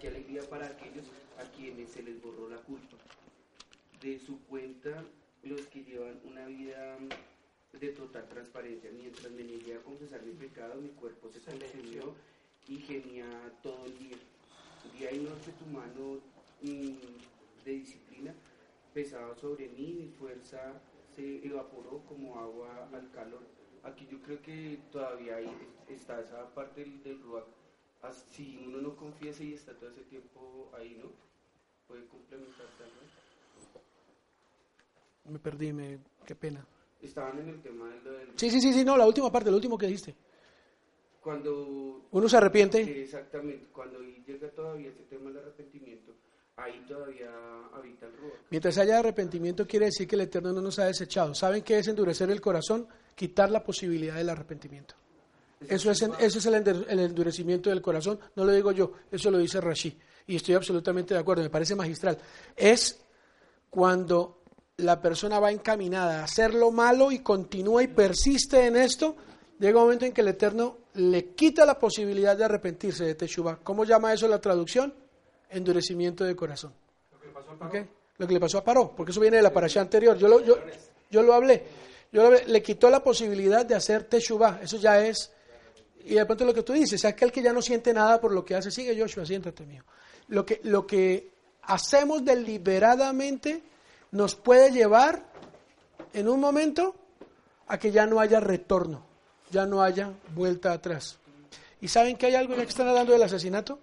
que alegría para aquellos a quienes se les borró la culpa. De su cuenta, los que llevan una vida de total transparencia. Mientras me negué a confesar mi pecado, mi cuerpo se consumió y gemía todo el día. Día y noche tu mano mm, de disciplina pesaba sobre mí, mi fuerza se evaporó como agua al calor. Aquí yo creo que todavía hay, está esa parte del, del ruach. As- Si uno no confiesa y está todo ese tiempo ahí, ¿no? Puede complementar también. me perdí, me, qué pena. Estaban en el tema del... Sí, sí, sí, sí, no, la última parte, lo último que dijiste. Cuando... Uno se arrepiente. Exactamente. Cuando llega todavía ese tema del arrepentimiento, ahí todavía habita el. Mientras haya arrepentimiento quiere decir que el Eterno no nos ha desechado. ¿Saben qué es endurecer el corazón? Quitar la posibilidad del arrepentimiento. Eso es, eso es el endurecimiento del corazón, no lo digo yo, eso lo dice Rashi. Y estoy absolutamente de acuerdo, me parece magistral. Es cuando la persona va encaminada a hacer lo malo y continúa y persiste en esto, llega un momento en que el Eterno le quita la posibilidad de arrepentirse de Teshuvah. ¿Cómo llama eso la traducción? Endurecimiento de corazón. Lo que le pasó a Paró, porque eso viene de la parasha anterior. Yo lo, yo, yo lo hablé. Yo lo hablé. Le quitó la posibilidad de hacer Teshuvah. Eso ya es. Y de pronto lo que tú dices, aquel que ya no siente nada por lo que hace, sigue Joshua, siéntate mío. Lo que, lo que hacemos deliberadamente nos puede llevar en un momento a que ya no haya retorno, ya no haya vuelta atrás. ¿Y saben que hay algo ya que están hablando del asesinato?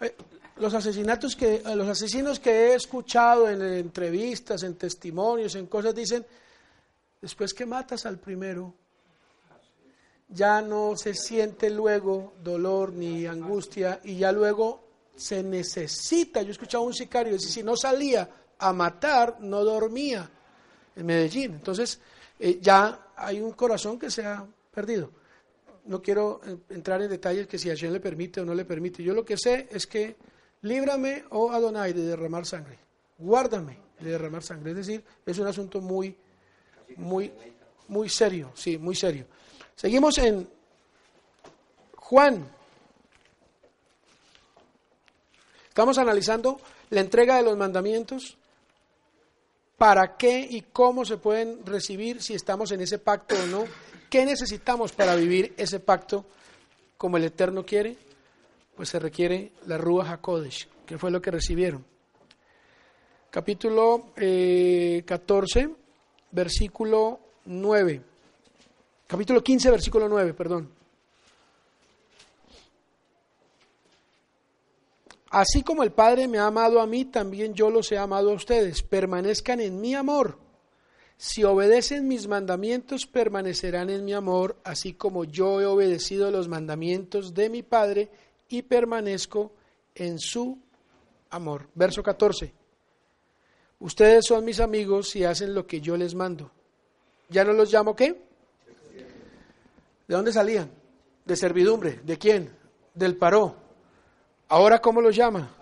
Eh, los asesinatos que, eh, los asesinos que he escuchado en entrevistas, en testimonios, en cosas, dicen, después que matas al primero, ya no se siente luego dolor ni angustia y ya luego se necesita. Yo he escuchado a un sicario decir, si no salía a matar, no dormía en Medellín. Entonces, eh, ya hay un corazón que se ha perdido. No quiero eh, entrar en detalles que si Hashem le permite o no le permite. Yo lo que sé es que líbrame, oh Adonai, de derramar sangre. Guárdame de derramar sangre. Es decir, es un asunto muy, muy, muy serio. Sí, muy serio. Seguimos en Juan. Estamos analizando la entrega de los mandamientos, para qué y cómo se pueden recibir si estamos en ese pacto o no, qué necesitamos para vivir ese pacto como el Eterno quiere, pues se requiere la Ruach HaKodesh, que fue lo que recibieron. Capítulo eh, 14, versículo 9. Capítulo 15, versículo 9, perdón. Así como el Padre me ha amado a mí, también yo los he amado a ustedes. Permanezcan en mi amor. Si obedecen mis mandamientos, permanecerán en mi amor, así como yo he obedecido los mandamientos de mi Padre y permanezco en su amor. Verso 14. Ustedes son mis amigos si hacen lo que yo les mando. ¿Ya no los llamo qué? ¿De dónde salían? De servidumbre. ¿De quién? Del paró. Ahora, ¿cómo los llama?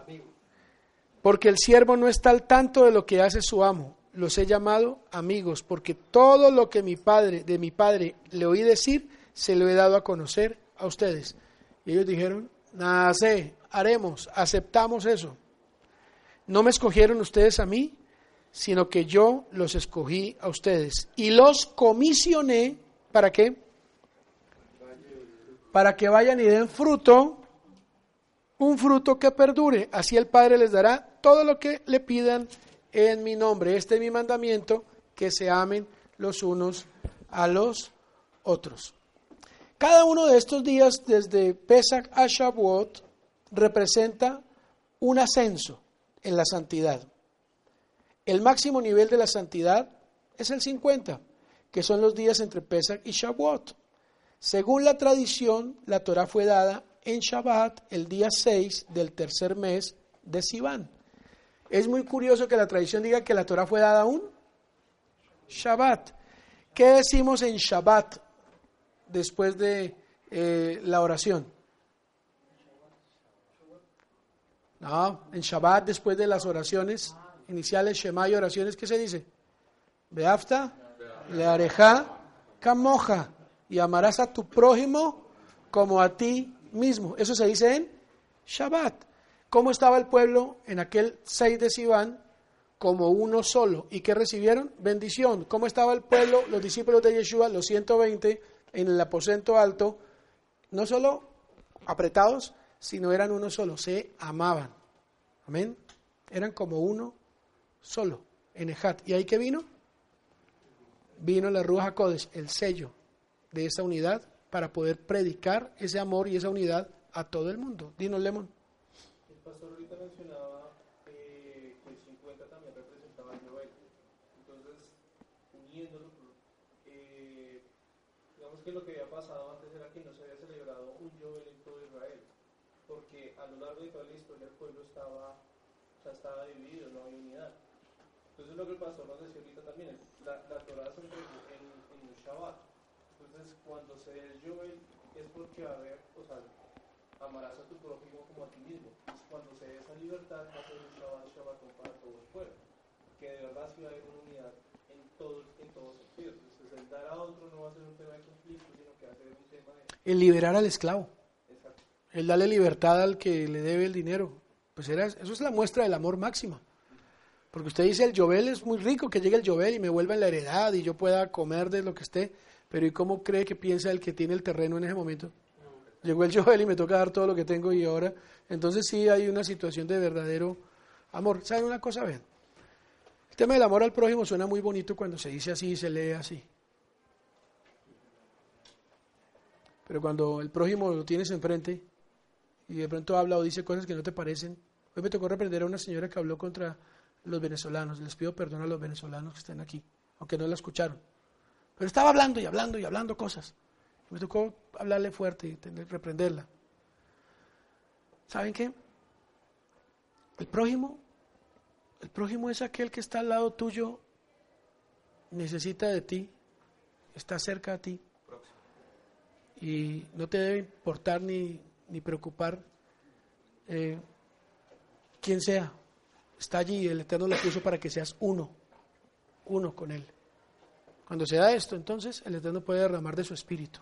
Porque el siervo no está al tanto de lo que hace su amo. Los he llamado amigos, porque todo lo que mi padre, de mi padre le oí decir, se lo he dado a conocer a ustedes. Y ellos dijeron, nada sé, haremos, aceptamos eso. No me escogieron ustedes a mí, sino que yo los escogí a ustedes y los comisioné para qué? Para que vayan y den fruto, un fruto que perdure. Así el Padre les dará todo lo que le pidan en mi nombre. Este es mi mandamiento, que se amen los unos a los otros. Cada uno de estos días, desde Pesach a Shavuot, representa un ascenso en la santidad. El máximo nivel de la santidad es el 50, que son los días entre Pesach y Shavuot. Según la tradición, la Torah fue dada en Shabbat el día 6 del tercer mes de Sivan. Es muy curioso que la tradición diga que la Torah fue dada un Shabbat. ¿Qué decimos en Shabbat después de eh, la oración? No, en Shabbat después de las oraciones iniciales, Shema y oraciones, ¿qué se dice? Beafta, le areja, camoja, y amarás a tu prójimo como a ti mismo. Eso se dice en Shabbat. ¿Cómo estaba el pueblo en aquel 6 de Sivan? Como uno solo. ¿Y qué recibieron? Bendición. ¿Cómo estaba el pueblo, los discípulos de Yeshua, los 120, en el aposento alto? No solo apretados, sino eran uno solo. Se amaban. Amén. Eran como uno solo, en Ejat. ¿Y ahí qué vino? Vino la Ruja Codes, el sello de esa unidad para poder predicar ese amor y esa unidad a todo el mundo. Dinos, Lemon. El pastor ahorita mencionaba eh, que el 50 también representaba el Joel. Entonces, uniéndolo, eh, digamos que lo que había pasado antes era que no se había celebrado un Joel en todo Israel, porque a lo largo de toda la historia el pueblo estaba, o sea, estaba dividido, no había unidad. Entonces lo que el pastor nos decía ahorita también, la, la Torah se entregó en, en un Shabbat. Entonces cuando se dé el Joel es porque va a haber, o sea, amarás a tu prójimo como a ti mismo. Cuando se dé esa libertad va a ser un Shabbat, Shabbat para todo el pueblo. Que de verdad sí va a haber una unidad en todo, en todos sentidos. Entonces el dar a otro no va a ser un tema de conflicto, sino que va a ser un tema de... El liberar al esclavo. Exacto. El darle libertad al que le debe el dinero. Pues era, eso es la muestra del amor máxima. Porque usted dice, el Jovel es muy rico, que llegue el Jovel y me vuelva en la heredad y yo pueda comer de lo que esté. Pero ¿y cómo cree que piensa el que tiene el terreno en ese momento? Llegó el Jovel y me toca dar todo lo que tengo y ahora. Entonces sí hay una situación de verdadero amor. ¿Saben una cosa? Vean. El tema del amor al prójimo suena muy bonito cuando se dice así y se lee así. Pero cuando el prójimo lo tienes enfrente y de pronto habla o dice cosas que no te parecen. Hoy me tocó reprender a una señora que habló contra los venezolanos. Les pido perdón a los venezolanos que están aquí, aunque no la escucharon. Pero estaba hablando y hablando y hablando cosas. Me tocó hablarle fuerte y tener, reprenderla. ¿Saben qué? El prójimo, el prójimo es aquel que está al lado tuyo, necesita de ti, está cerca a ti. Y no te debe importar ni, ni preocupar eh, quién sea. Está allí, el Eterno lo puso para que seas uno, uno con Él. Cuando se da esto, entonces el Eterno puede derramar de su espíritu.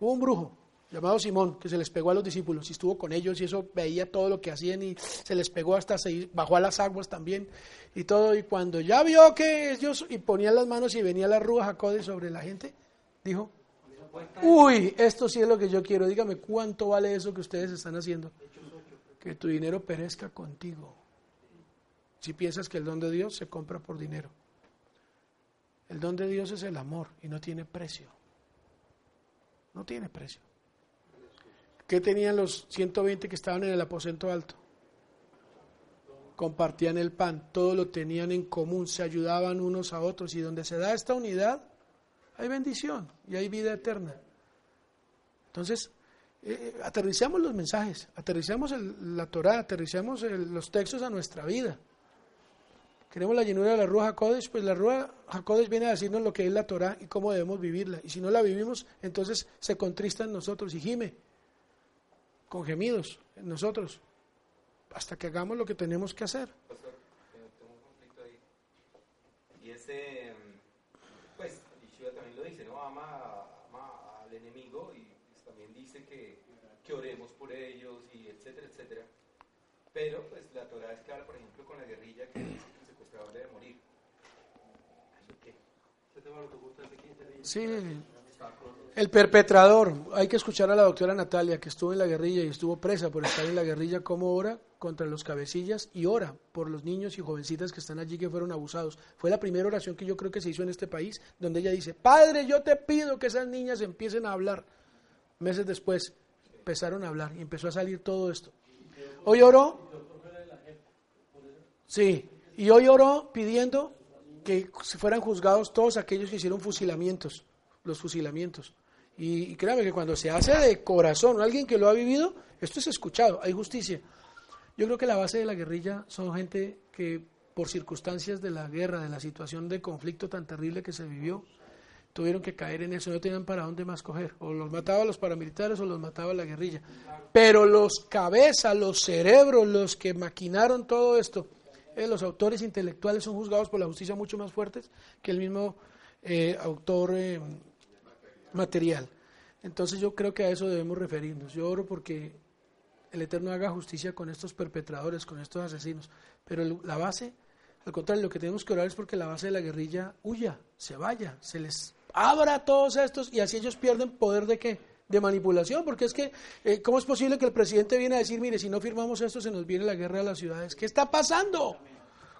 Hubo un brujo llamado Simón que se les pegó a los discípulos y estuvo con ellos y eso veía todo lo que hacían y se les pegó hasta se bajó a las aguas también y todo y cuando ya vio que ellos y ponía las manos y venía la rúa Jacode sobre la gente, dijo, uy, esto sí es lo que yo quiero, dígame cuánto vale eso que ustedes están haciendo, que tu dinero perezca contigo. Si piensas que el don de Dios se compra por dinero. El don de Dios es el amor y no tiene precio. No tiene precio. ¿Qué tenían los 120 que estaban en el aposento alto? Compartían el pan, todo lo tenían en común, se ayudaban unos a otros y donde se da esta unidad hay bendición y hay vida eterna. Entonces, eh, aterricemos los mensajes, aterricemos el, la Torah, aterricemos el, los textos a nuestra vida. Queremos la llenura de la Ruja Hakodesh, pues la Ruja Hakodesh viene a decirnos lo que es la Torah y cómo debemos vivirla. Y si no la vivimos, entonces se contrista en nosotros y gime con gemidos en nosotros hasta que hagamos lo que tenemos que hacer. Pastor, eh, tengo un conflicto ahí. dice, mm, pues Yeshua también lo dice, ¿no? Ama, ama al enemigo y pues, también dice que, que oremos por ellos y etcétera, etcétera. Pero pues la Torah es clara, por ejemplo, con la guerrilla que dice que el secuestrador debe morir. ¿Eso qué? ¿Ese tema lo tocó usted hace 15 días? Sí, el perpetrador. Hay que escuchar a la doctora Natalia, que estuvo en la guerrilla y estuvo presa por estar en la guerrilla, cómo ora contra los cabecillas y ora por los niños y jovencitas que están allí que fueron abusados. Fue la primera oración que yo creo que se hizo en este país, donde ella dice, Padre, yo te pido que esas niñas empiecen a hablar. Meses después empezaron a hablar y empezó a salir todo esto. Hoy oró, sí, y hoy oró pidiendo que se fueran juzgados todos aquellos que hicieron fusilamientos, los fusilamientos. Y, y créame que cuando se hace de corazón, alguien que lo ha vivido, esto es escuchado, hay justicia. Yo creo que la base de la guerrilla son gente que por circunstancias de la guerra, de la situación de conflicto tan terrible que se vivió, tuvieron que caer en eso, no tenían para dónde más coger, o los mataba los paramilitares o los mataba la guerrilla. Pero los cabezas, los cerebros, los que maquinaron todo esto, eh, los autores intelectuales son juzgados por la justicia mucho más fuertes que el mismo eh, autor eh, material. Entonces yo creo que a eso debemos referirnos. Yo oro porque el Eterno haga justicia con estos perpetradores, con estos asesinos. Pero la base, al contrario, lo que tenemos que orar es porque la base de la guerrilla huya, se vaya, se les abra a todos estos y así ellos pierden poder de qué? De manipulación, porque es que, eh, ¿cómo es posible que el presidente viene a decir, mire, si no firmamos esto se nos viene la guerra a las ciudades? ¿Qué está pasando?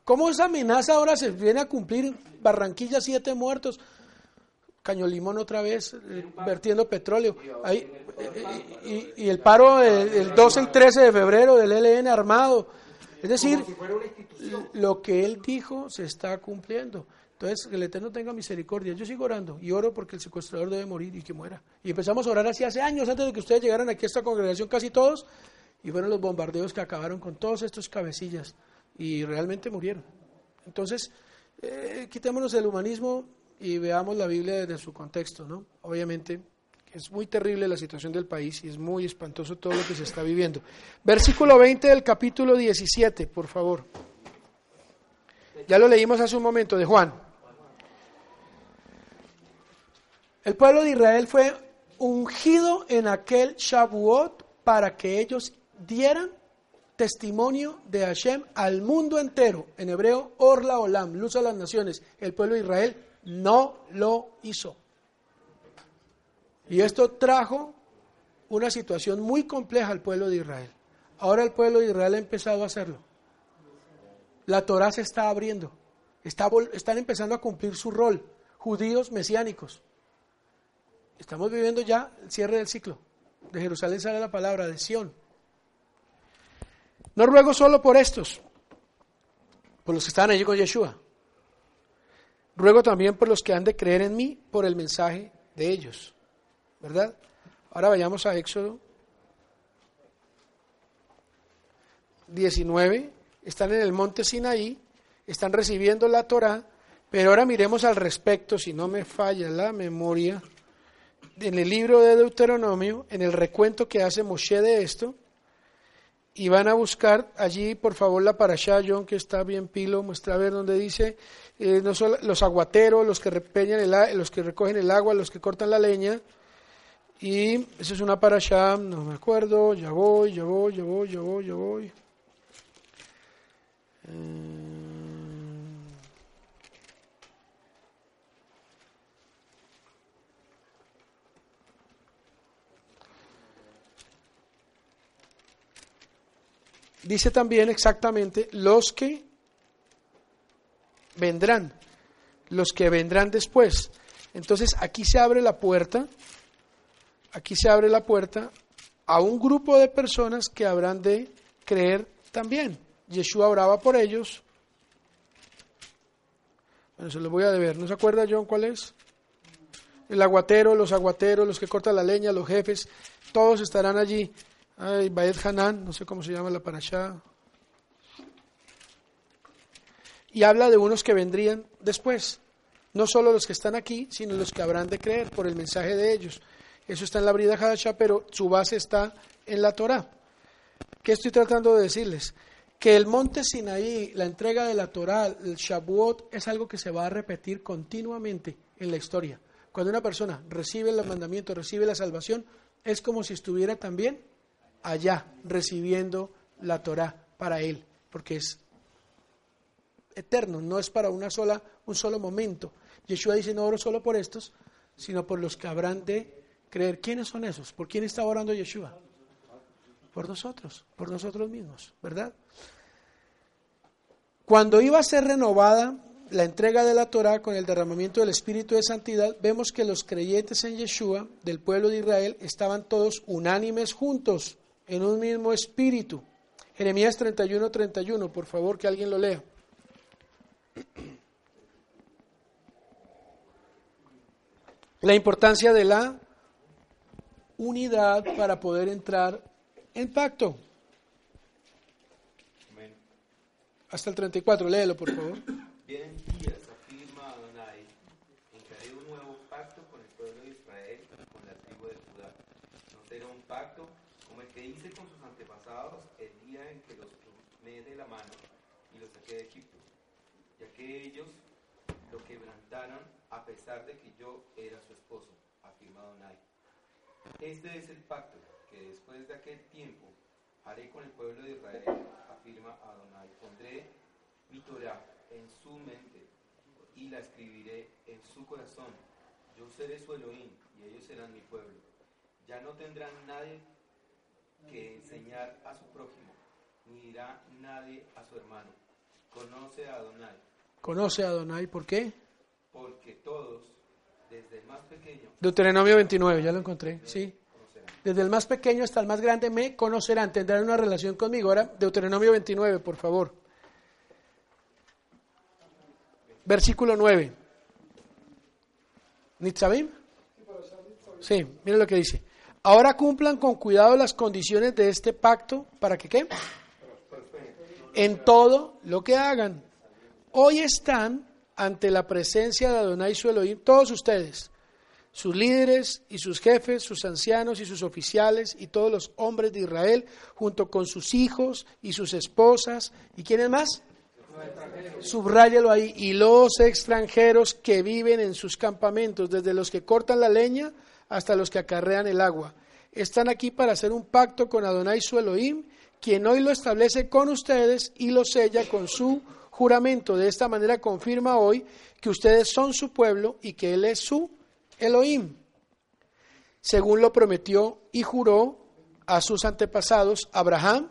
¿Cómo esa amenaza ahora se viene a cumplir? Barranquilla, siete muertos. Caño Limón otra vez, eh, vertiendo petróleo. Ahí, eh, y, y el paro del el 12 y 13 de febrero del ELN armado. Es decir, lo que él dijo se está cumpliendo. Entonces, que el Eterno tenga misericordia. Yo sigo orando y oro porque el secuestrador debe morir y que muera. Y empezamos a orar así hace años, antes de que ustedes llegaran aquí a esta congregación, casi todos, y fueron los bombardeos que acabaron con todos estos cabecillas y realmente murieron. Entonces, eh, quitémonos el humanismo y veamos la Biblia desde su contexto, ¿no? Obviamente es muy terrible la situación del país y es muy espantoso todo lo que se está viviendo. Versículo 20 del capítulo 17, por favor. Ya lo leímos hace un momento de Juan. El pueblo de Israel fue ungido en aquel Shavuot para que ellos dieran testimonio de Hashem al mundo entero. En hebreo, Orla Olam, luz a las naciones. El pueblo de Israel no lo hizo. Y esto trajo una situación muy compleja al pueblo de Israel. Ahora el pueblo de Israel ha empezado a hacerlo. La Torah se está abriendo. Están empezando a cumplir su rol. Judíos mesiánicos. Estamos viviendo ya el cierre del ciclo. De Jerusalén sale la palabra de Sión. No ruego solo por estos, por los que están allí con Yeshua. Ruego también por los que han de creer en mí por el mensaje de ellos. ¿Verdad? Ahora vayamos a Éxodo 19. Están en el monte Sinaí, están recibiendo la Torah, pero ahora miremos al respecto, si no me falla la memoria, en el libro de Deuteronomio, en el recuento que hace Moshe de esto, y van a buscar allí, por favor, la parashá, John, que está bien pilo, muestra a ver donde dice, eh, no solo los aguateros, los que, repeñan el, los que recogen el agua, los que cortan la leña, y eso es una parashá, no me acuerdo, ya voy, ya voy, ya voy, ya voy, ya voy. Eh, Dice también exactamente los que vendrán, los que vendrán después. Entonces aquí se abre la puerta, aquí se abre la puerta a un grupo de personas que habrán de creer también. Yeshua oraba por ellos. Bueno, se lo voy a deber. ¿No se acuerda, John, cuál es? El aguatero, los aguateros, los que cortan la leña, los jefes, todos estarán allí. Ay, Baed Hanan, no sé cómo se llama la parashá. Y habla de unos que vendrían después. No solo los que están aquí, sino los que habrán de creer por el mensaje de ellos. Eso está en la Brida Hadashah, pero su base está en la Torah. ¿Qué estoy tratando de decirles? que el monte Sinaí, la entrega de la Torá, el Shavuot, es algo que se va a repetir continuamente en la historia. Cuando una persona recibe los mandamientos, recibe la salvación, es como si estuviera también allá recibiendo la Torá para él, porque es eterno, no es para una sola, un solo momento. Yeshua dice, no oro solo por estos, sino por los que habrán de creer. ¿Quiénes son esos? ¿Por quién está orando Yeshua? Por nosotros, por nosotros mismos, ¿verdad? Cuando iba a ser renovada la entrega de la Torah con el derramamiento del Espíritu de Santidad, vemos que los creyentes en Yeshua del pueblo de Israel estaban todos unánimes juntos en un mismo espíritu. Jeremías 31, 31, por favor que alguien lo lea. La importancia de la unidad para poder entrar en pacto. Hasta el 34, léelo por favor. Vienen días, afirma Adonai, en que haré un nuevo pacto con el pueblo de Israel, con la tribu de Judá. No será un pacto como el que hice con sus antepasados el día en que los tomé de la mano y los saqué de Egipto, ya que ellos lo quebrantaron a pesar de que yo era su esposo, afirma Adonai. Este es el pacto que después de aquel tiempo haré con el pueblo de Israel, afirma Adonai. Pondré mi Torah en su mente y la escribiré en su corazón. Yo seré su Elohim y ellos serán mi pueblo. Ya no tendrán nadie que enseñar a su prójimo, ni dirá nadie a su hermano. Conoce a Adonai, Conoce a Adonai, ¿por qué? porque todos, desde el más pequeño, Deuteronomio 29, ya lo encontré, sí. Desde el más pequeño hasta el más grande me conocerán, tendrán una relación conmigo. Ahora, Deuteronomio 29, por favor. Versículo 9. ¿Nitzabim? Sí, mire lo que dice. Ahora cumplan con cuidado las condiciones de este pacto para que qué? En todo lo que hagan. Hoy están ante la presencia de Adonai su Elohim, todos ustedes, sus líderes y sus jefes, sus ancianos y sus oficiales y todos los hombres de Israel, junto con sus hijos y sus esposas. ¿Y quiénes más? Subráyalo ahí. Y los extranjeros que viven en sus campamentos, desde los que cortan la leña hasta los que acarrean el agua. Están aquí para hacer un pacto con Adonai su Elohim, quien hoy lo establece con ustedes y lo sella con su juramento. De esta manera confirma hoy que ustedes son su pueblo y que Él es su Elohim, según lo prometió y juró a sus antepasados Abraham,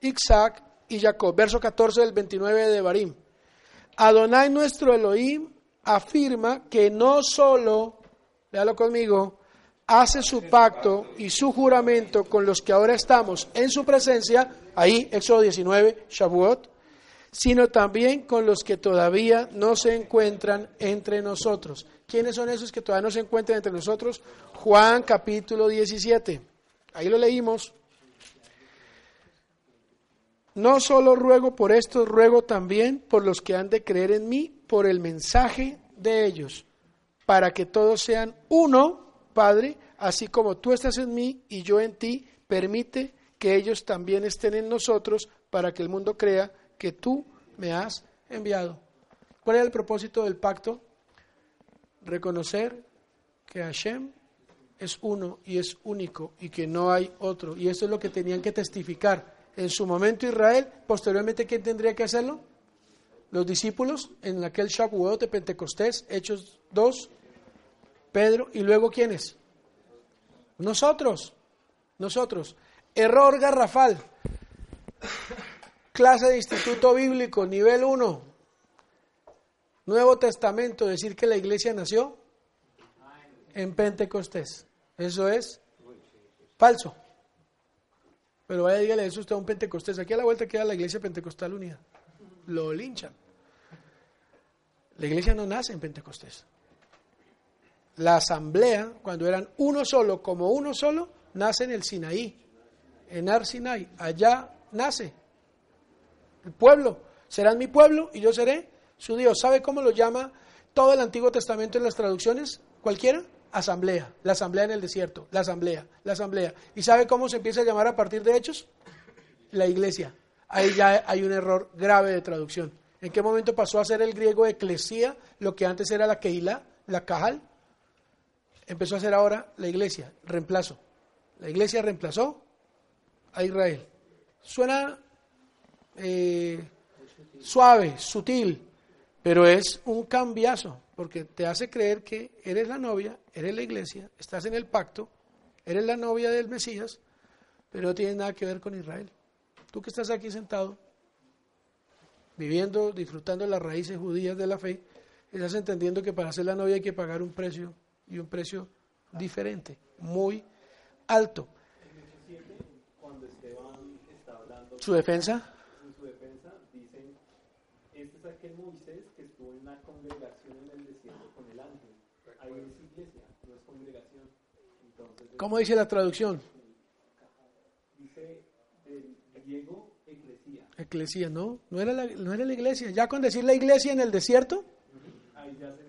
Isaac y Jacob. Verso 14 del 29 de Barim. Adonai nuestro Elohim afirma que no solo, véalo conmigo, hace su pacto y su juramento con los que ahora estamos en su presencia, ahí Éxodo 19, Shavuot, sino también con los que todavía no se encuentran entre nosotros. ¿Quiénes son esos que todavía no se encuentran entre nosotros? Juan capítulo 17. Ahí lo leímos. No solo ruego por estos, ruego también por los que han de creer en mí, por el mensaje de ellos, para que todos sean uno, Padre, así como tú estás en mí y yo en ti, permite que ellos también estén en nosotros, para que el mundo crea que tú me has enviado. ¿Cuál era el propósito del pacto? Reconocer que Hashem es uno y es único y que no hay otro. Y eso es lo que tenían que testificar. En su momento Israel, posteriormente, ¿quién tendría que hacerlo? Los discípulos en aquel Shavuot de Pentecostés, Hechos 2, Pedro, y luego ¿quiénes? Nosotros, nosotros. Error garrafal. Clase de instituto bíblico, nivel 1. Nuevo Testamento, decir que la iglesia nació en Pentecostés. Eso es falso. Pero vaya, dígale eso usted a un Pentecostés. Aquí a la vuelta queda la iglesia pentecostal unida. Lo linchan. La iglesia no nace en Pentecostés. La asamblea, cuando eran uno solo, como uno solo, nace en el Sinaí, en Ar Sinai. Allá nace el pueblo. Serán mi pueblo y yo seré su Dios. ¿Sabe cómo lo llama todo el Antiguo Testamento en las traducciones? ¿Cualquiera? Asamblea. La asamblea en el desierto. La asamblea. La asamblea. ¿Y sabe cómo se empieza a llamar a partir de Hechos? La iglesia. Ahí ya hay un error grave de traducción. ¿En qué momento pasó a ser el griego eclesía, lo que antes era la keila, la cajal? Empezó a ser ahora la iglesia, reemplazo. La iglesia reemplazó a Israel. Suena eh, suave, sutil, pero es un cambiazo, porque te hace creer que eres la novia, eres la iglesia, estás en el pacto, eres la novia del Mesías, pero no tiene nada que ver con Israel. Tú que estás aquí sentado, viviendo, disfrutando las raíces judías de la fe, estás entendiendo que para ser la novia hay que pagar un precio y un precio diferente, muy alto. ¿Su defensa? en su defensa, dicen, este es aquel Moisés que estuvo en una congregación en el desierto con el ángel. Ahí es iglesia, no es congregación. Entonces, ¿Cómo dice la traducción? dice del griego eclesía. Eclesia, no, no era, la, no era la iglesia. Ya con decir la iglesia en el desierto, Ahí ya se.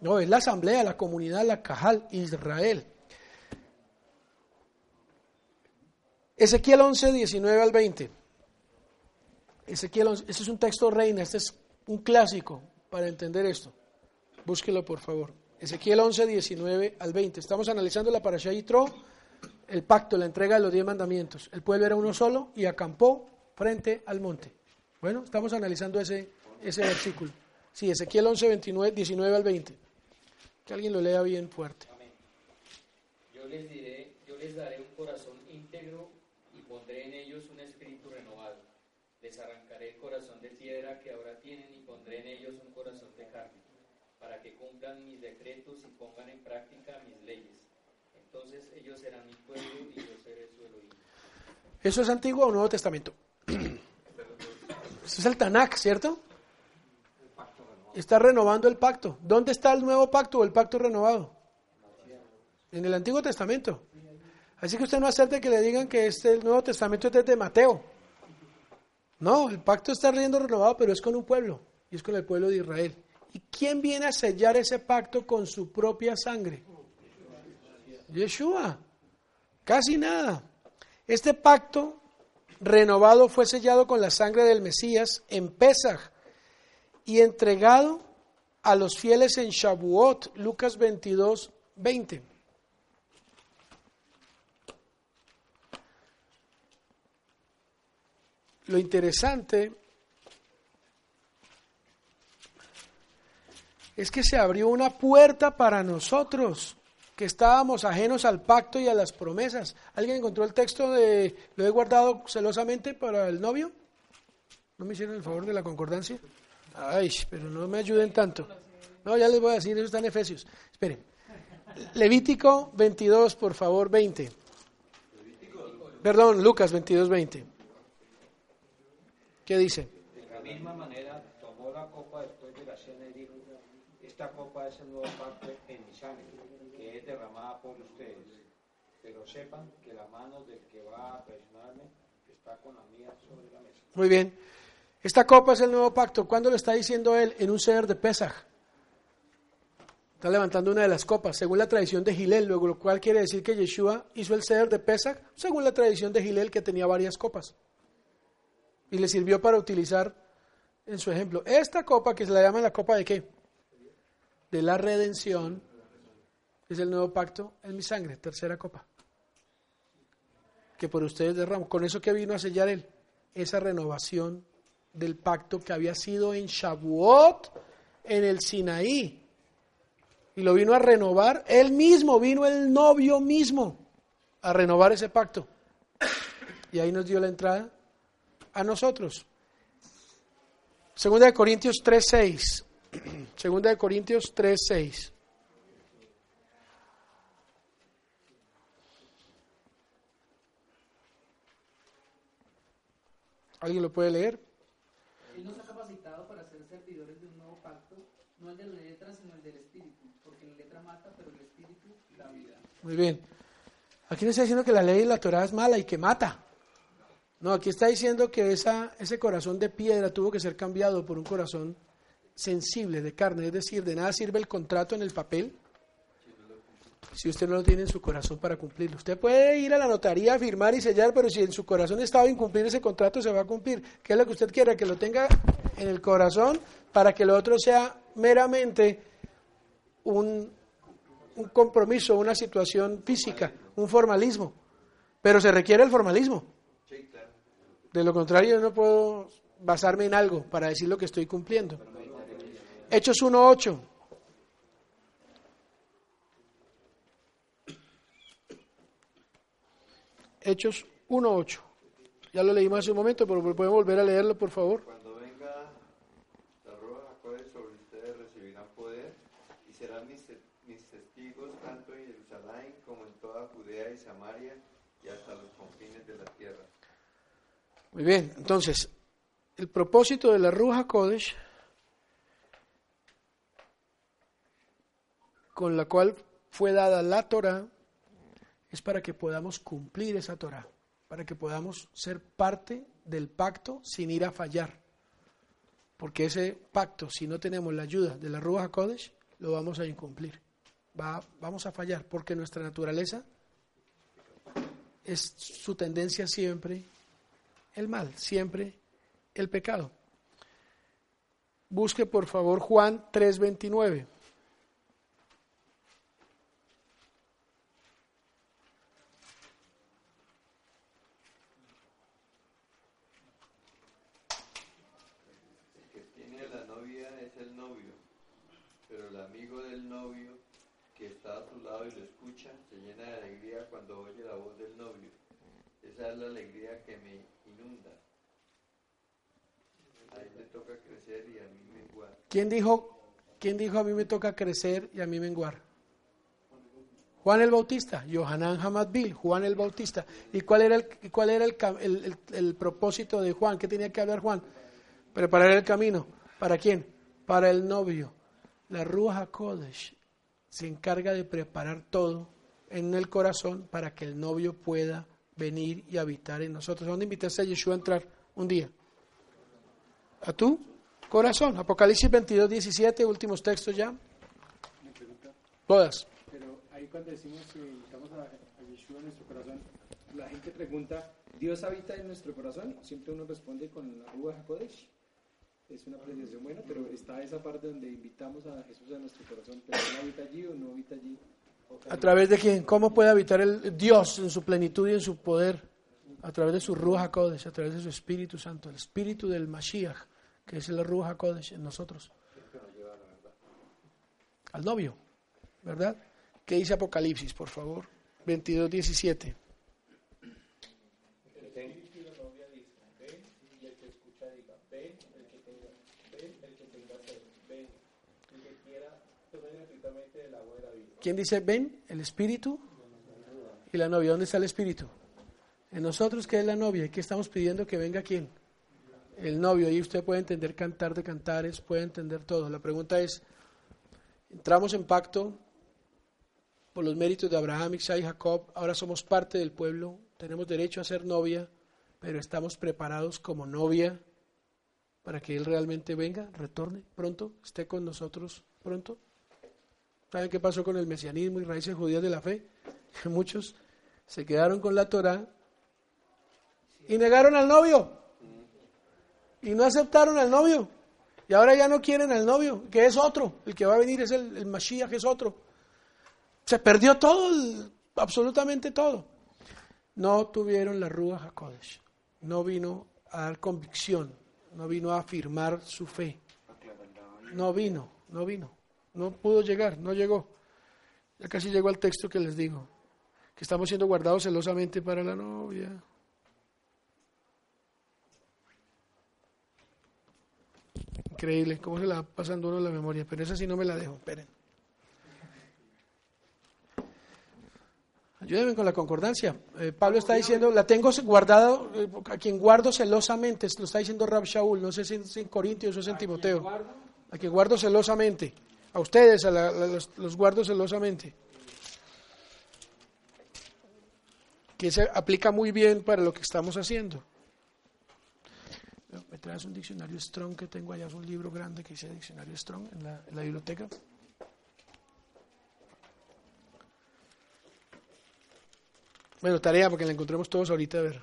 No, es la asamblea, la comunidad, la Cajal, Israel. Ezequiel 11, 19 al 20. Ezequiel 11, este es un texto reina, este es un clásico para entender esto. Búsquelo, por favor. Ezequiel 11, 19 al 20. Estamos analizando la parasha Yitro, el pacto, la entrega de los diez mandamientos. El pueblo era uno solo y acampó frente al monte. Bueno, estamos analizando ese, ese versículo. Sí, Ezequiel 11, 29, 19 al 20. Que alguien lo lea bien fuerte. Amén. Yo les diré, yo les daré un corazón íntegro y pondré en ellos un espíritu renovado. Les arrancaré el corazón de piedra que ahora tienen y pondré en ellos un corazón de carne, para que cumplan mis decretos y pongan en práctica mis leyes. Entonces ellos serán mi pueblo y yo seré su Elohim. ¿Eso es Antiguo o Nuevo Testamento? *clears throat* Eso es el Tanakh, ¿cierto? Está renovando el pacto. ¿Dónde está el nuevo pacto o el pacto renovado? En el Antiguo Testamento. Así que usted no acepte que le digan que este el Nuevo Testamento es desde Mateo. No, el pacto está siendo renovado, pero es con un pueblo, y es con el pueblo de Israel. ¿Y quién viene a sellar ese pacto con su propia sangre? Yeshua. Casi nada. Este pacto renovado fue sellado con la sangre del Mesías en Pesaj y entregado a los fieles en Shavuot, Lucas 22, 20. Lo interesante es que se abrió una puerta para nosotros, que estábamos ajenos al pacto y a las promesas. ¿Alguien encontró el texto de lo he guardado celosamente para el novio? ¿No me hicieron el favor de la concordancia? Ay, pero no me ayuden tanto. No, ya les voy a decir, eso está en Efesios. Esperen. Levítico 22, por favor, 20. Perdón, Lucas 22, 20. ¿Qué dice? De la misma manera tomó la copa después de la cena y dijo, esta copa es el nuevo pacto en mi sangre, que es derramada por ustedes. Pero sepan que la mano del que va a traicionarme está con la mía sobre la mesa. Muy bien. Esta copa es el nuevo pacto. ¿Cuándo lo está diciendo él? En un ceder de Pesaj. Está levantando una de las copas, según la tradición de Gilel, luego lo cual quiere decir que Yeshua hizo el ceder de Pesach, según la tradición de Gilel, que tenía varias copas. Y le sirvió para utilizar en su ejemplo. Esta copa, que se la llama la copa de qué? De la redención, es el nuevo pacto en mi sangre, tercera copa. Que por ustedes derramo. Con eso que vino a sellar él, esa renovación del pacto que había sido en Shavuot, en el Sinaí. Y lo vino a renovar, él mismo, vino el novio mismo a renovar ese pacto. Y ahí nos dio la entrada a nosotros. Segunda de Corintios 3.6. *clears throat* Segunda de Corintios 3.6. ¿Alguien lo puede leer? Él nos ha capacitado para ser servidores de un nuevo pacto, no el de la letra, sino el del espíritu, porque la letra mata, pero el espíritu da vida. Muy bien. Aquí no está diciendo que la ley de la Torah es mala y que mata. No, aquí está diciendo que ese corazón de piedra tuvo que ser cambiado por un corazón sensible, de carne. Es decir, de nada sirve el contrato en el papel si usted no lo tiene en su corazón para cumplirlo. Usted puede ir a la notaría a firmar y sellar, pero si en su corazón estaba incumplir ese contrato, se va a cumplir. ¿Qué es lo que usted quiere? Que lo tenga en el corazón para que lo otro sea meramente un, un compromiso, una situación física, un formalismo. Pero se requiere el formalismo. De lo contrario, yo no puedo basarme en algo para decir lo que estoy cumpliendo. Hechos 1.8. Hechos 1.8. Ya lo leímos hace un momento, pero podemos volver a leerlo, por favor. Cuando venga la roja Jacob sobre ustedes recibirán poder y serán mis, te- mis testigos tanto en Jerusalén como en toda Judea y Samaria y hasta los confines de la tierra. Muy bien, entonces, el propósito de la Ruja Kodesh, con la cual fue dada la Torah, es para que podamos cumplir esa Torah, para que podamos ser parte del pacto sin ir a fallar. Porque ese pacto, si no tenemos la ayuda de la Ruja Kodesh, lo vamos a incumplir. Va- vamos a fallar, porque nuestra naturaleza es su tendencia siempre el mal, siempre el pecado. Busque por favor Juan 3:29. El que tiene a la novia es el novio, pero el amigo del novio que está a su lado y lo escucha se llena de alegría cuando oye la voz del novio. Esa es la alegría que me inunda. A él le toca crecer y a mí menguar. ¿Quién dijo, ¿Quién dijo a mí me toca crecer y a mí menguar? Juan el Bautista, Yohanan Hamadbil, Juan el Bautista. ¿Y cuál era, el, cuál era el, el- el- propósito de Juan? ¿Qué tenía que hablar Juan? Preparar el camino. ¿Para quién? Para el novio. La Ruach Kodesh se encarga de preparar todo en el corazón para que el novio pueda venir y habitar en nosotros. ¿A dónde invitaste a Yeshua a entrar un día? ¿A tu corazón? Apocalipsis 22, 17, últimos textos ya. Todas. pero ahí cuando decimos que invitamos a, a Yeshua en nuestro corazón, la gente pregunta, ¿Dios habita en nuestro corazón? Siempre uno responde con la Ruach HaKodesh. Es una apreciación buena, pero está esa parte donde invitamos a Jesús a nuestro corazón, pero ¿Él habita allí o no habita allí? ¿A través de quién? ¿Cómo puede habitar el Dios en su plenitud y en su poder? A través de su Ruach HaKodesh, a través de su Espíritu Santo, el Espíritu del Mashiach, que es el Ruach HaKodesh en nosotros. Al novio, ¿verdad? ¿Qué dice Apocalipsis, por favor? 22, 17. El espíritu y la novia dicen, ven, y el que escucha diga, ven, el que tenga, ven, el que tenga sed, ven, el que quiera, tome gratuitamente del agua de la vida. ¿Quién dice ven? El Espíritu y la novia. ¿Dónde está el Espíritu? En nosotros, que es la novia? ¿Y qué estamos pidiendo que venga quién? El novio. Y usted puede entender cantar de cantares, puede entender todo. La pregunta es, entramos en pacto por los méritos de Abraham, Isaac y Jacob, ahora somos parte del pueblo, tenemos derecho a ser novia, pero estamos preparados como novia para que Él realmente venga, retorne pronto, esté con nosotros pronto. ¿Saben qué pasó con el mesianismo y raíces judías de la fe? *laughs* Muchos se quedaron con la Torah y negaron al novio. Y no aceptaron al novio. Y ahora ya no quieren al novio, que es otro. El que va a venir es el, el Mashiach, que es otro. Se perdió todo, absolutamente todo. No tuvieron la Ruach HaKodesh. No vino a dar convicción. No vino a afirmar su fe. No vino, no vino. No pudo llegar, no llegó. Ya casi llegó al texto que les digo. Que estamos siendo guardados celosamente para la novia. Increíble, cómo se la va pasando uno la memoria, pero esa sí no me la dejo, esperen. Ayúdenme con la concordancia. Eh, Pablo está diciendo, la tengo guardado, eh, a quien guardo celosamente, lo está diciendo Rab Shaul, no sé si es en Corintios o es en Timoteo. A quien guardo celosamente. A ustedes, a la- a los, los guardo celosamente. Que se aplica muy bien para lo que estamos haciendo. ¿Me traes un diccionario Strong que tengo allá? Es un libro grande que dice Diccionario Strong en la, en la biblioteca. Bueno, tarea porque la encontremos todos ahorita a ver.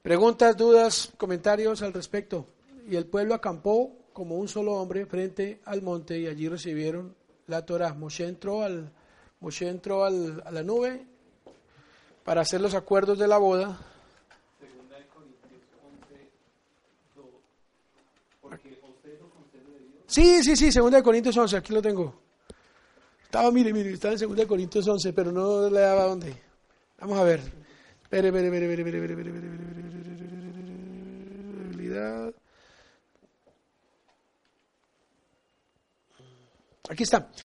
Preguntas, dudas, comentarios al respecto. Y el pueblo acampó como un solo hombre frente al monte y allí recibieron la Torah. Moshe entró, al, Moshe entró al- a la nube para hacer los acuerdos de la boda. Segunda de Corintios Porque de Dios. Sí, sí, sí, segunda de Corintios 11, aquí lo tengo. Estaba, mire, mire, estaba en segunda de Corintios 11, pero no le daba dónde. Vamos a ver. Espere, espere, espere, espere, espere, espere, espere, espere, Aquí está.